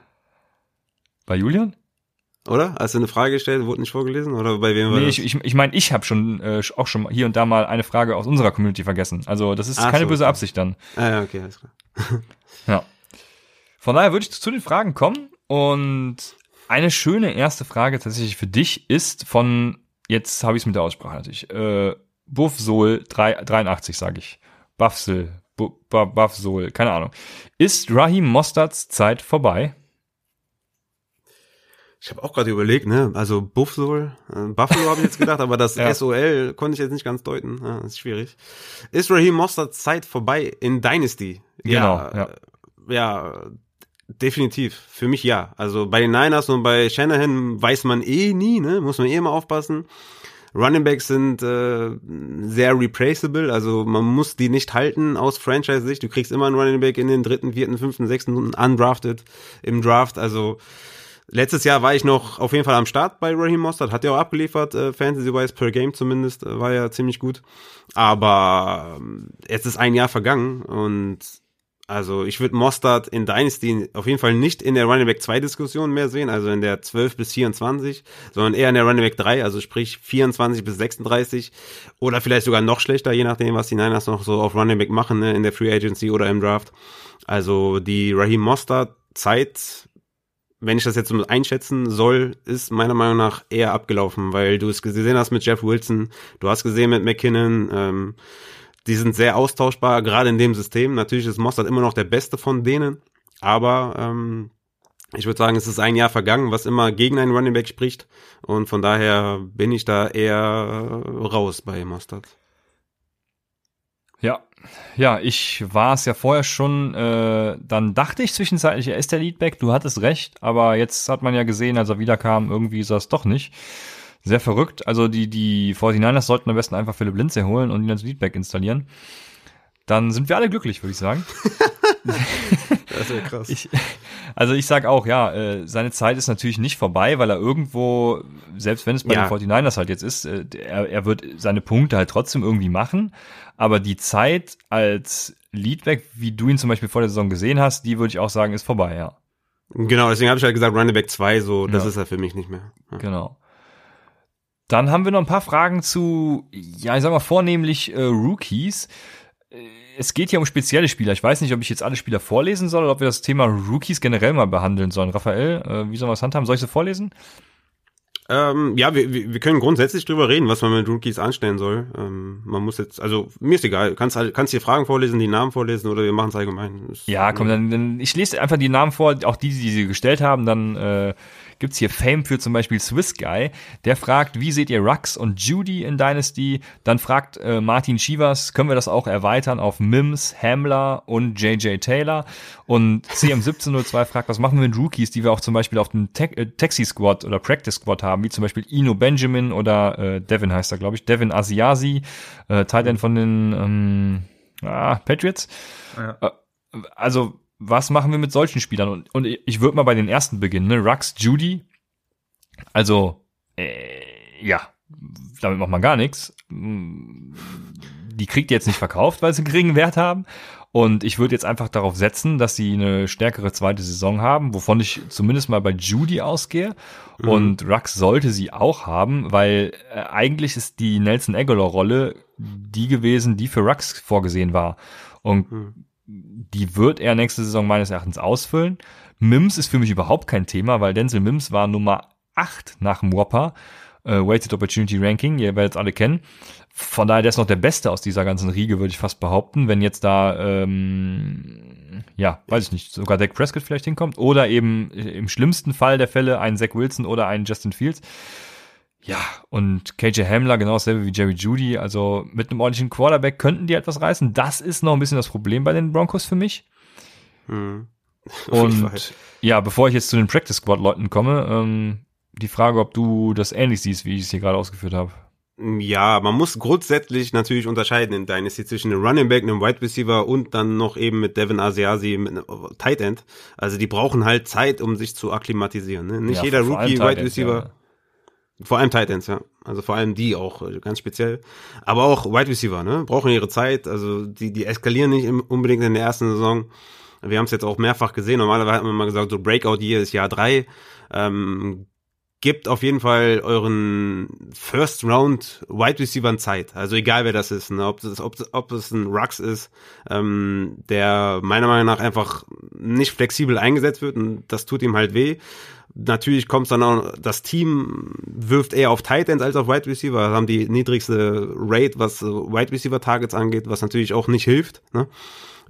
Bei Julian? Oder? Hast du eine Frage gestellt, wurde nicht vorgelesen? Oder bei wem war Nee, das? ich, ich, ich meine, ich habe schon äh, auch schon hier und da mal eine Frage aus unserer Community vergessen. Also das ist Ach keine so, böse okay. Absicht dann. Ah, ja, okay, alles klar. Ja. Von daher würde ich zu den Fragen kommen und eine schöne erste Frage tatsächlich für dich ist von, jetzt habe ich es mit der Aussprache natürlich, äh, Buffsol 3, 83 sage ich. Buffsel, Bu, Bu, Buffsol, keine Ahnung. Ist Raheem Mosterds Zeit vorbei? Ich habe auch gerade überlegt, ne? Also Buffalo, äh, Buffalo habe ich jetzt gedacht, aber das Ja. SOL konnte ich jetzt nicht ganz deuten. Ja, das ist schwierig. Ist Raheem Mosterds Zeit vorbei in Dynasty? Genau, ja. Ja, definitiv. Für mich ja. Also bei den Niners und bei Shanahan weiß man eh nie, ne? Muss man eh immer aufpassen. Running Backs sind äh, sehr replaceable, also man muss die nicht halten aus Franchise-Sicht. Du kriegst immer einen Running Back in den dritten, vierten, fünften, sechsten undrafted im Draft. Also letztes Jahr war ich noch auf jeden Fall am Start bei Raheem Mostert, hat ja auch abgeliefert, äh, Fantasy-wise per Game zumindest, äh, war ja ziemlich gut. Aber ähm, jetzt ist ein Jahr vergangen und also ich würde Mostard in Dynasty auf jeden Fall nicht in der Running Back 2 Diskussion mehr sehen, also in der 12 bis 24, sondern eher in der Running Back 3, also sprich 24 bis 36 oder vielleicht sogar noch schlechter, je nachdem, was die Niners noch so auf Running Back machen, ne, in der Free Agency oder im Draft. Also die Raheem Mostard Zeit, wenn ich das jetzt so einschätzen soll, ist meiner Meinung nach eher abgelaufen, weil du es gesehen hast mit Jeff Wilson, du hast gesehen mit McKinnon, ähm, die sind sehr austauschbar, gerade in dem System. Natürlich ist Mossad immer noch der Beste von denen, aber ähm, ich würde sagen, es ist ein Jahr vergangen, was immer gegen einen Running Back spricht und von daher bin ich da eher äh, raus bei Mostard. Ja, Ja, ich war es ja vorher schon, äh, dann dachte ich zwischenzeitlich, er ist der Leadback, du hattest recht, aber jetzt hat man ja gesehen, als er wiederkam, irgendwie ist er es doch nicht. Sehr verrückt. Also die, die 49ers sollten am besten einfach Philipp Lindsay holen und ihn als Leadback installieren. Dann sind wir alle glücklich, würde ich sagen. das ist ja krass. Ich, also ich sag auch, ja, äh, seine Zeit ist natürlich nicht vorbei, weil er irgendwo, selbst wenn es bei Ja. den 49ers halt jetzt ist, äh, er, er wird seine Punkte halt trotzdem irgendwie machen. Aber die Zeit als Leadback, wie du ihn zum Beispiel vor der Saison gesehen hast, die würde ich auch sagen, ist vorbei, ja. Genau, deswegen habe ich halt gesagt, Running Back 2, so, das Ja. ist er für mich nicht mehr. Ja. Genau. Dann haben wir noch ein paar Fragen zu, ja, ich sag mal vornehmlich äh, Rookies. Äh, Es geht hier um spezielle Spieler. Ich weiß nicht, ob ich jetzt alle Spieler vorlesen soll oder ob wir das Thema Rookies generell mal behandeln sollen. Raphael, äh, wie sollen wir es handhaben? Soll ich sie vorlesen? Ähm, ja, wir, wir können grundsätzlich drüber reden, was man mit Rookies anstellen soll. Ähm, man muss jetzt, also mir ist egal, kannst kannst dir Fragen vorlesen, die Namen vorlesen oder wir machen es allgemein. Ist- Ja, komm, dann, dann ich lese einfach die Namen vor, auch die, die sie gestellt haben. Dann äh, gibt's hier Fame für zum Beispiel Swiss Guy. Der fragt, wie seht ihr Rux und Judy in Dynasty? Dann fragt äh, Martin Schivas, können wir das auch erweitern auf Mims, Hamler und JJ Taylor? Und CM1702 fragt, was machen wir mit Rookies, die wir auch zum Beispiel auf dem Te äh, Taxi Squad oder Practice Squad haben, wie zum Beispiel Ino Benjamin oder äh, Devin heißt er, glaube ich, Devin Asiasi, äh, Tight End von den ähm, ah, Patriots. Äh, also was machen wir mit solchen Spielern? Und, und ich würde mal bei den ersten beginnen, ne? Rux, Judy. Also, äh, ja, damit macht man gar nichts. Die kriegt ihr jetzt nicht verkauft, weil sie einen geringen Wert haben. Und ich würde jetzt einfach darauf setzen, dass sie eine stärkere zweite Saison haben, wovon ich zumindest mal bei Judy ausgehe. Und Rux sollte sie auch haben, weil äh, eigentlich ist die Nelson Aguilar-Rolle die gewesen, die für Rux vorgesehen war. Und die wird er nächste Saison meines Erachtens ausfüllen. Mims ist für mich überhaupt kein Thema, weil Denzel Mims war Nummer 8 nach dem Whopper, äh, Weighted Opportunity Ranking, ihr werdet es alle kennen. Von daher, der ist noch der Beste aus dieser ganzen Riege, würde ich fast behaupten, wenn jetzt da, ähm, ja, weiß ich nicht, sogar Dak Prescott vielleicht hinkommt oder eben im schlimmsten Fall der Fälle ein Zach Wilson oder ein Justin Fields. Ja, und KJ Hamler genau dasselbe wie Jerry Judy. Also mit einem ordentlichen Quarterback könnten die etwas reißen. Das ist noch ein bisschen das Problem bei den Broncos für mich. Mhm. Fall. Und ja, bevor ich jetzt zu den Practice Squad Leuten komme, ähm, die Frage, ob du das ähnlich siehst, wie ich es hier gerade ausgeführt habe. Ja, man muss grundsätzlich natürlich unterscheiden in Dynasty zwischen einem Running Back, einem Wide Receiver und dann noch eben mit Devin Asiasi mit einem Tight End. Also die brauchen halt Zeit, um sich zu akklimatisieren. Ne? Nicht Ja, jeder Rookie, Wide Receiver. Vor allem Tight Ends, ja. Also vor allem die auch, äh, ganz speziell. Aber auch Wide Receiver, ne? Brauchen ihre Zeit. Also die, die eskalieren nicht unbedingt in der ersten Saison. Wir haben es jetzt auch mehrfach gesehen. Normalerweise hat man mal gesagt, so Breakout Year ist Jahr drei. Ähm, gebt auf jeden Fall euren First Round Wide Receivern Zeit. Also egal wer das ist, ne? ob, das, ob, ob es ein Rux ist, ähm, der meiner Meinung nach einfach nicht flexibel eingesetzt wird und das tut ihm halt weh. Natürlich kommt dann auch, das Team wirft eher auf Tight Ends als auf Wide Receiver, Das haben die niedrigste Rate, was Wide Receiver Targets angeht, was natürlich auch nicht hilft. Ne?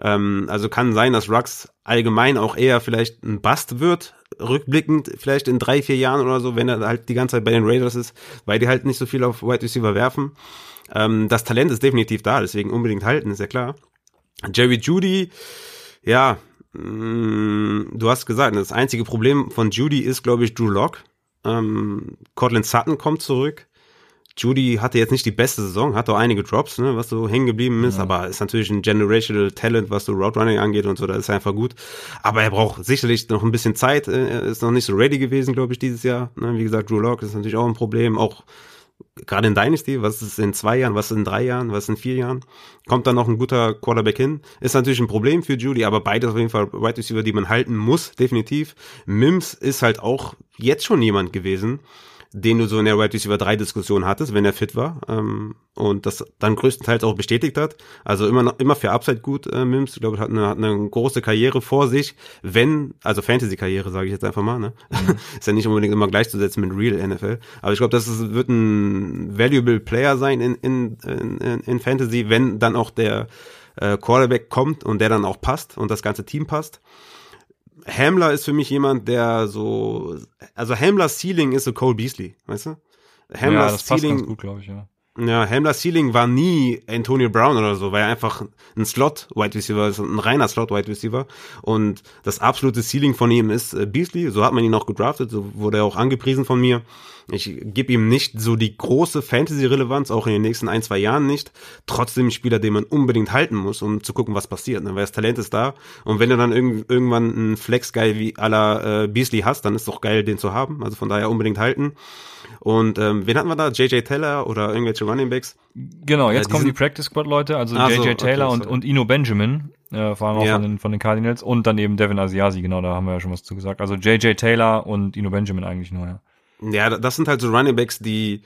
Ähm, also kann sein, dass Rux allgemein auch eher vielleicht ein Bust wird, rückblickend vielleicht in drei, vier Jahren oder so, wenn er halt die ganze Zeit bei den Raiders ist, weil die halt nicht so viel auf Wide Receiver werfen. Ähm, das Talent ist definitiv da, deswegen unbedingt halten, ist ja klar. Jerry Judy, ja, mh, du hast gesagt, das einzige Problem von Judy ist, glaube ich, Drew Lock. Ähm, Cortland Sutton kommt zurück. Judy hatte jetzt nicht die beste Saison, hat auch einige Drops, ne, was so hängen geblieben ist, aber ist natürlich ein generational Talent, was so Route Running angeht und so, das ist einfach gut. Aber er braucht sicherlich noch ein bisschen Zeit, äh, er ist noch nicht so ready gewesen, glaube ich, dieses Jahr. Ne, wie gesagt, Drew Lock ist natürlich auch ein Problem, auch gerade in Dynasty, was ist in zwei Jahren, was ist in drei Jahren, was ist in vier Jahren, kommt dann noch ein guter Quarterback hin. Ist natürlich ein Problem für Judy, aber beides auf jeden Fall Wide Receiver, die man halten muss, definitiv. Mims ist halt auch jetzt schon jemand gewesen, den du so in der Wide Receiver 3 Diskussion hattest, wenn er fit war ähm, und das dann größtenteils auch bestätigt hat. Also immer noch immer für Upside gut, äh, Mims. Ich glaube, hat eine, hat eine große Karriere vor sich, wenn, also Fantasy-Karriere, sage ich jetzt einfach mal, ne? Ist ja nicht unbedingt immer gleichzusetzen mit Real NFL. Aber ich glaube, das ist, wird ein valuable Player sein in, in, in, in Fantasy, wenn dann auch der äh, Quarterback kommt und der dann auch passt und das ganze Team passt. Hamler ist für mich jemand, der so, also Hamlers Ceiling ist so Cole Beasley, weißt du? Ja, Hamlers das passt Ceiling, ganz gut, glaube ich, ja. Ja, Hamlers Ceiling war nie Antonio Brown oder so, weil er einfach ein Slot-Wide Receiver ist, ein reiner Slot-Wide Receiver. Und das absolute Ceiling von ihm ist äh, Beasley, so hat man ihn auch gedraftet, so wurde er auch angepriesen von mir. Ich gebe ihm nicht so die große Fantasy-Relevanz, auch in den nächsten ein, zwei Jahren nicht. Trotzdem ein Spieler, den man unbedingt halten muss, um zu gucken, was passiert. Ne? Weil das Talent ist da. Und wenn du dann irg irgendwann einen Flex-Guy wie à la äh, Beasley hast, dann ist doch geil, den zu haben. Also von daher unbedingt halten. Und ähm, wen hatten wir da? JJ Taylor oder irgendwelche Running Backs? Genau, jetzt äh, kommen die Practice Squad Leute, also ah, JJ so, Taylor okay, und, und Ino Benjamin, äh, vor allem auch ja. von, den, von den Cardinals und dann eben Devin Asiasi, genau, da haben wir ja schon was zu gesagt. Also JJ Taylor und Ino Benjamin eigentlich nur, ja. Ja, das sind halt so Running Backs, die,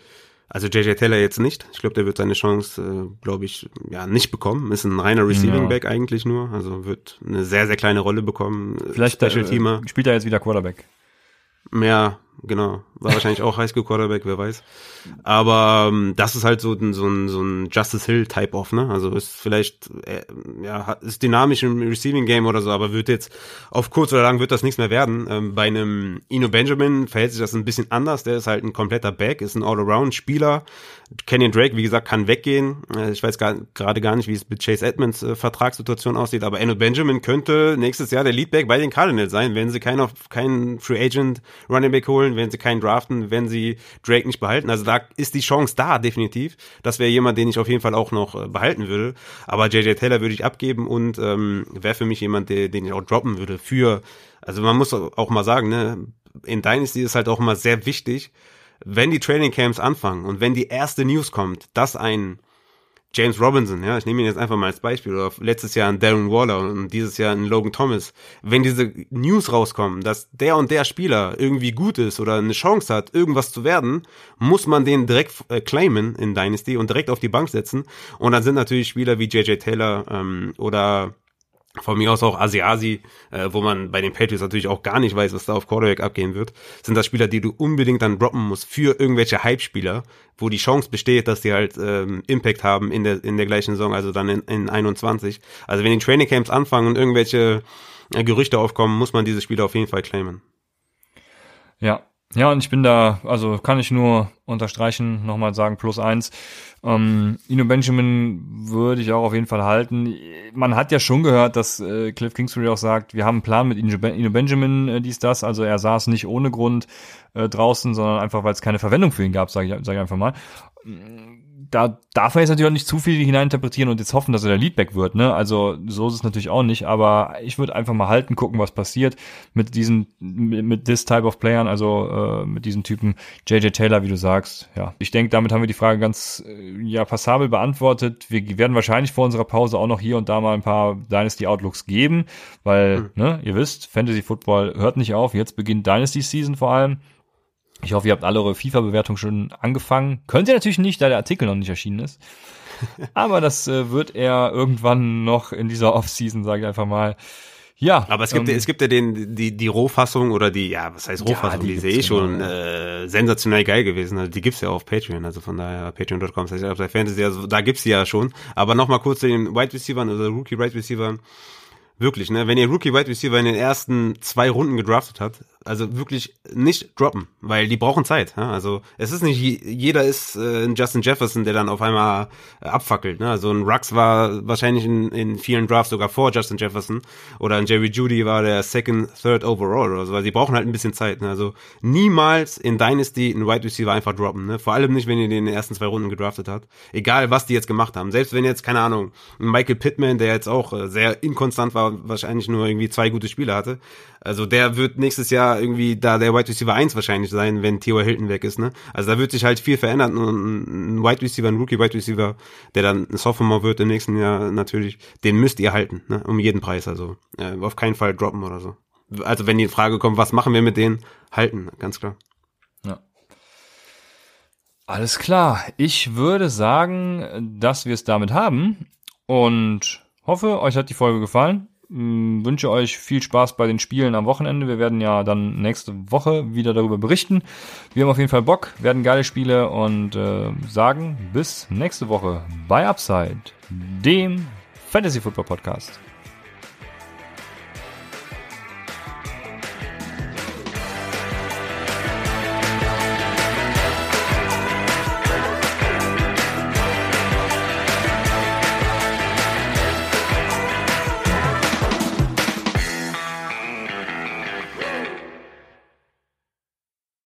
also JJ Taylor jetzt nicht. Ich glaube, der wird seine Chance, äh, glaube ich, ja, nicht bekommen. Ist ein reiner Receiving Back ja. eigentlich nur. Also wird eine sehr, sehr kleine Rolle bekommen. Vielleicht Special Teamer. Äh, spielt er jetzt wieder Quarterback. Ja, genau. War wahrscheinlich auch Highschool Quarterback, wer weiß. Aber ähm, das ist halt so, so ein, so ein Justice Hill Type of, ne? Also ist vielleicht, äh, ja, ist dynamisch im Receiving Game oder so, aber wird jetzt auf kurz oder lang wird das nichts mehr werden. Ähm, bei einem Ino Benjamin verhält sich das ein bisschen anders. Der ist halt ein kompletter Back, ist ein All-Around-Spieler. Kenyon Drake, wie gesagt, kann weggehen. Äh, ich weiß gerade gar nicht, wie es mit Chase Edmonds äh, Vertragssituation aussieht, aber Eno Benjamin könnte nächstes Jahr der Leadback bei den Cardinals sein, wenn sie keinen, keinen Free Agent Running Back holen, wenn sie keinen draften, wenn sie Drake nicht behalten. Also da ist die Chance da, definitiv. Das wäre jemand, den ich auf jeden Fall auch noch äh, behalten würde. Aber JJ Taylor würde ich abgeben und ähm, wäre für mich jemand, der, den ich auch droppen würde für, also man muss auch mal sagen, ne, in Dynasty ist halt auch immer sehr wichtig, wenn die Training Camps anfangen und wenn die erste News kommt, dass ein James Robinson, ja, ich nehme ihn jetzt einfach mal als Beispiel, oder letztes Jahr ein Darren Waller und dieses Jahr ein Logan Thomas, wenn diese News rauskommen, dass der und der Spieler irgendwie gut ist oder eine Chance hat, irgendwas zu werden, muss man den direkt äh, claimen in Dynasty und direkt auf die Bank setzen. Und dann sind natürlich Spieler wie JJ Taylor ähm, oder von mir aus auch Asiasi, äh, wo man bei den Patriots natürlich auch gar nicht weiß, was da auf Quarterback abgehen wird, sind das Spieler, die du unbedingt dann droppen musst für irgendwelche Hype-Spieler, wo die Chance besteht, dass die halt ähm, Impact haben in der in der gleichen Saison, also dann in, in 21. Also wenn die Training Camps anfangen und irgendwelche äh, Gerüchte aufkommen, muss man diese Spieler auf jeden Fall claimen. Ja, ja, und ich bin da, also kann ich nur unterstreichen, nochmal sagen, plus eins. Ähm, Ino Benjamin würde ich auch auf jeden Fall halten. Man hat ja schon gehört, dass äh, Cliff Kingsbury auch sagt, wir haben einen Plan mit Ino Benjamin, äh, dies, das. Also er saß nicht ohne Grund äh, draußen, sondern einfach, weil es keine Verwendung für ihn gab, sage ich, sag ich einfach mal da darf man jetzt natürlich auch nicht zu viel hineininterpretieren und jetzt hoffen, dass er der Leadback wird, ne? Also so ist es natürlich auch nicht, aber ich würde einfach mal halten, gucken, was passiert mit diesen, mit, mit this type of Playern, also äh, mit diesen Typen JJ Taylor, wie du sagst. Ja, ich denke, damit haben wir die Frage ganz äh, ja passabel beantwortet. Wir werden wahrscheinlich vor unserer Pause auch noch hier und da mal ein paar Dynasty Outlooks geben, weil, mhm. ne, ihr wisst, Fantasy Football hört nicht auf. Jetzt beginnt Dynasty Season vor allem. Ich hoffe, ihr habt alle eure FIFA-Bewertung schon angefangen. Könnt ihr natürlich nicht, da der Artikel noch nicht erschienen ist. Aber das äh, wird er irgendwann noch in dieser Off-Season, sage ich einfach mal. Ja. Aber es gibt, ähm, es gibt ja den, die, die Rohfassung oder die, ja, was heißt Rohfassung? Ja, die, die eh schon genau. äh, sensationell geil gewesen. Also die gibt's ja auf Patreon, also von daher patreon.com slash Fantasy, also da gibt's die ja schon. Aber nochmal kurz zu den Wide Receivers, also Rookie Wide Receivers. Wirklich, ne? Wenn ihr Rookie Wide Receiver in den ersten zwei Runden gedraftet habt, also wirklich nicht droppen, weil die brauchen Zeit. Ja? Also es ist nicht jeder ist äh, ein Justin Jefferson, der dann auf einmal äh, abfackelt. Ne? Also ein Rux war wahrscheinlich in, in vielen Drafts sogar vor Justin Jefferson oder ein Jerry Judy war der Second, Third Overall oder so. Weil sie brauchen halt ein bisschen Zeit. Ne? Also niemals in Dynasty einen Wide Receiver einfach droppen. Ne? Vor allem nicht, wenn ihr den in den ersten zwei Runden gedraftet habt. Egal, was die jetzt gemacht haben. Selbst wenn jetzt keine Ahnung Michael Pittman, der jetzt auch äh, sehr inkonstant war, wahrscheinlich nur irgendwie zwei gute Spiele hatte. Also der wird nächstes Jahr irgendwie da der Wide Receiver 1 wahrscheinlich sein, wenn Theo Hilton weg ist, ne? Also da wird sich halt viel verändern und ein Wide Receiver, ein Rookie Wide Receiver, der dann ein Sophomore wird im nächsten Jahr natürlich, den müsst ihr halten, ne? Um jeden Preis, also äh, auf keinen Fall droppen oder so. Also wenn die Frage kommt, was machen wir mit denen, halten, ganz klar. Ja. Alles klar. Ich würde sagen, dass wir es damit haben und hoffe, euch hat die Folge gefallen. Mm, wünsche euch viel Spaß bei den Spielen am Wochenende. Wir werden ja dann nächste Woche wieder darüber berichten. Wir haben auf jeden Fall Bock, werden geile Spiele und äh, sagen bis nächste Woche bei Upside, dem Fantasy Football Podcast.